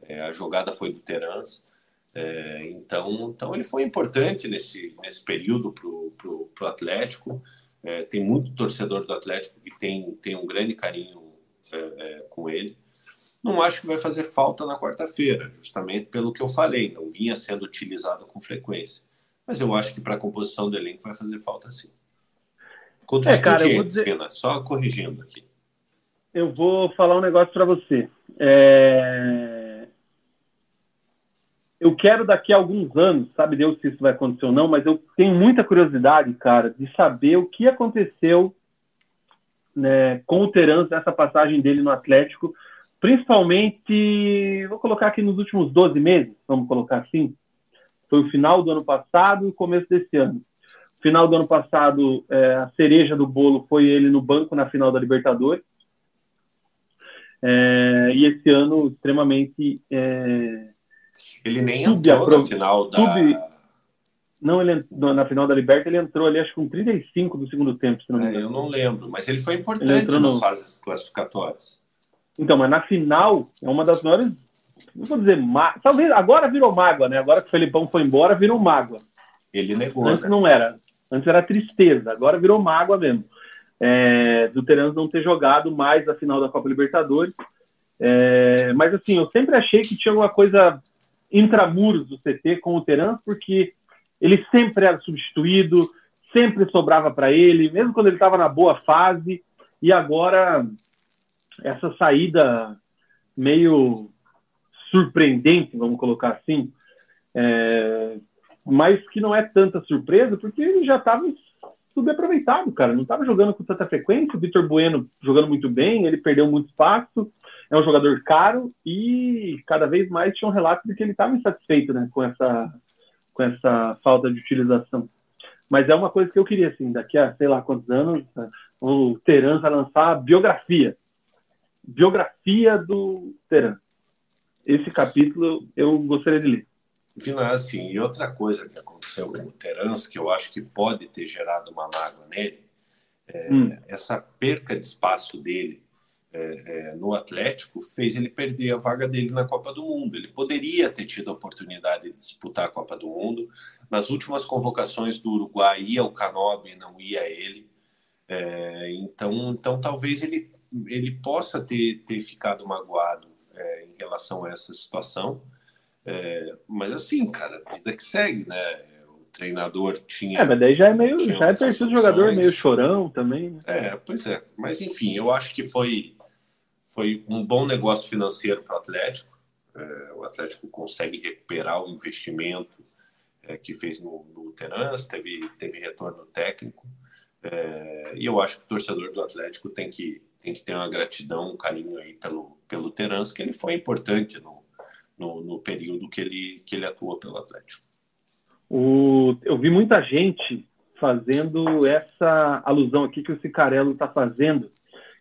É, a jogada foi do Terans. É, então, então ele foi importante nesse, nesse período para o Atlético. Tem muito torcedor do Atlético que tem, tem um grande carinho com ele. Não acho que vai fazer falta na quarta-feira, justamente pelo que eu falei, não vinha sendo utilizado com frequência. Mas eu acho que para a composição do elenco vai fazer falta sim. Contra é, cara, eu vou dizer... Fina, só corrigindo aqui. Eu vou falar um negócio para você. É eu quero daqui a alguns anos, sabe Deus se isso vai acontecer ou não, mas eu tenho muita curiosidade, cara, de saber o que aconteceu né, com o Terans nessa passagem dele no Atlético, principalmente, vou colocar aqui nos últimos 12 meses, vamos colocar assim. Foi o final do ano passado e o começo desse ano. Final do ano passado, é, a cereja do bolo foi ele no banco na final da Libertadores. É, e esse ano, extremamente é, ele nem entrou no final da. Sub... Não, ele na final da Liberta ele entrou ali, acho que com 35 do segundo tempo, se não me é, engano. Eu não lembro, mas ele foi importante ele nas no... fases classificatórias. Então, mas na final é uma das maiores. Não vou dizer má... talvez agora virou mágoa, né? Agora que o Felipão foi embora, virou mágoa. Ele negou. Antes né? não era. Antes era tristeza, agora virou mágoa mesmo. É, do Terans não ter jogado mais a final da Copa Libertadores. É, mas assim, eu sempre achei que tinha alguma coisa intramuros do CT com o Terans, porque ele sempre era substituído, sempre sobrava para ele, mesmo quando ele estava na boa fase, e agora essa saída meio surpreendente, vamos colocar assim, é, mas que não é tanta surpresa, porque ele já estava subaproveitado, cara, não estava jogando com tanta frequência, o Vitor Bueno jogando muito bem, ele perdeu muito espaço, é um jogador caro e cada vez mais tinha um relato de que ele estava insatisfeito né, com, essa, com essa falta de utilização. Mas é uma coisa que eu queria, assim, daqui a sei lá quantos anos, o Teran vai lançar a biografia. Biografia do Teran. Esse capítulo eu gostaria de ler. Vina, assim, e outra coisa que aconteceu com o Terans, que eu acho que pode ter gerado uma mágoa nele, é hum. essa perca de espaço dele é, é, no Atlético fez ele perder a vaga dele na Copa do Mundo. Ele poderia ter tido a oportunidade de disputar a Copa do Mundo. Nas últimas convocações do Uruguai ia o Canobi, não ia ele. É, então, então talvez ele, ele possa ter, ter ficado magoado é, em relação a essa situação. É, mas assim, cara, vida que segue, né? O treinador tinha. É, mas daí já é meio. Já é perfil do jogador meio chorão também. Né? É, pois é. Mas enfim, eu acho que foi foi um bom negócio financeiro para o Atlético. É, o Atlético consegue recuperar o investimento é, que fez no, no Terans, teve, teve retorno técnico. É, e eu acho que o torcedor do Atlético tem que, tem que ter uma gratidão, um carinho aí pelo, pelo Terans, que ele foi importante no, no, no período que ele, que ele atuou pelo Atlético. O, eu vi muita gente fazendo essa alusão aqui que o Cicarello está fazendo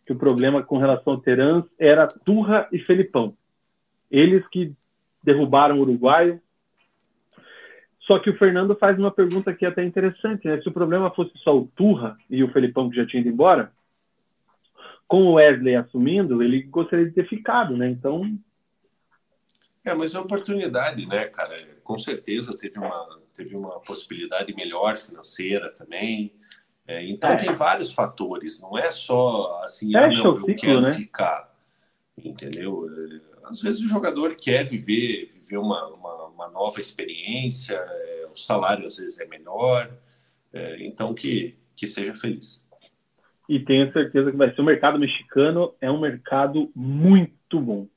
que o problema com relação ao Terans era Turra e Felipão. Eles que derrubaram o uruguaio. Só que o Fernando faz uma pergunta que é até interessante, né? Se o problema fosse só o Turra e o Felipão que já tinha ido embora, com o Wesley assumindo, ele gostaria de ter ficado, né? Então. É, mas é uma oportunidade, né, cara? Com certeza teve uma, teve uma possibilidade melhor financeira também. É, então é. tem vários fatores, não é só assim, ah, não, eu ciclo, quero né? ficar, entendeu? É, às vezes o jogador quer viver, viver uma, uma, uma nova experiência, é, o salário às vezes é menor, é, então que, que seja feliz. E tenho certeza que vai ser o mercado mexicano, é um mercado muito bom.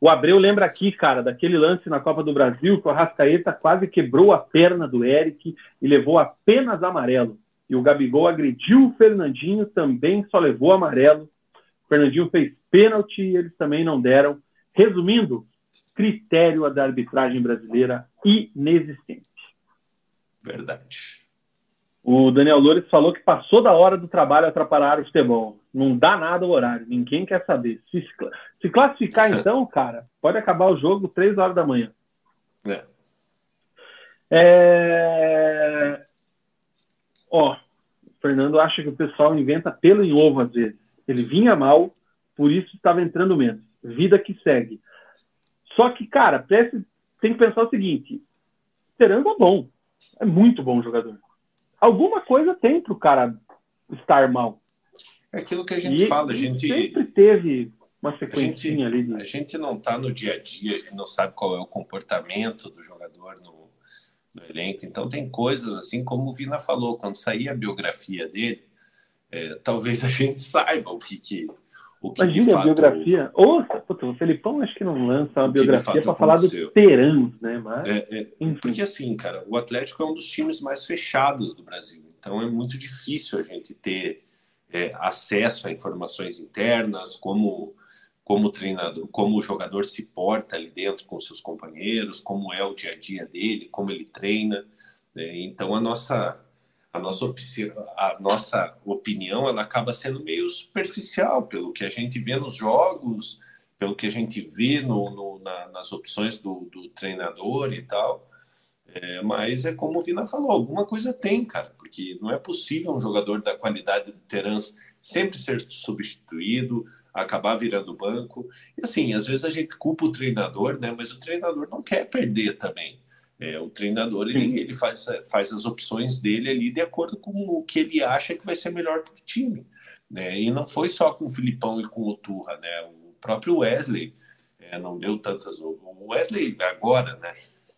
O Abreu lembra aqui, cara, daquele lance na Copa do Brasil que o Arrascaeta quase quebrou a perna do Eric e levou apenas amarelo e o Gabigol agrediu o Fernandinho, também só levou amarelo. O Fernandinho fez pênalti e eles também não deram. Resumindo, critério da arbitragem brasileira inexistente. Verdade. O Daniel Loures falou que passou da hora do trabalho atrapalhar o futebol. Não dá nada o horário, ninguém quer saber. Se, se classificar, então, cara, pode acabar o jogo três horas da manhã. É. É... Ó, o Fernando acha que o pessoal inventa pelo em ovo às vezes. Ele vinha mal, por isso estava entrando menos. Vida que segue. Só que, cara, tem que pensar o seguinte: Terando é bom. É muito bom jogador. Alguma coisa tem para o cara estar mal. É aquilo que a gente e fala, a gente sempre teve uma sequência ali. De... A gente não está no dia a dia, a gente não sabe qual é o comportamento do jogador no, no elenco. Então tem coisas assim, como o Vina falou, quando sair a biografia dele, é, talvez a gente saiba o que, que o que Imagina a biografia. Ou, puta, o Felipão acho que não lança uma biografia para falar dos terãs, né? Mas, é, é, porque assim, cara, o Atlético é um dos times mais fechados do Brasil. Então é muito difícil a gente ter é, acesso a informações internas, como como treinador, como o jogador se porta ali dentro com seus companheiros, como é o dia a dia dele, como ele treina. Né? Então a nossa a nossa, a nossa opinião ela acaba sendo meio superficial pelo que a gente vê nos jogos, pelo que a gente vê no, no na, nas opções do, do, treinador e tal. É, mas é como o Vina falou, alguma coisa tem, cara, porque não é possível um jogador da qualidade do Terence sempre ser substituído, acabar virando banco. E assim, às vezes a gente culpa o treinador, né? Mas o treinador não quer perder também. É, o treinador ele, ele faz, faz as opções dele ali de acordo com o que ele acha que vai ser melhor para o time. Né? E não foi só com o Filipão e com o Turra, né? O próprio Wesley é, não deu tantas. O Wesley agora, né?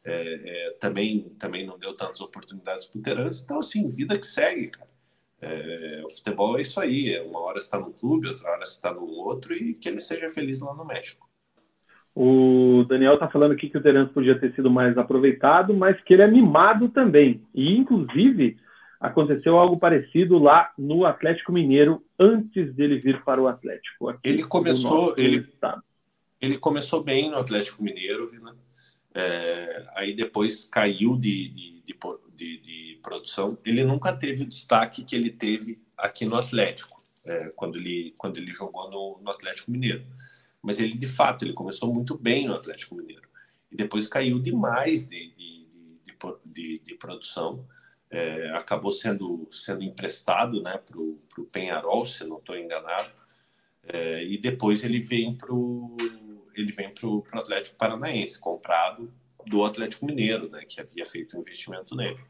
É, é, também, também não deu tantas oportunidades para o Terence. Então, assim, vida que segue, cara. É, o futebol é isso aí. Uma hora está no clube, outra hora está no outro e que ele seja feliz lá no México. O Daniel está falando aqui que o Terence podia ter sido mais aproveitado, mas que ele é mimado também. E, inclusive, aconteceu algo parecido lá no Atlético Mineiro antes dele vir para o Atlético. Ele começou, ele, ele começou bem no Atlético Mineiro, né? É, aí depois caiu de, de, de, de, produção. Ele nunca teve o destaque que ele teve aqui no Atlético, é, quando, ele, quando ele jogou no, no Atlético Mineiro mas ele de fato ele começou muito bem no Atlético Mineiro e depois caiu demais de, de, de, de, de produção. É, acabou sendo, sendo emprestado né, para o Penharol, se não estou enganado, é, e depois ele vem para ele vem pro, Atlético Paranaense, comprado do Atlético Mineiro, né, que havia feito um investimento nele.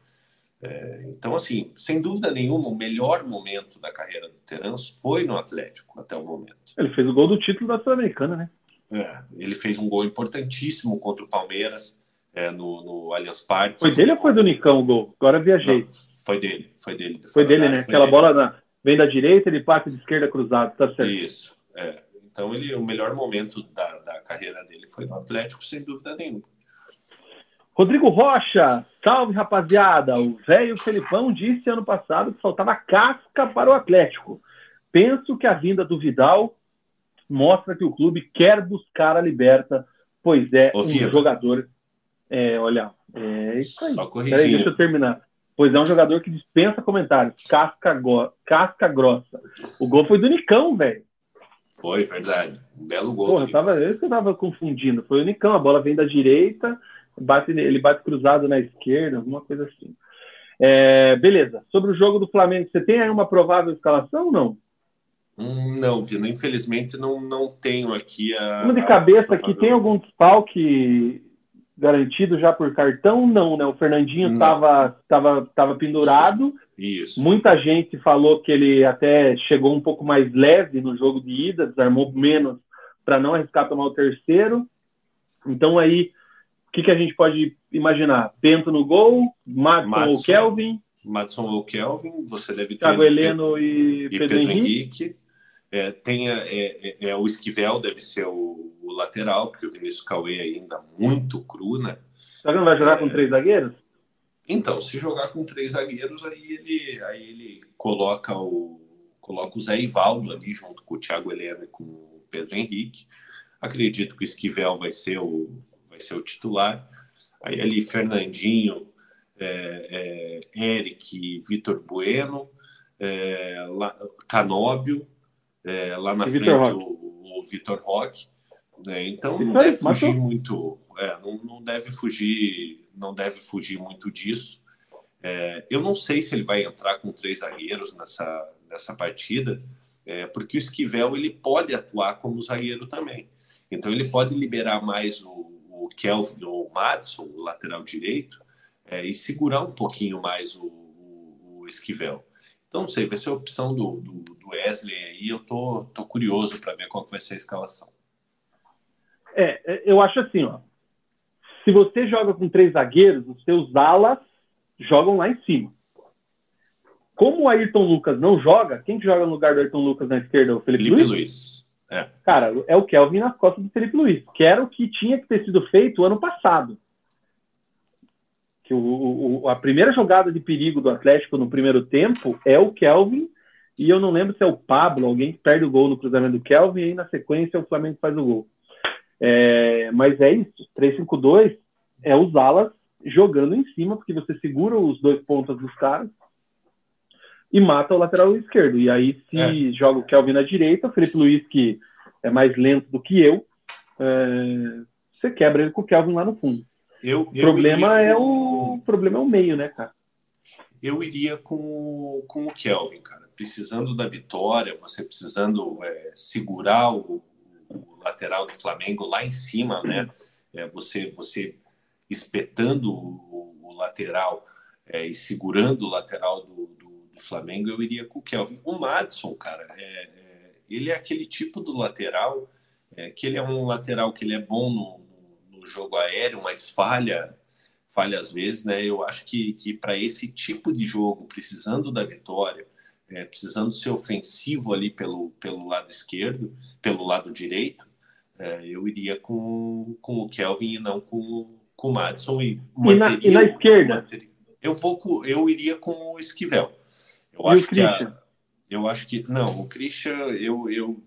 É, então, assim, sem dúvida nenhuma, o melhor momento da carreira do Terans foi no Atlético até o momento. Ele fez o gol do título da Sul-Americana, né? É, ele fez um gol importantíssimo contra o Palmeiras é, no, no Allianz Parque. Foi dele ou foi do Nicão o gol? Agora viajei. Não, foi dele, foi dele. Foi dele, né? Foi Aquela dele. bola na, vem da direita, ele parte de esquerda cruzado, tá certo? Isso, é. Então ele, o melhor momento da, da carreira dele foi no Atlético, sem dúvida nenhuma. Rodrigo Rocha, salve rapaziada. O velho Felipão disse ano passado que faltava casca para o Atlético. Penso que a vinda do Vidal mostra que o clube quer buscar a liberta, pois é Ô, um filho. jogador. É, olha, é isso aí. Só Peraí, deixa eu terminar. Pois é um jogador que dispensa comentários. Casca, go... casca grossa. O gol foi do Nicão, velho. Foi, verdade. Um belo gol. Porra, tava, eu tava confundindo. Foi o Nicão, a bola vem da direita bate, ele bate cruzado na esquerda, alguma coisa assim. É, beleza. Sobre o jogo do Flamengo, você tem aí uma provável escalação ou não? Hum, não, Vino, infelizmente não, não tenho aqui a. Uma de cabeça aqui, tem algum desfalque garantido já por cartão? Não, né? O Fernandinho estava tava, tava pendurado. Isso. Muita gente falou que ele até chegou um pouco mais leve no jogo de ida, desarmou menos para não arriscar tomar o terceiro. Então aí que, que a gente pode imaginar? Bento no gol, Madison, ou Kelvin? Madison ou Kelvin, você deve ter. Thiago Heleno e, e Pedro, Pedro Henrique. Henrique. É, tem é, é, é, o Esquivel, deve ser o, o, lateral, porque o Vinícius Cauê ainda muito cru, né? Será que não vai jogar com é. três zagueiros? Então, se jogar com três zagueiros, aí ele, aí ele coloca o coloca o Zé Ivaldo ali junto com o Thiago Heleno e com o Pedro Henrique. Acredito que o Esquivel vai ser o, vai ser o titular. Aí ali Fernandinho, é, é, Eric, Vitor Bueno, é, lá, Canóbio, é, lá na frente o, o Vitor Roque. Né? Então não deve fugir muito, é, não, não, deve fugir, não deve fugir muito disso. É, eu não sei se ele vai entrar com três zagueiros nessa, nessa partida, é, porque o Esquivel ele pode atuar como zagueiro também. Então ele pode liberar mais o, o Kelvin ou o Madison, o lateral direito, é, e segurar um pouquinho mais o, o, o, Esquivel. Então não sei, vai ser a opção do, do, do Wesley aí. Eu tô, tô curioso para ver qual vai ser a escalação. É, é, eu acho assim, ó. Se você joga com três zagueiros, os seus alas jogam lá em cima. Como o Ayrton Lucas não joga, quem que joga no lugar do Ayrton Lucas na esquerda? O Felipe, Felipe Luiz? Luiz. É. Cara, é o Kelvin nas costas do Felipe Luiz, que era o que tinha que ter sido feito ano passado. Que o, o, a primeira jogada de perigo do Atlético no primeiro tempo é o Kelvin, e eu não lembro se é o Pablo, alguém que perde o gol no cruzamento do Kelvin, e aí na sequência o Flamengo faz o gol. É, mas é isso, 3-5-2 é os alas jogando em cima, porque você segura os dois pontas dos caras e mata o lateral esquerdo. E aí, se é. joga o Kelvin na direita, o Felipe Luiz, que é mais lento do que eu, é, você quebra ele com o Kelvin lá no fundo. Eu, o problema é o problema é o meio, né, cara? Eu iria com, com o Kelvin, cara. Precisando da vitória, você precisando é, segurar o, o, lateral do Flamengo lá em cima, né? É, você, você espetando o, o lateral é, e segurando o lateral do, do, do, Flamengo, eu iria com o Kelvin. O Madison, cara, é, é, ele é aquele tipo do lateral é, que ele é um lateral que ele é bom no, no, jogo aéreo, mas falha falha às vezes, né? Eu acho que, que para esse tipo de jogo, precisando da vitória, é, precisando ser ofensivo ali pelo, pelo lado esquerdo, pelo lado direito, é, eu iria com, com o Kelvin e não com, com o Madison e, e, na, e na esquerda? Manteria, eu vou eu iria com o Esquivel. Eu e acho que a, eu acho que não, o Christian eu, eu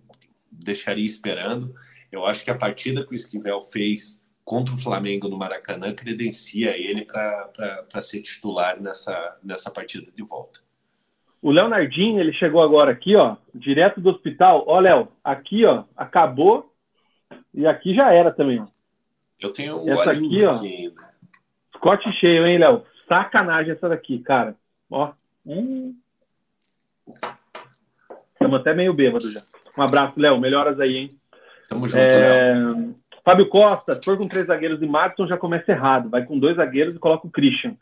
deixaria esperando. Eu acho que a partida que o Esquivel fez contra o Flamengo no Maracanã credencia ele para ser titular nessa, nessa partida de volta. O Leonardinho, ele chegou agora aqui, ó, direto do hospital. Ó, Léo, aqui, ó, acabou e aqui já era também, ó. Eu tenho um essa aqui, ó. Ainda. Scott cheio, hein, Léo? Sacanagem essa daqui, cara. Ó. Hum. Estamos até meio bêbado já. Um abraço, Léo. Melhoras aí, hein? Tamo junto, é... Léo. Fábio Costa, se for com três zagueiros e Madison, já começa errado. Vai com dois zagueiros e coloca o Christian.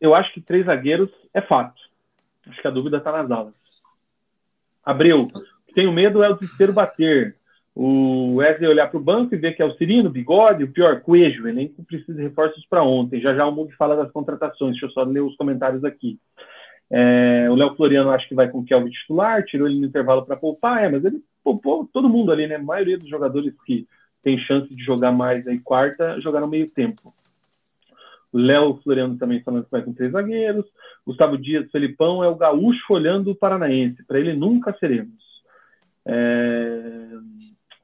Eu acho que três zagueiros é fato. Acho que a dúvida está nas aulas. Abreu. Tenho medo é o desespero bater o Wesley olhar para o banco e ver que é o Cirino, Bigode, o pior, Coelho, o elenco precisa de reforços para ontem. Já já o Mundo fala das contratações, deixa eu só ler os comentários aqui. É, o Léo Floriano acho que vai com o Kelvin titular, tirou ele no intervalo para poupar, é, mas ele poupou todo mundo ali, né? A maioria dos jogadores que tem chance de jogar mais aí quarta jogaram meio tempo. O Léo Floriano também falando que vai com três zagueiros. Gustavo Dias, Felipão é o gaúcho olhando o paranaense. Para ele nunca seremos. É...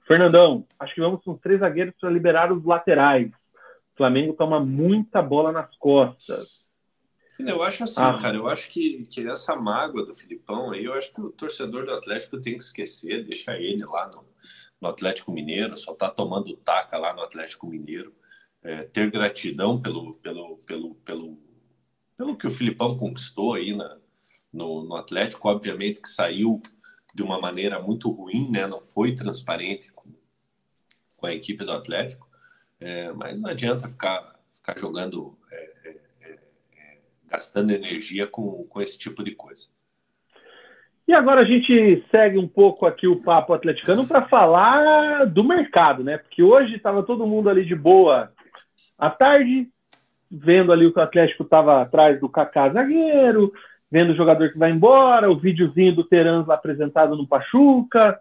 Fernandão, acho que vamos com três zagueiros para liberar os laterais. O Flamengo toma muita bola nas costas. Eu acho assim, ah. cara, eu acho que, que essa mágoa do Filipão aí, eu acho que o torcedor do Atlético tem que esquecer, deixar ele lá no, no Atlético Mineiro, só tá tomando taca lá no Atlético Mineiro. É, ter gratidão pelo, pelo, pelo, pelo, pelo que o Filipão conquistou aí na, no, no Atlético, obviamente que saiu de uma maneira muito ruim, né? Não foi transparente com, com a equipe do Atlético, é, mas não adianta ficar, ficar jogando, gastando energia com, com esse tipo de coisa. E agora a gente segue um pouco aqui o papo atleticano para falar do mercado, né? Porque hoje estava todo mundo ali de boa à tarde, vendo ali o que o Atlético estava atrás do Kaká zagueiro, vendo o jogador que vai embora, o videozinho do Terans apresentado no Pachuca,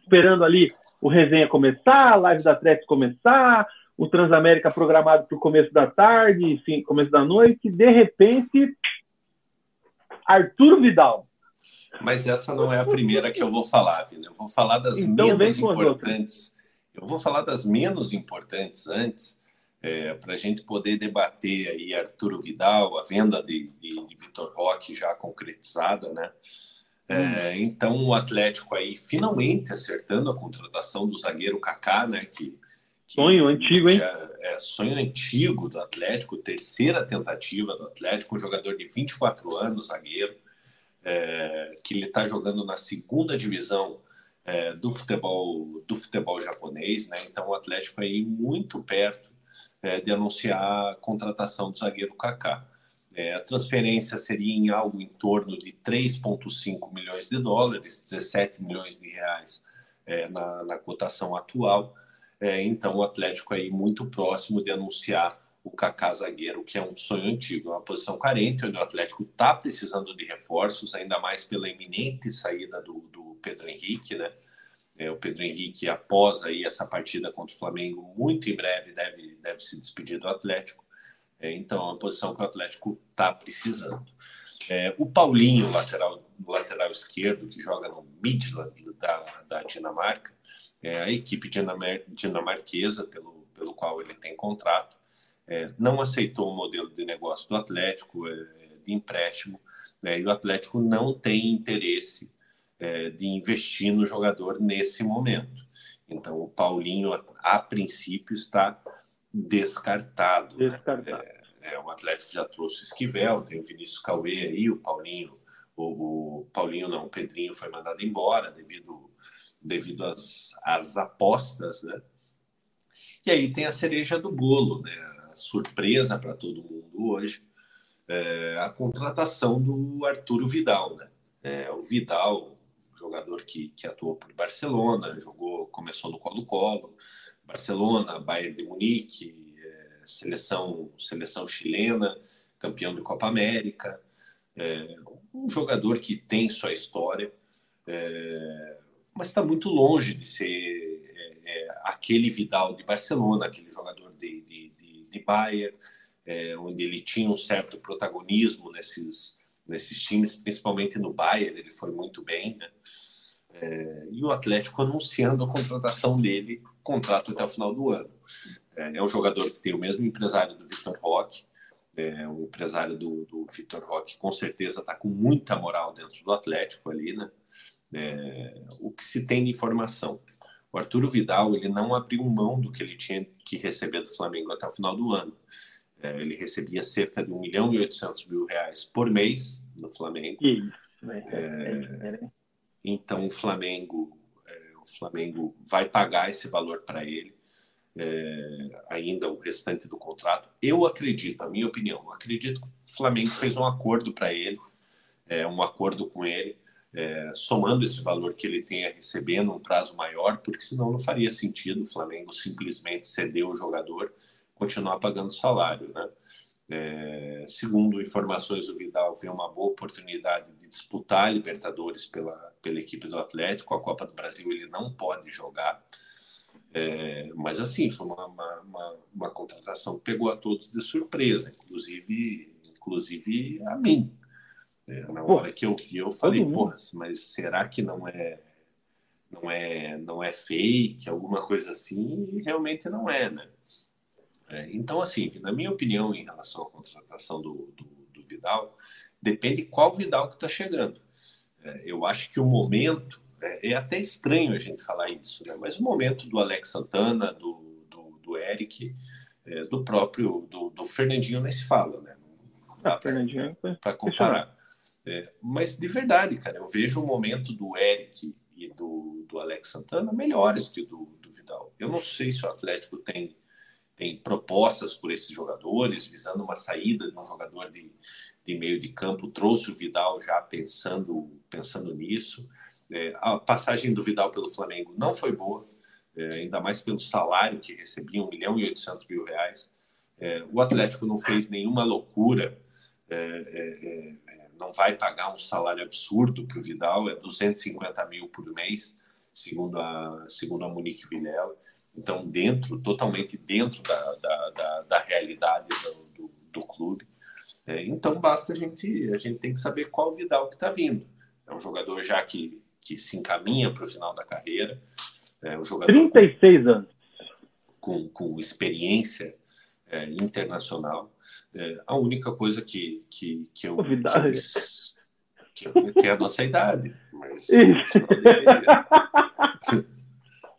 esperando ali o resenha começar, a live da Atlético começar, o Transamérica programado para o começo da tarde, enfim, começo da noite, de repente, Arthur Vidal. Mas essa não é a primeira que eu vou falar, Vina. Eu vou falar das então, menos importantes. Eu vou falar das menos importantes antes, é, para a gente poder debater aí Arturo Vidal, a venda de, de, de Vitor Roque já concretizada, né? É. Então o Atlético aí finalmente acertando a contratação do zagueiro Kaká, né? Que, sonho antigo, hein? É, sonho antigo do Atlético, terceira tentativa do Atlético, um jogador de 24 anos, zagueiro, é, que ele está jogando na segunda divisão é, do futebol do futebol japonês, né? Então o Atlético aí muito perto é, de anunciar a contratação do zagueiro Kaká. É, a transferência seria em algo em torno de 3,5 milhões de dólares, 17 milhões de reais é, na, na, cotação atual. É, então, o Atlético aí muito próximo de anunciar o Kaká zagueiro, que é um sonho antigo, é uma posição carente, onde o Atlético está precisando de reforços, ainda mais pela iminente saída do, do Pedro Henrique, né? É, o Pedro Henrique, após aí essa partida contra o Flamengo, muito em breve deve, deve se despedir do Atlético. É, então, é uma posição que o Atlético está precisando. É, o Paulinho, lateral, lateral esquerdo, que joga no Midland da, da Dinamarca, é a equipe dinamar, dinamarquesa pelo, pelo qual ele tem contrato, é, não aceitou o modelo de negócio do Atlético é, de empréstimo, né, e o Atlético não tem interesse é, de investir no jogador nesse momento. Então, o Paulinho, a, a princípio, está descartado. Né? Descartado. Né? É, o Atlético já trouxe Esquivel, tem o Vinícius Cauê aí, o Paulinho, o, o, Paulinho não, o Pedrinho foi mandado embora devido, devido às, às apostas, né? E aí tem a cereja do bolo, né? Surpresa para todo mundo hoje, é a contratação do Arturo Vidal, né? É, o Vidal, jogador que, que atuou por Barcelona, jogou, começou no Colo-Colo, Barcelona, Bayern de Munique, é, seleção, seleção chilena, campeão de Copa América. É, um jogador que tem sua história, é, mas está muito longe de ser é, é, aquele Vidal de Barcelona, aquele jogador de, de, de, de Bayern, é, onde ele tinha um certo protagonismo nesses, nesses times, principalmente no Bayern, ele foi muito bem, né? É, e o Atlético anunciando a contratação dele, contrato até o final do ano. É, é um jogador que tem o mesmo empresário do Victor Roque, é, um empresário do, do Victor Roque com certeza está com muita moral dentro do Atlético ali, né? É, o que se tem de informação. O Arturo Vidal ele não abriu mão do que ele tinha que receber do Flamengo até o final do ano. É, ele recebia cerca de 1 milhão e 800 mil reais por mês no Flamengo. Né? é, então o Flamengo, é, o Flamengo vai pagar esse valor para ele, é, ainda o restante do contrato. Eu acredito, a minha opinião, acredito que o Flamengo fez um acordo para ele, é, um acordo com ele, é, somando esse valor que ele tem a receber num prazo maior, porque senão não faria sentido o Flamengo simplesmente ceder o jogador, continuar pagando salário, né? É, segundo informações, o Vidal vê uma boa oportunidade de disputar a Libertadores pela, pela equipe do Atlético. A Copa do Brasil ele não pode jogar. É, mas assim, foi uma, uma, uma, uma, contratação que pegou a todos de surpresa, inclusive, inclusive a mim. É, na hora que eu vi, eu falei, porra, mas será que não é não é não é fake, alguma coisa assim? E realmente não é, né? É, então, assim, na minha opinião, em relação à contratação do, do, do Vidal, depende qual Vidal que está chegando. É, eu acho que o momento, é, é, até estranho a gente falar isso, né? mas o momento do Alex Santana, do, do, do Eric, é, do próprio, do, do, Fernandinho nem se fala, né? Ah, Fernandinho para comparar. É, mas de verdade, cara, eu vejo o momento do Eric e do, do Alex Santana melhores que o do, do Vidal. Eu não sei se o Atlético tem tem propostas por esses jogadores, visando uma saída de um jogador de, de meio de campo, trouxe o Vidal já pensando, pensando nisso. É, a passagem do Vidal pelo Flamengo não foi boa, é, ainda mais pelo salário que recebia, 1 milhão e 800 mil reais. É, o Atlético não fez nenhuma loucura, é, é, é, não vai pagar um salário absurdo para o Vidal, é 250 mil por mês, segundo a, segundo a Monique Vilela. Então, dentro, totalmente dentro da, da, da, da realidade do, do, do clube. É, então, basta a gente, a gente tem que saber qual Vidal que está vindo. É um jogador já que, que se encaminha para o final da carreira. É um jogador 36 anos. Com, com experiência é, internacional. É, a única coisa que, que, que eu. Vidal. Que, eu, que é a nossa idade. Mas.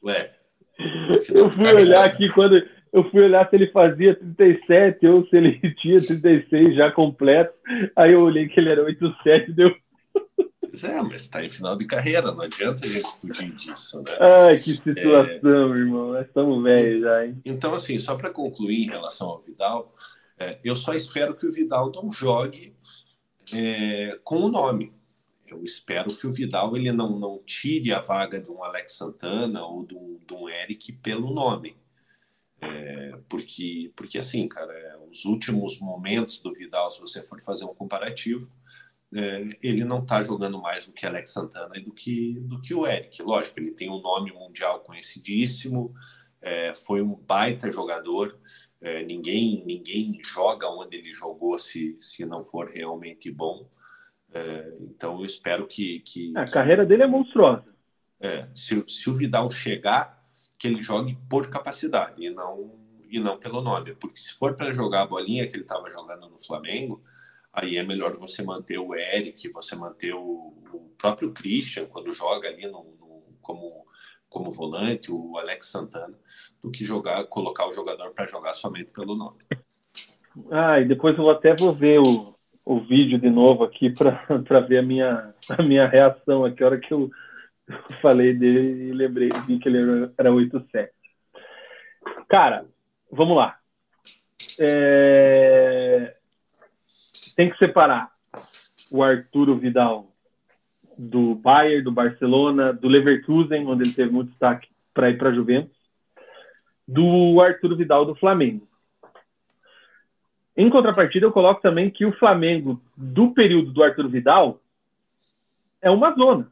Ué, Eu fui olhar aqui quando eu fui olhar se ele fazia 37 ou se ele tinha 36 já completo. Aí eu olhei que ele era 87 e deu. Pois é, mas está em final de carreira, não adianta a gente fugir disso, né? Ai, que situação, é... irmão. Nós estamos velhos já, hein? Então, assim, só para concluir em relação ao Vidal, é, eu só espero que o Vidal não jogue é, com o nome. Eu espero que o Vidal ele não, não tire a vaga de um Alex Santana ou de um, de um Eric pelo nome. É, porque, porque assim, cara, é, os últimos momentos do Vidal, se você for fazer um comparativo, é, ele não está jogando mais do que Alex Santana e do que, do que o Eric. Lógico, ele tem um nome mundial conhecidíssimo, é, foi um baita jogador. É, ninguém ninguém joga onde ele jogou se, se não for realmente bom. É, então eu espero que, que a carreira dele é monstruosa. É, se, se o Vidal chegar, que ele jogue por capacidade e não e não pelo nome, porque se for para jogar a bolinha que ele estava jogando no Flamengo, aí é melhor você manter o Eric, você manter o, o próprio Christian quando joga ali no, no, como, como volante, o Alex Santana, do que jogar, colocar o jogador para jogar somente pelo nome. Ah, e depois eu até vou ver o, o vídeo de novo aqui para ver a minha, a minha reação aqui, a hora que eu falei dele e lembrei, vi que ele era, era 87. Cara, vamos lá. É tem que separar o Arturo Vidal do Bayern, do Barcelona, do Leverkusen, onde ele teve muito destaque para ir para a Juventus, do Arturo Vidal do Flamengo. Em contrapartida, eu coloco também que o Flamengo, do período do Arturo Vidal, é uma zona.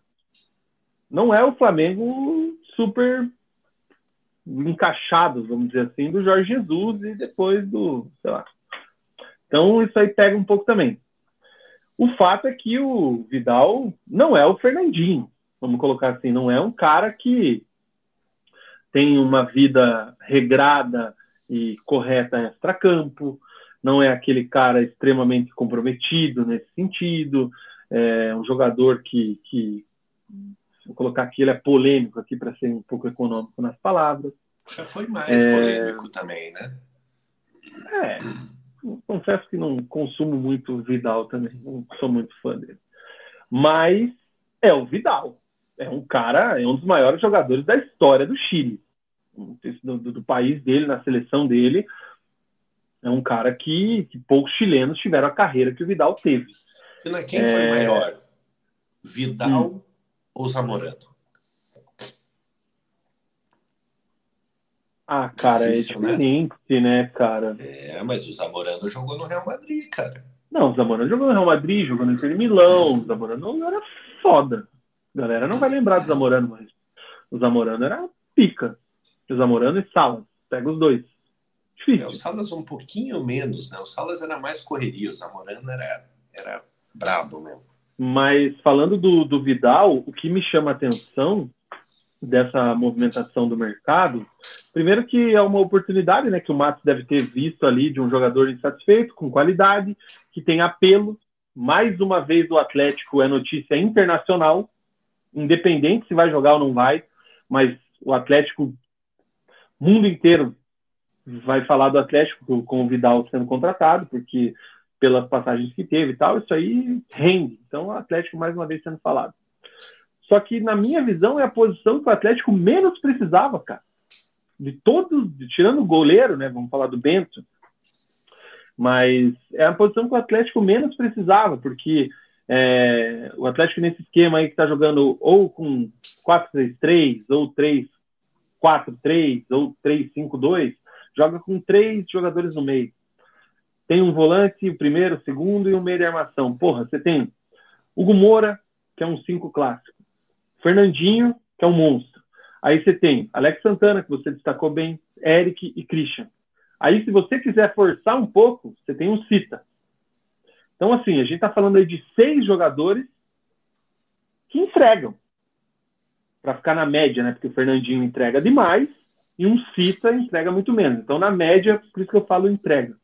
Não é o Flamengo super encaixado, vamos dizer assim, do Jorge Jesus e depois do, sei lá, então, isso aí pega um pouco também. O fato é que o Vidal não é o Fernandinho, vamos colocar assim, não é um cara que tem uma vida regrada e correta extra-campo, não é aquele cara extremamente comprometido nesse sentido, é um jogador que, que vou colocar aqui, ele é polêmico aqui para ser um pouco econômico nas palavras. Já foi mais é... polêmico também, né? É, confesso que não consumo muito o Vidal também, não sou muito fã dele. Mas é o Vidal. É um cara, é um dos maiores jogadores da história do Chile. Do, do, do país dele, na seleção dele. É um cara que, que, poucos chilenos tiveram a carreira que o Vidal teve. Quem é... foi maior? Vidal hum. ou Zamorano? Ah, cara, é Difícil, é diferente, né? né? cara? É, mas o Zamorano jogou no Real Madrid, cara. Não, o Zamorano jogou no Real Madrid, jogou no Inter de Milão. O Zamorano era foda. A galera não vai lembrar do Zamorano, mas o Zamorano era pica. O Zamorano e Salas. Pega os dois. Difícil. É, o Salas um pouquinho menos, né? O Salas era mais correria, o Zamorano era, era brabo mesmo. Mas falando do, do Vidal, o que me chama a atenção dessa movimentação do mercado. Primeiro que é uma oportunidade, né, que o Matos deve ter visto ali de um jogador insatisfeito, com qualidade, que tem apelo. Mais uma vez o Atlético é notícia internacional, independente se vai jogar ou não vai, mas o Atlético, mundo inteiro vai falar do Atlético com o Vidal sendo contratado, porque pelas passagens que teve e tal, isso aí rende. Então o Atlético mais uma vez sendo falado. Só que, na minha visão, é a posição que o Atlético menos precisava, cara. De todos, tirando o goleiro, né? Vamos falar do Bento. Mas é a posição que o Atlético menos precisava, porque é, o Atlético nesse esquema aí que está jogando ou com 4-3-3, ou 3-4-3, ou 3-5-2, joga com três jogadores no meio. Tem um volante, o primeiro, o segundo e um meio de armação. Porra, você tem Hugo Moura, que é um 5 clássico. Fernandinho, que é um monstro. Aí você tem Alex Santana, que você destacou bem, Eric e Christian. Aí, se você quiser forçar um pouco, você tem um Cita. Então, assim, a gente está falando aí de seis jogadores que entregam. Para ficar na média, né? Porque o Fernandinho entrega demais e um Cita entrega muito menos. Então, na média, por isso que eu falo entrega.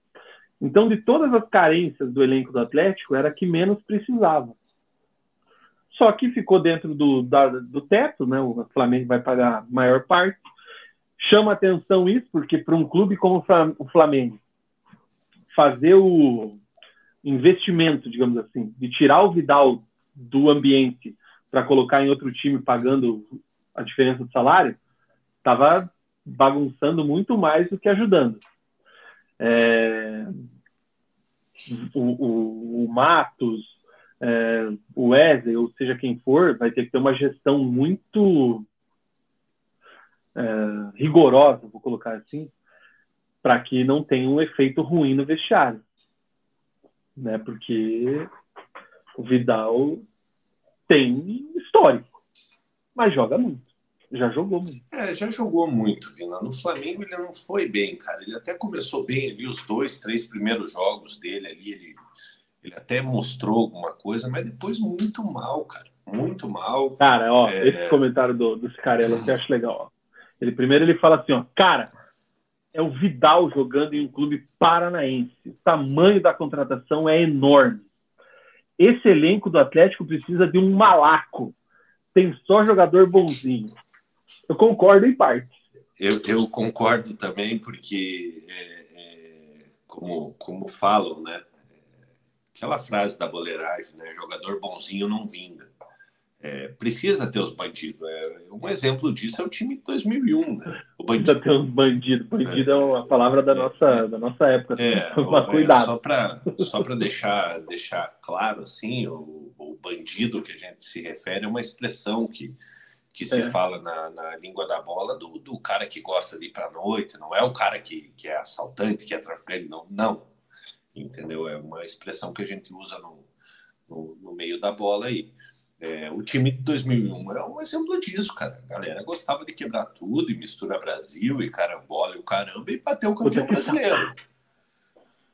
Então, de todas as carências do elenco do Atlético, era a que menos precisava. Só que ficou dentro do, da, do teto, né? O Flamengo vai pagar a maior parte. chama atenção isso, porque para um clube como o Flamengo, fazer o investimento, digamos assim, de tirar o Vidal do ambiente para colocar em outro time pagando a diferença do salário, estava bagunçando muito mais do que ajudando. É, o, o, o, Matos, é, o Wesley, ou seja quem for, vai ter que ter uma gestão muito é, rigorosa, vou colocar assim, para que não tenha um efeito ruim no vestiário. Né? Porque o Vidal tem histórico, mas joga muito. Já jogou muito. É, já jogou muito, Vina. No Flamengo ele não foi bem, cara. Ele até começou bem ali, os dois, três primeiros jogos dele ali, ele, ele até mostrou alguma coisa, mas depois muito mal, cara. Muito mal. Cara, ó, é... esse comentário do, do Cicarello hum. eu acho legal, ó. Ele primeiro ele fala assim, ó, cara, é o Vidal jogando em um clube paranaense. O tamanho da contratação é enorme. Esse elenco do Atlético precisa de um malaco. Tem só jogador bonzinho. Eu concordo em parte. Eu, eu concordo também, porque, é, é, como, como falam, né? Aquela frase da boleiragem, né? Jogador bonzinho não vinga. É, precisa ter os bandidos. É, um exemplo disso é o time de 2001, né? O bandido. Precisa ter os bandidos. Bandido é, é uma palavra da, nossa, da nossa época. É, Mas cuidado. Só para só deixar, deixar claro, assim, o, o bandido que a gente se refere é uma expressão que, que se é. fala na, na, língua da bola do, do cara que gosta de ir para noite, não é o cara que, que é assaltante, que é traficante, não. Não. Entendeu? É uma expressão que a gente usa no, no, no meio da bola aí. É, o time de 2001 era um exemplo disso, cara. A galera gostava de quebrar tudo e misturar Brasil e carambola e o caramba e bater o campeão brasileiro.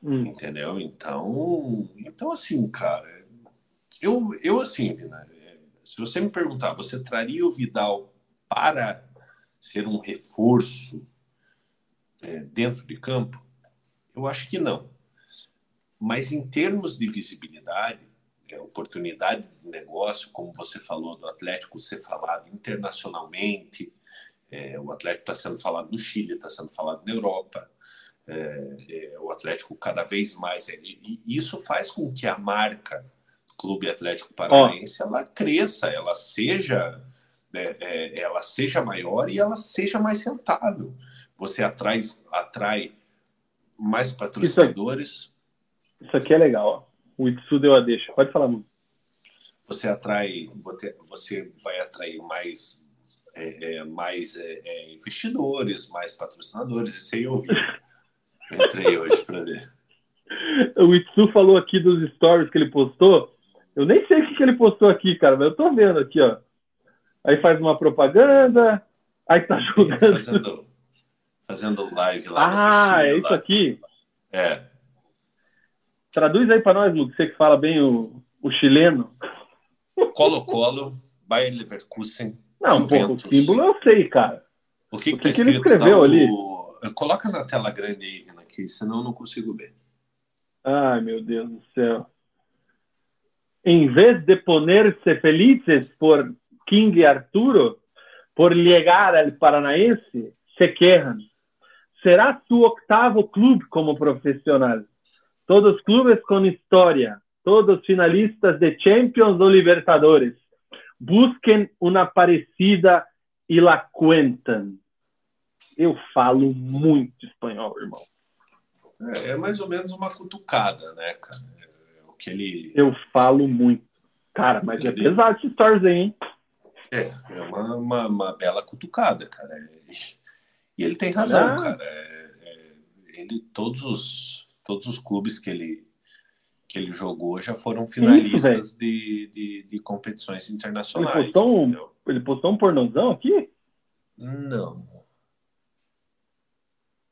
Hum. Entendeu? Então, então assim, cara, eu, eu assim, né, se você me perguntar, você traria o Vidal para ser um reforço é, dentro de campo? Eu acho que não. Mas em termos de visibilidade, é, oportunidade de negócio, como você falou do Atlético ser falado internacionalmente, é, o Atlético está sendo falado no Chile, está sendo falado na Europa, é, é, o Atlético cada vez mais. É, e, e isso faz com que a marca Clube Atlético Paranaense oh. ela cresça, ela seja, é, ela seja maior e ela seja mais rentável. Você atrai, atrai mais patrocinadores. Isso aqui, é legal. O Itsu deu a deixa. Pode falar, muito. Você atrai, você vai atrair mais, é, é, mais é, é investidores, mais patrocinadores. Isso aí eu vi. Entrei hoje para ver. O Itsu falou aqui dos stories que ele postou. Eu nem sei o que, que ele postou aqui, cara, mas eu tô vendo aqui, ó. Aí faz uma propaganda, aí tá jogando. Fazendo, fazendo live lá. Ah, é isso aqui? É. Traduz aí para nós, Lucas, você que fala bem o, o chileno. Colo-Colo, Bayern Leverkusen. Não, pô, o símbolo eu sei, cara. O que, que, que, tá que ele escreveu tá ali? Coloca na tela grande aí, aqui, senão eu não consigo ver. Ai, meu Deus do céu. Em vez de poner-se felizes por King Arturo, por llegar al Paranaense, se. Será su octavo clube como profissional. Todos clubes com história, todos finalistas de Champions ou Libertadores. Busquem uma parecida e la cuentan. Eu falo muito espanhol, irmão. É, é mais ou menos uma cutucada, né, cara? É o que ele. Eu falo muito. Cara, mas é ele... é pesado esse stories aí, hein? É, é uma, uma, uma, bela cutucada, cara. E ele tem razão, ah. cara. É, é, ele, todos os todos os clubes que ele, que ele jogou já foram finalistas Isso, de, de, de, competições internacionais. Ele postou, um, ele postou um pornozão aqui? Não.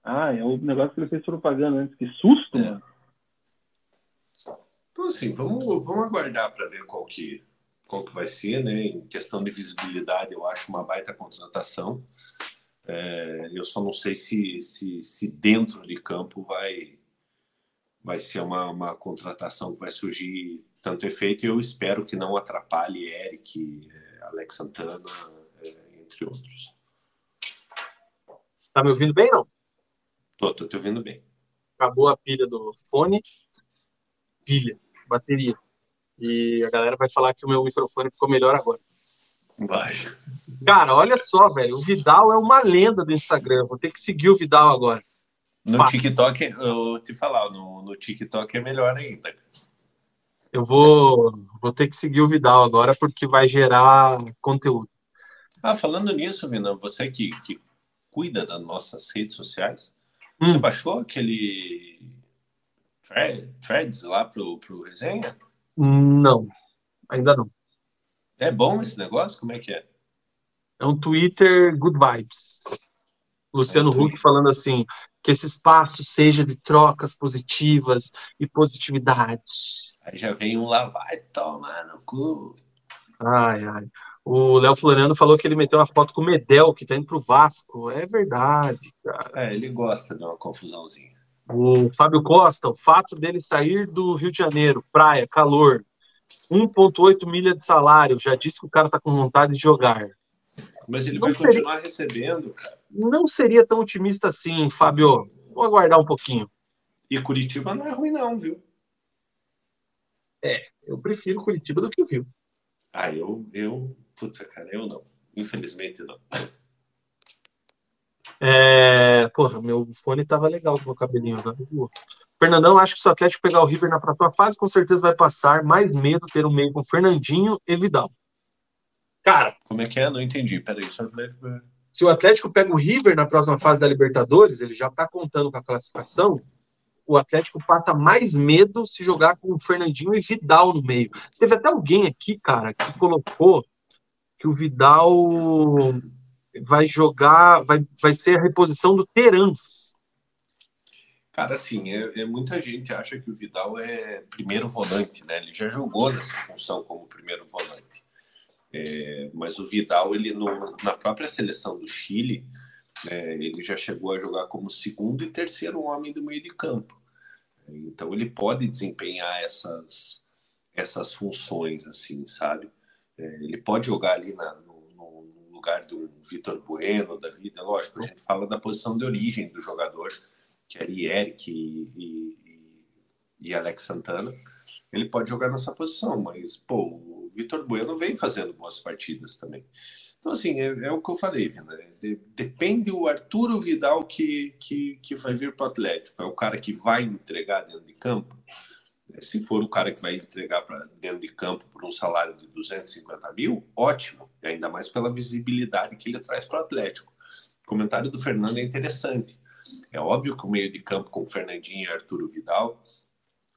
Ah, é o negócio que ele fez propaganda antes. Que susto, é. mano. Então, assim, vamos, vamos aguardar para ver qual que, qual que vai ser, né? Em questão de visibilidade, eu acho uma baita contratação. É, eu só não sei se, se, se dentro de campo vai, vai ser uma, uma contratação que vai surgir tanto efeito e eu espero que não atrapalhe Eric, eh, Alex Santana, eh, entre outros. Tá me ouvindo bem, não? Tô, tô te ouvindo bem. Acabou a pilha do fone. Pilha, bateria. E a galera vai falar que o meu microfone ficou melhor agora. Vai. Cara, olha só, velho. O Vidal é uma lenda do Instagram. Vou ter que seguir o Vidal agora. No TikTok, eu te falar, no, no TikTok é melhor ainda. Eu vou, vou ter que seguir o Vidal agora porque vai gerar conteúdo. Ah, falando nisso, Vina, você que, que cuida das nossas redes sociais, hum. você baixou aquele threads lá pro, pro resenha? Não, ainda não. É bom esse negócio? Como é que é? É um Twitter good vibes. Luciano é Huck falando assim, que esse espaço seja de trocas positivas e positividade. Aí já vem um lá, vai tomar no cu. Ai, ai. O Léo Floriano falou que ele meteu uma foto com o Medel, que tá indo pro Vasco. É verdade, cara. É, ele gosta de uma confusãozinha. O Fábio Costa, o fato dele sair do Rio de Janeiro, praia, calor, 1,8 milha de salário, já disse que o cara tá com vontade de jogar. Mas ele não vai seria... continuar recebendo, cara. Não seria tão otimista assim, Fábio. Vou aguardar um pouquinho. E Curitiba não é ruim, não, viu? É, eu prefiro Curitiba do que o Rio. Ah, eu, eu Putz, cara, eu não. Infelizmente não. É, porra, meu fone tava legal com o cabelinho agora. Fernandão, acho que se o Atlético pegar o River na próxima fase, com certeza vai passar. Mais medo ter um meio com Fernandinho e Vidal. Cara. Como é que é? Não entendi. Peraí, só Atlético. Se o Atlético pega o River na próxima fase da Libertadores, ele já tá contando com a classificação. O Atlético passa mais medo se jogar com o Fernandinho e Vidal no meio. Teve até alguém aqui, cara, que colocou que o Vidal vai jogar, vai, vai ser a reposição do Terans. Cara, assim, é, é, muita gente acha que o Vidal é primeiro volante, né? Ele já jogou nessa função como primeiro volante. É, mas o Vidal, ele no, na própria seleção do Chile, é, ele já chegou a jogar como segundo e terceiro homem do meio de campo. Então ele pode desempenhar essas essas funções, assim, sabe? É, ele pode jogar ali na, no, no, lugar do Vitor Bueno da vida. Lógico, a gente fala da posição de origem do jogador, que era Eric e, e, e, Alex Santana. Ele pode jogar nessa posição, mas pô, o Vitor Bueno vem fazendo boas partidas também. Então, assim, é, é o que eu falei, Vina. De, depende o Arturo Vidal que, que, que vai vir para o Atlético. É o cara que vai entregar dentro de campo se for o cara que vai entregar para dentro de campo por um salário de 250 mil, ótimo, e ainda mais pela visibilidade que ele traz para o Atlético. O comentário do Fernando é interessante. É óbvio que o meio de campo com Fernandinho e Arturo Vidal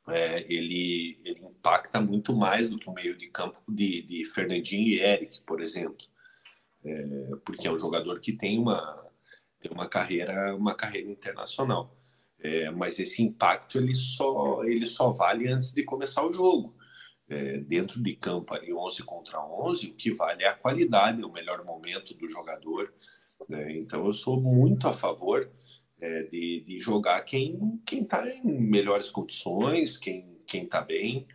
é, ele, ele impacta muito mais do que o meio de campo de, de Fernandinho e Eric, por exemplo, é, porque é um jogador que tem uma, tem uma carreira uma carreira internacional. É, mas esse impacto ele só, ele só vale antes de começar o jogo. É, dentro de campo ali 11 contra 11, o que vale é a qualidade, o melhor momento do jogador. Né? Então eu sou muito a favor é, de, de jogar quem está em melhores condições, quem está bem.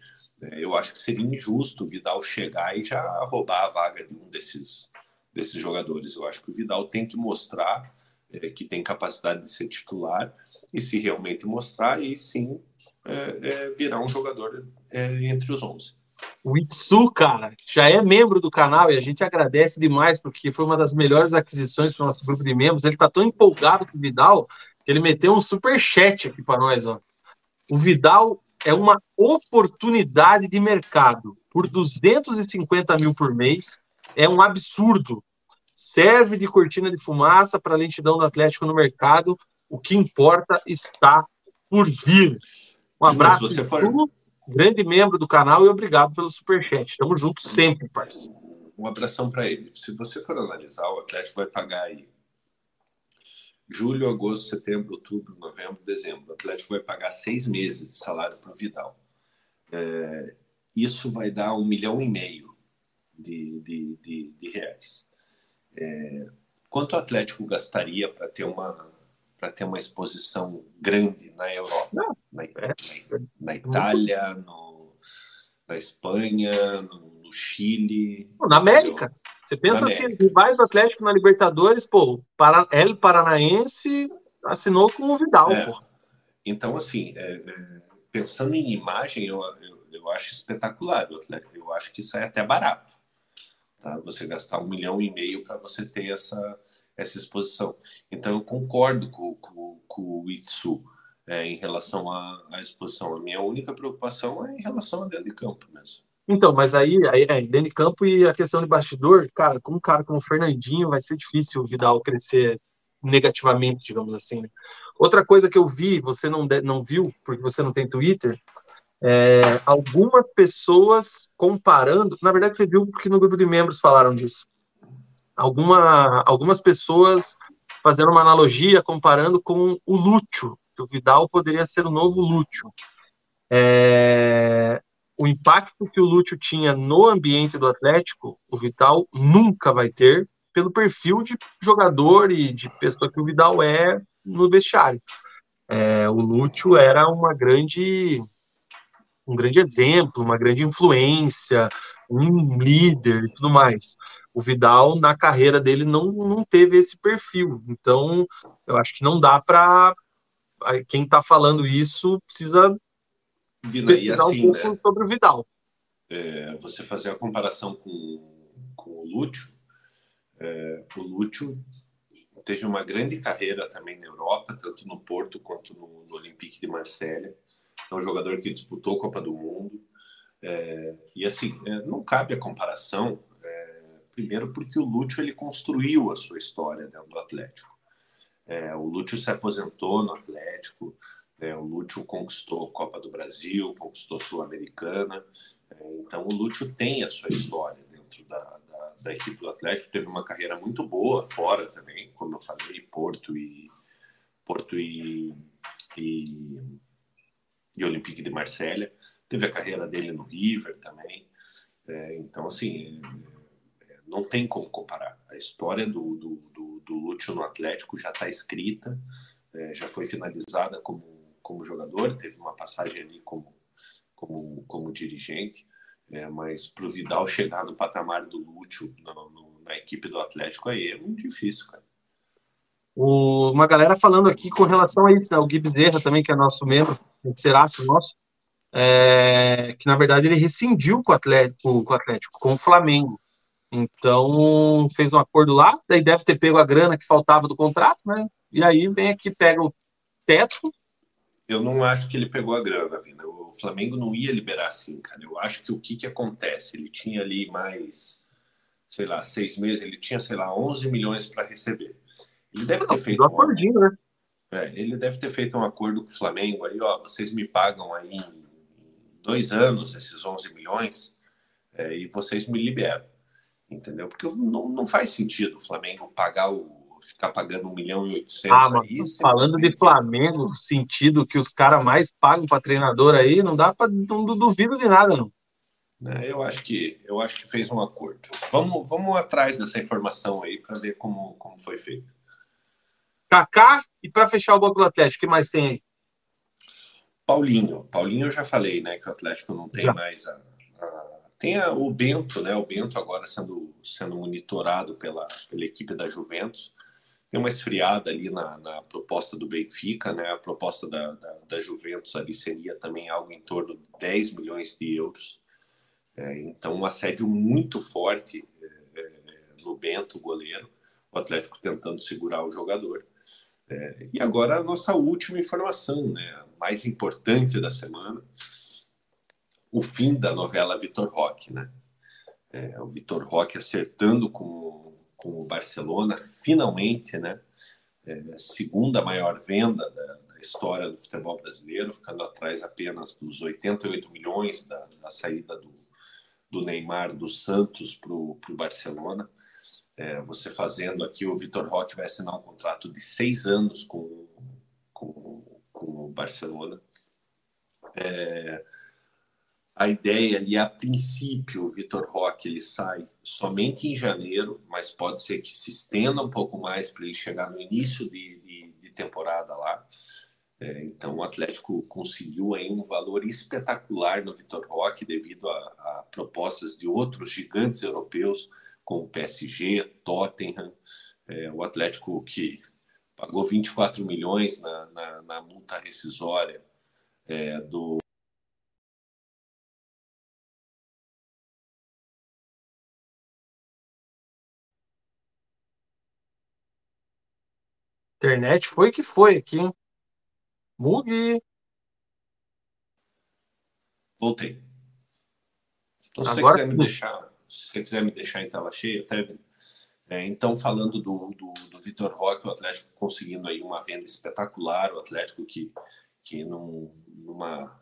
É, eu acho que seria injusto o Vidal chegar e já roubar a vaga de um desses, desses jogadores. Eu acho que o Vidal tem que mostrar é, que tem capacidade de ser titular e se realmente mostrar, aí sim é, é, virar um jogador é, entre os 11. O Itsu, cara, já é membro do canal e a gente agradece demais porque foi uma das melhores aquisições para o nosso grupo de membros. Ele está tão empolgado com o Vidal que ele meteu um super chat aqui para nós. Ó. O Vidal é uma oportunidade de mercado por 250 mil por mês. É um absurdo serve de cortina de fumaça para a lentidão do Atlético no mercado. O que importa está por vir. Um abraço, você for... grande membro do canal e obrigado pelo superchat. Tamo junto sempre, parceiro. Um abração para ele. Se você for analisar, o Atlético vai pagar aí julho, agosto, setembro, outubro, novembro, dezembro. O Atlético vai pagar seis meses de salário para o Vidal. É, isso vai dar um milhão e meio de, de, de, de reais. É, quanto o Atlético gastaria para ter uma para ter uma exposição grande na Europa, Não, na, é, na, na, Itália, no, na Espanha, no, no Chile, na América. Você pensa assim, rivais do Atlético na Libertadores, pô, para El Paranaense assinou com o Vidal, é. pô. Então, assim, é, é, pensando em imagem, eu, eu, eu acho espetacular Atlético. Eu acho que isso é até barato. Tá? Você gastar um milhão e meio para você ter essa, essa exposição. Então, eu concordo com, com, com o Itsu é, em relação à, à, exposição. A minha única preocupação é em relação a dentro de campo mesmo. Então, mas aí, aí é, dentro de campo e a questão de bastidor, cara, com um cara como o Fernandinho, vai ser difícil o Vidal crescer negativamente, digamos assim. Né? Outra coisa que eu vi, você não, não viu, porque você não tem Twitter, é, algumas pessoas comparando, na verdade você viu porque no grupo de membros falaram disso. Alguma, algumas pessoas fazendo uma analogia comparando com o Lúcio, que o Vidal poderia ser o novo Lúcio. É, o impacto que o Lúcio tinha no ambiente do Atlético, o Vidal nunca vai ter, pelo perfil de jogador e de pessoa que o Vidal é no vestiário. É, o Lúcio era uma grande, um grande exemplo, uma grande influência, um líder e tudo mais. O Vidal, na carreira dele, não, não teve esse perfil. Então, eu acho que não dá para. Quem está falando isso precisa pesquisar assim, um pouco né? sobre o Vidal. É, você fazer a comparação com, com o Lúcio, é, o Lúcio teve uma grande carreira também na Europa, tanto no Porto quanto no, no Olympique de Marselha. É um jogador que disputou a Copa do Mundo. É, e assim, é, não cabe a comparação, é, primeiro porque o Lúcio ele construiu a sua história dentro do Atlético. É, o Lúcio se aposentou no Atlético, é, o Lúcio conquistou a Copa do Brasil, conquistou Sul-Americana. então o Lúcio tem a sua história dentro da, da equipe do Atlético, teve uma carreira muito boa fora também, como eu falei, Porto e Porto e, e, e Olympique de Marselha. Teve a carreira dele no River também. É, então, assim, é, é não tem como comparar. A história do, do, do, do Lúcio no Atlético já está escrita, é, já foi finalizada como, como jogador, teve uma passagem ali como, como, como dirigente. É, mas para o Vidal chegar no patamar do Lúcio na equipe do Atlético aí é muito difícil, cara. O, uma galera falando aqui com relação a isso, né? O Gui Bezerra também, que é nosso membro, Seraço nosso, é, que na verdade ele rescindiu com o, Atlético, com o Atlético, com o Flamengo. Então fez um acordo lá, daí deve ter pego a grana que faltava do contrato, né? E aí vem aqui, pega o teto eu não acho que ele pegou a grana, Vina. O Flamengo não ia liberar assim, cara. Eu acho que o que que acontece? Ele tinha ali mais, sei lá, seis meses, ele tinha, sei lá, 11 milhões para receber. Ele deve ter feito um acordinho, né? É, ele deve ter feito um acordo com o Flamengo aí, ó, vocês me pagam aí em dois anos esses 11 milhões é, e vocês me liberam, entendeu? Porque não, não faz sentido o Flamengo pagar o ficar pagando 1 milhão e 800 ah, aí. Falando de Flamengo, sentido que os caras mais pagam para treinador aí, não dá para não duvido de nada não. É, eu acho que eu acho que fez um acordo. Vamos, vamos atrás dessa informação aí para ver como, como foi feito. Kaká e para fechar o banco do Atlético, o que mais tem aí? Paulinho. Paulinho eu já falei, né, que o Atlético não tem já. mais a, a tem a, o Bento, né? O Bento agora sendo, sendo monitorado pela, pela equipe da Juventus tem uma esfriada ali na, na, proposta do Benfica, né? A proposta da, da, da, Juventus ali seria também algo em torno de 10 milhões de euros. É, então, um assédio muito forte é, é, no Bento, goleiro, o Atlético tentando segurar o jogador. É, e agora a nossa última informação, né? A mais importante da semana, o fim da novela Vitor Roque, né? É, o Vitor Roque acertando com com o Barcelona, finalmente, né? É, segunda maior venda da, da, história do futebol brasileiro, ficando atrás apenas dos 88 milhões da, da saída do, do Neymar do Santos para o Barcelona. É, você fazendo aqui, o Vitor Roque vai assinar um contrato de seis anos com, com, com o Barcelona. É, a ideia ali, a princípio, o Vitor Roque ele sai somente em janeiro, mas pode ser que se estenda um pouco mais para ele chegar no início de, de, de temporada lá. É, então o Atlético conseguiu aí um valor espetacular no Vitor Roque devido a, a, propostas de outros gigantes europeus, com o PSG, Tottenham, é, o Atlético que pagou 24 milhões na, na, na multa rescisória é, do Internet foi que foi aqui, hein? Mugi. Voltei. Então, se Agora... você quiser me deixar, se você quiser me deixar em tela cheia, até é, então, falando do, do, do Vitor Roque, o Atlético conseguindo aí uma venda espetacular, o Atlético que, que num, numa,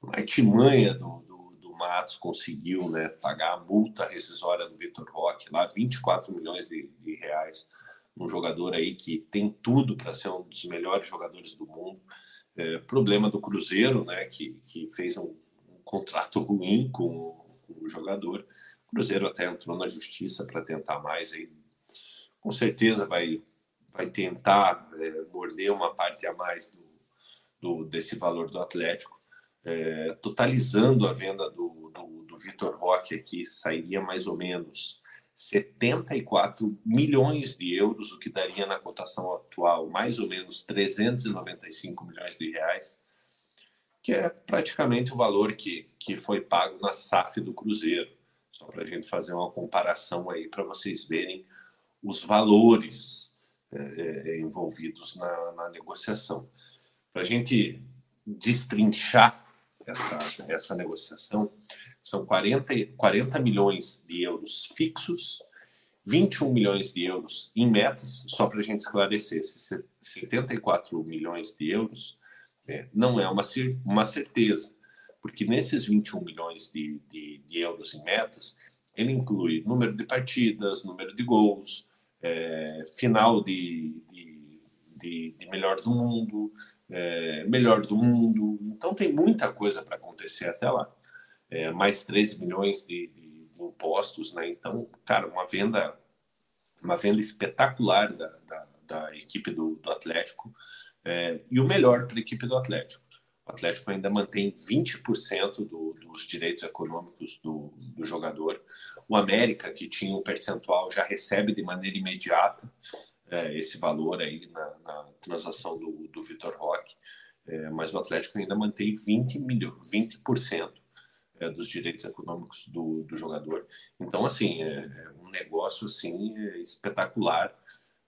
numa artimanha do, do, do, Matos conseguiu né, pagar a multa rescisória do Vitor Roque, lá 24 milhões de, de reais, um jogador aí que tem tudo para ser um dos melhores jogadores do mundo. É, problema do Cruzeiro, né, que, que fez um, um contrato ruim com, com o jogador. Cruzeiro até entrou na justiça para tentar mais aí com certeza vai, vai tentar é, morder uma parte a mais do, do desse valor do Atlético. É, totalizando a venda do, do, do Vitor Roque aqui, sairia mais ou menos 74 milhões de euros, o que daria na cotação atual mais ou menos 395 milhões de reais, que é praticamente o valor que, que foi pago na SAF do Cruzeiro. Só para a gente fazer uma comparação aí, para vocês verem os valores é, é, envolvidos na, na negociação. Para a gente destrinchar essa, essa negociação, são 40, 40 milhões de euros fixos, 21 milhões de euros em metas, só para a gente esclarecer, esses 74 milhões de euros é, não é uma, uma certeza, porque nesses 21 milhões de, de, de euros em metas, ele inclui número de partidas, número de gols, é, final de, de, de, melhor do mundo, é, melhor do mundo. Então tem muita coisa para acontecer até lá. É, mais 13 milhões de, impostos, né? Então, cara, uma venda, uma venda espetacular da, da, da equipe do, do Atlético é, e o melhor para a equipe do Atlético. O Atlético ainda mantém 20% do, dos direitos econômicos do, do, jogador. O América, que tinha um percentual, já recebe de maneira imediata é, esse valor aí na, na transação do, do Vitor Roque. É, mas o Atlético ainda mantém 20%, milho, 20 é, dos direitos econômicos do, do jogador. Então, assim, é, é um negócio assim, é espetacular.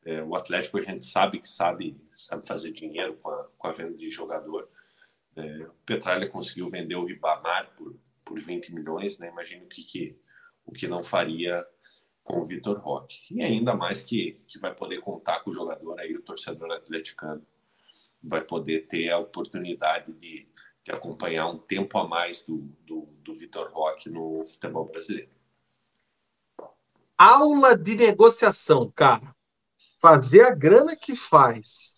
É, o Atlético a gente sabe que sabe, sabe fazer dinheiro com a, com a venda de jogador. É, o Petralha conseguiu vender o Ribamar por, por 20 milhões, né? Imagina o que, que, o que não faria com o Vitor Roque. E ainda mais que, que vai poder contar com o jogador aí, o torcedor atleticano vai poder ter a oportunidade de, de acompanhar um tempo a mais do, do, do Vitor Roque no futebol brasileiro. Aula de negociação, cara. Fazer a grana que faz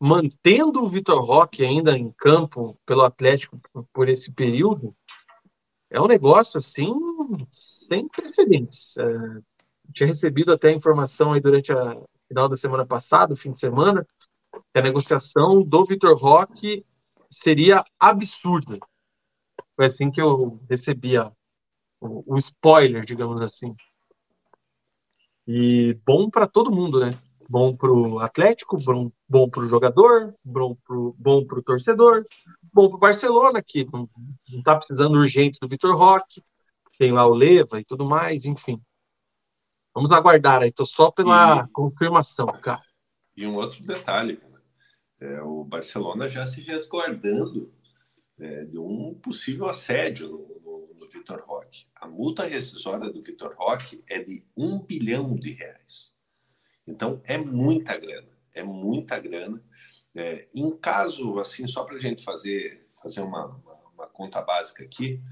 mantendo o Vitor Roque ainda em campo pelo Atlético por esse período, é um negócio assim sem precedentes. É, tinha recebido até informação aí durante a final da semana passada, fim de semana, que a negociação do Vitor Roque seria absurda. Foi assim que eu recebia o, o spoiler, digamos assim. E bom para todo mundo, né? Bom para o Atlético, bom, bom para o jogador, bom para o bom pro torcedor, bom para o Barcelona, que não está precisando urgente do Vitor Roque, tem lá o Leva e tudo mais, enfim. Vamos aguardar aí, tô só pela e, confirmação, cara. E um outro detalhe, é, o Barcelona já se resguardando é, de um possível assédio no, no, no Vitor Roque. A multa rescisória do Vitor Roque é de um bilhão de reais. Então, é muita grana, é muita grana. É, em caso, assim, só para a gente fazer, fazer uma, uma, uma, conta básica aqui,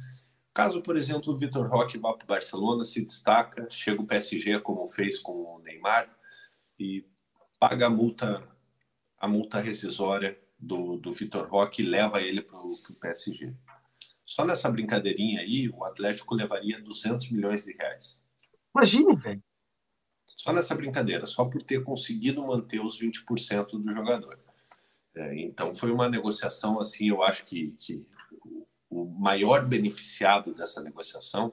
caso, por exemplo, o Vitor Roque vá para o Barcelona, se destaca, chega o PSG, como fez com o Neymar, e paga a multa, a multa rescisória do, do Vitor Roque e leva ele para o PSG. Só nessa brincadeirinha aí, o Atlético levaria 200 milhões de reais. Imagine, velho. Só nessa brincadeira, só por ter conseguido manter os 20% do jogador. É, então foi uma negociação assim, eu acho que, que o maior beneficiado dessa negociação,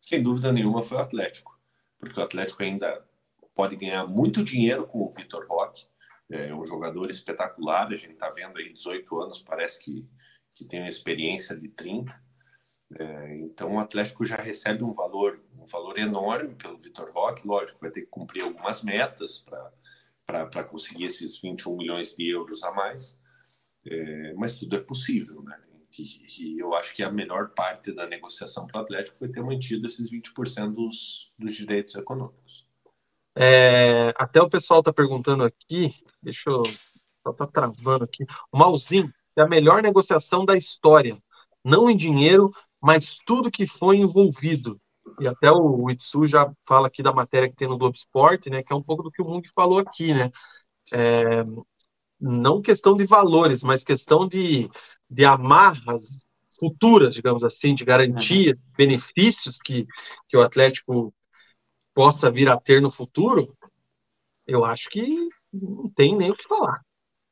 sem dúvida nenhuma, foi o Atlético. porque o Atlético ainda pode ganhar muito dinheiro com o Vitor Roque, é um jogador espetacular, a gente está vendo aí 18 anos, parece que, que tem uma experiência de 30. É, então o Atlético já recebe um valor, valor enorme pelo Vitor Roque, lógico, vai ter que cumprir algumas metas para conseguir esses 21 milhões de euros a mais, é, mas tudo é possível, né? E, e, eu acho que a melhor parte da negociação para o Atlético foi ter mantido esses 20% dos, dos direitos econômicos. É, até o pessoal está perguntando aqui, deixa eu. Só tá travando aqui. O Malzinho é a melhor negociação da história. Não em dinheiro, mas tudo que foi envolvido. E até o Itsu já fala aqui da matéria que tem no Globo Esporte, né? Que é um pouco do que o Mung falou aqui, né? É, não questão de valores, mas questão de, de amarras futuras, digamos assim, de garantia, uhum. benefícios que, que o Atlético possa vir a ter no futuro, eu acho que não tem nem o que falar.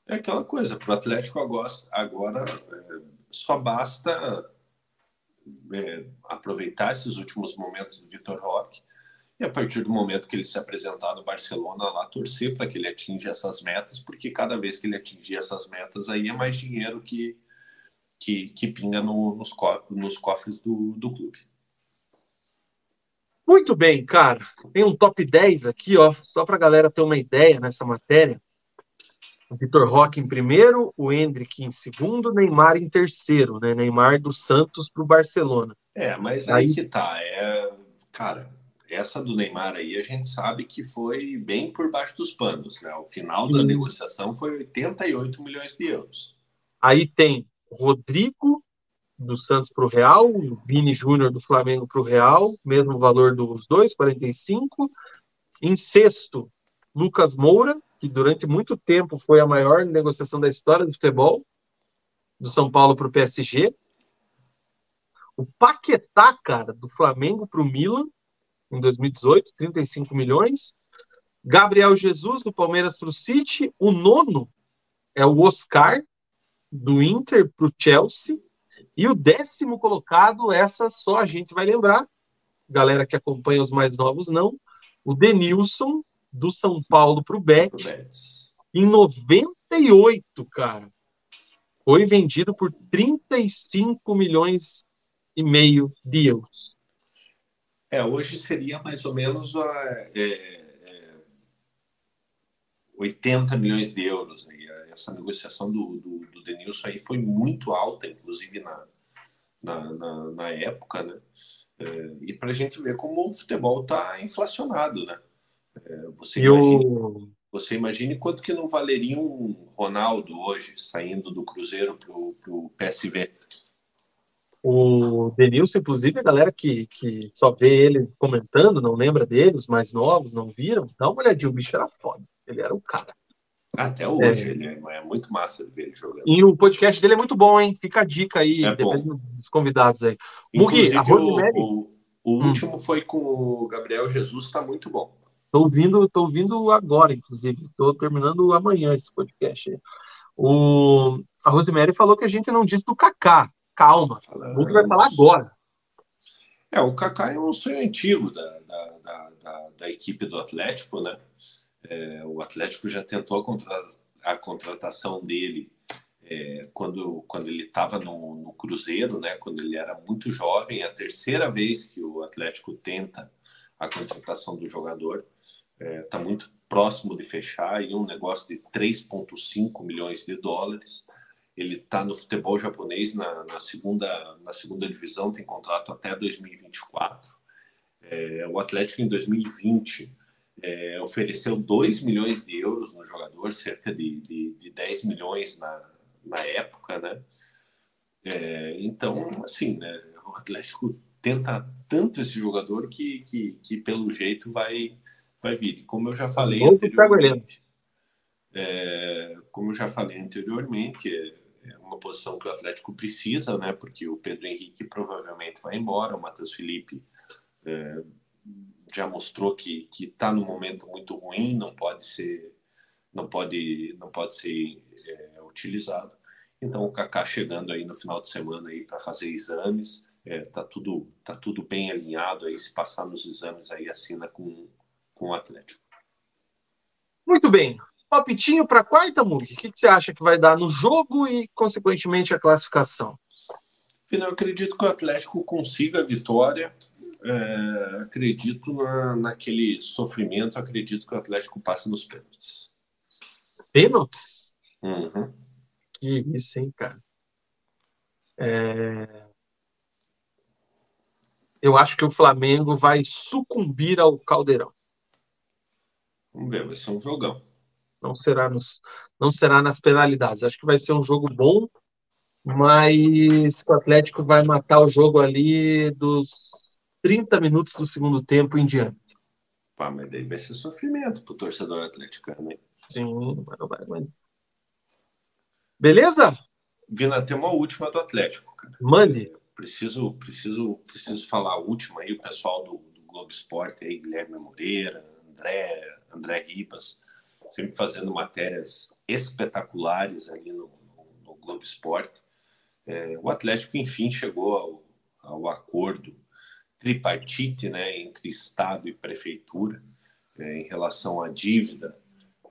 É aquela coisa, para o Atlético agora, agora é, só basta é, aproveitar esses últimos momentos do Vitor Roque e a partir do momento que ele se apresentar no Barcelona lá, torcer para que ele atinja essas metas, porque cada vez que ele atingir essas metas aí é mais dinheiro que, que, que pinga no, nos, co nos cofres do, do clube. Muito bem, cara. Tem um top 10 aqui, ó, só para a galera ter uma ideia nessa matéria. O Vitor Roque em primeiro, o Hendrick em segundo, Neymar em terceiro, né? Neymar do Santos para o Barcelona. É, mas aí, aí que tá. É, cara, essa do Neymar aí a gente sabe que foi bem por baixo dos panos, né? O final da negociação foi 88 milhões de euros. Aí tem Rodrigo do Santos para o Real, Vini Júnior do Flamengo para o Real, mesmo valor dos dois, 45. Em sexto, Lucas Moura, que durante muito tempo foi a maior negociação da história do futebol, do São Paulo para o PSG. O Paquetá, cara, do Flamengo para o Milan, em 2018, 35 milhões. Gabriel Jesus, do Palmeiras para o City. O nono é o Oscar, do Inter para o Chelsea. E o décimo colocado, essa só a gente vai lembrar, galera que acompanha os mais novos não, o Denilson, do São Paulo para o Betis, em 98, cara. Foi vendido por 35 milhões e meio de euros. É, hoje seria mais ou menos a, é, é, 80 milhões de euros. Aí. Essa negociação do, do, do Denilson aí foi muito alta, inclusive na, na, na, na época, né? É, e para a gente ver como o futebol está inflacionado, né? É, você, imagine, o... você imagine quanto que não valeria um Ronaldo hoje saindo do Cruzeiro para o PSV. O Denilson, inclusive, a galera que, que só vê ele comentando, não lembra dele, os mais novos não viram, dá uma olhadinha, o bicho era foda. Ele era o cara. Até hoje, é. ele é, é, muito massa ver ele jogando. E o podcast dele é muito bom, hein? Fica a dica aí, é dependendo dos convidados aí. Mugi, a Rosemary... o, o hum. último foi com o Gabriel Jesus, tá muito bom. Tô ouvindo, tô ouvindo agora, inclusive. Tô terminando amanhã esse podcast. O, a Rosemary falou que a gente não disse do Kaká. Calma. Falamos. O que vai falar agora. É, o Kaká é um sonho antigo da, da, da, da, da equipe do Atlético, né? É, o Atlético já tentou a, contra, a contratação dele é, quando, quando ele estava no, no, Cruzeiro, né? Quando ele era muito jovem, é a terceira vez que o Atlético tenta a contratação do jogador. Está é, muito próximo de fechar e um negócio de 3,5 milhões de dólares. Ele está no futebol japonês na, na, segunda, na segunda divisão, tem contrato até 2024. É, o Atlético, em 2020, é, ofereceu 2 milhões de euros no jogador, cerca de, de, de 10 milhões na, na época, né? É, então, assim, né, o Atlético tenta tanto esse jogador que, que, que pelo jeito vai, vai vir. Como eu já falei anteriormente, é, como eu já falei anteriormente, é uma posição que o Atlético precisa, né? Porque o Pedro Henrique provavelmente vai embora, o Matheus Felipe é, já mostrou que que está num momento muito ruim, não pode ser não pode não pode ser é, utilizado. Então o Kaká chegando aí no final de semana aí para fazer exames, é, tá tudo tá tudo bem alinhado aí se passar nos exames aí assina com, com o Atlético. Muito bem. Palpitinho para a quarta, Mug. O que, que, você acha que vai dar no jogo e, consequentemente, a classificação? Eu acredito que o Atlético consiga a vitória. É, acredito na, naquele sofrimento. Acredito que o Atlético passe nos pênaltis. Pênaltis? Uhum. Que isso, hein, cara? É... Eu acho que o Flamengo vai sucumbir ao Caldeirão. Vamos ver, vai ser um jogão. Não será, nos, não será nas penalidades. Acho que vai ser um jogo bom, mas o Atlético vai matar o jogo ali dos 30 minutos do segundo tempo em diante. Pá, mas daí vai ser sofrimento pro torcedor atleticano, hein? Sim, mas não vai, mas... Beleza? Vina, tem uma última do Atlético, cara. Mande. Preciso, preciso, preciso falar a última aí, o pessoal do, do Globo Esporte aí, Guilherme Moreira, André, André Ribas, sempre fazendo matérias espetaculares ali no, no, no Globo Esporte. É, o Atlético, enfim, chegou ao, ao, acordo tripartite né, entre Estado e Prefeitura é, em relação à dívida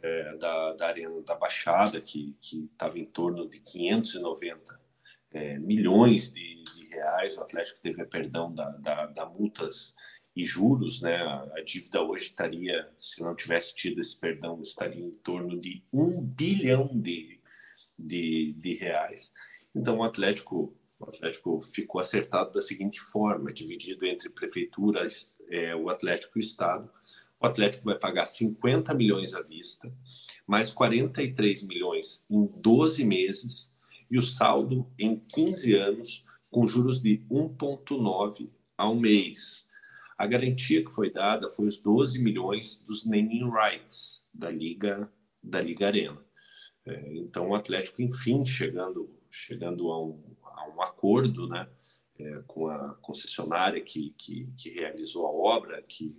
é, da, da Arena da Baixada, que estava em torno de 590 é, milhões de, de, reais. O Atlético teve a perdão da, da, da multas e juros, né? A, dívida hoje estaria, se não tivesse tido esse perdão, estaria em torno de um bilhão de, de, de reais. Então o Atlético, o Atlético ficou acertado da seguinte forma, dividido entre prefeituras, é, o Atlético e o Estado. O Atlético vai pagar 50 milhões à vista, mais 43 milhões em 12 meses, e o saldo em 15 anos, com juros de 1,9 ao mês. A garantia que foi dada foi os 12 milhões dos naming rights da Liga da Liga Arena. É, então o Atlético, enfim, chegando chegando a um, a um acordo, né, é, com a concessionária que, que, que, realizou a obra, que,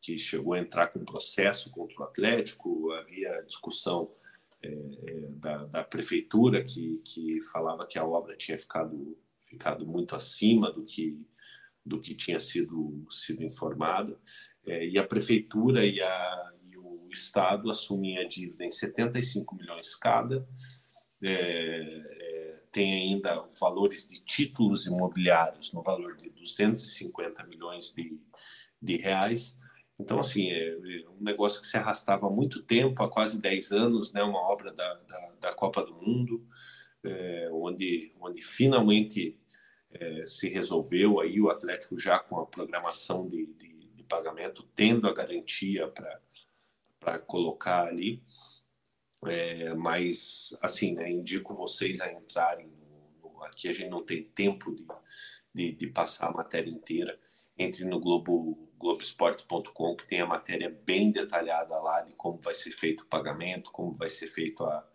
que chegou a entrar com processo contra o Atlético, havia discussão é, é, da, da prefeitura que, que falava que a obra tinha ficado, ficado muito acima do que do que tinha sido, sido informado, é, e a prefeitura e, a, e, o Estado assumem a dívida em 75 milhões cada, é, é, tem ainda valores de títulos imobiliários no valor de 250 milhões de, de reais. Então, assim, é, é um negócio que se arrastava há muito tempo, há quase 10 anos, né, uma obra da, da, da Copa do Mundo, é, onde, onde finalmente é, se resolveu aí o Atlético já com a programação de, de, de pagamento, tendo a garantia para colocar ali. É, mas, assim, né, indico vocês a entrarem. No, no, aqui a gente não tem tempo de, de, de, passar a matéria inteira. Entre no Globo, Globoesporte.com, que tem a matéria bem detalhada lá de como vai ser feito o pagamento, como vai ser feito a,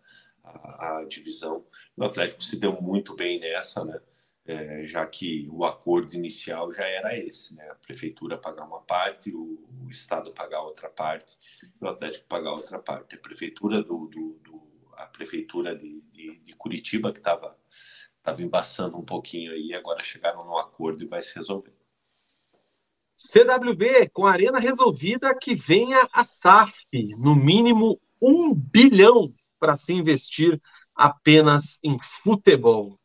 a, a divisão. O Atlético se deu muito bem nessa, né? É, já que o acordo inicial já era esse, né? A prefeitura pagar uma parte, o, o Estado pagar outra parte, o Atlético pagar outra parte. A prefeitura do, do, do a prefeitura de, de, de Curitiba que estava estava embaçando um pouquinho aí, agora chegaram no acordo e vai se resolver. CWB, com a arena resolvida, que venha a SAF, no mínimo um bilhão para se investir apenas em futebol.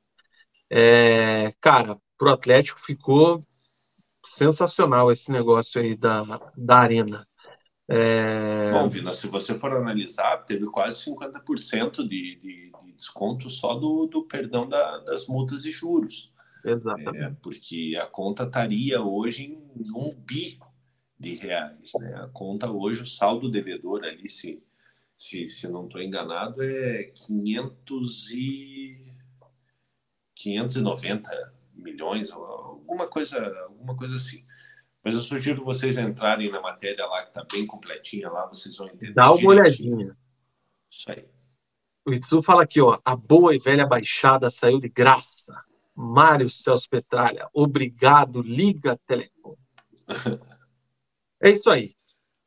É, cara, pro Atlético ficou sensacional esse negócio aí da, da arena. É... Bom, Vina, se você for analisar, teve quase 50% de, de, de desconto só do, do perdão da, das multas e juros. Exatamente. É, porque a conta estaria hoje em um bi de reais. Né? A conta hoje, o saldo devedor ali, se, se, se não estou enganado, é 500 e 590 milhões, alguma coisa, alguma coisa assim. Mas eu sugiro vocês entrarem na matéria lá, que está bem completinha lá, vocês vão entender. Dá uma direitinho. olhadinha. Isso aí. O Itsu fala aqui, ó, a boa e velha baixada saiu de graça. Mário Celso Petralha, obrigado, liga telefone. é isso aí.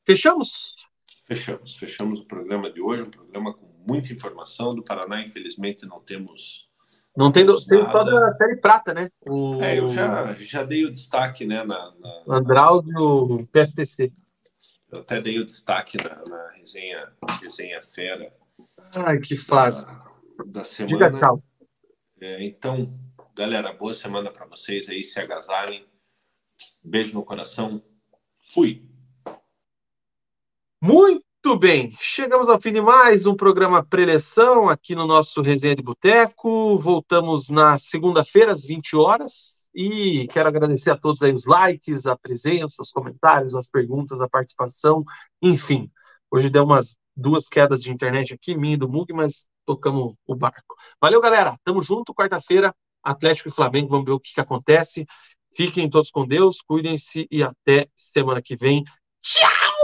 Fechamos? Fechamos. Fechamos o programa de hoje, um programa com muita informação. Do Paraná, infelizmente, não temos Não tem, tem só da série prata, né? O... É, eu já, já dei o destaque, né? Na, na... Andrauzio PSTC. Eu até dei o destaque na, na resenha, resenha fera. Ai, que fácil. Da, da semana. Diga tchau. É, então, galera, boa semana para vocês aí, se agasalhem. Beijo no coração. Fui. Muito bem, chegamos ao fim de mais um programa preleção aqui no nosso Resenha de Boteco. Voltamos na segunda-feira, às 20 horas. E quero agradecer a todos aí os likes, a presença, os comentários, as perguntas, a participação, enfim. Hoje deu umas duas quedas de internet aqui, mim e do Mug, mas tocamos o barco. Valeu, galera. Tamo junto. Quarta-feira, Atlético e Flamengo. Vamos ver o que, que acontece. Fiquem todos com Deus, cuidem-se e até semana que vem. Tchau!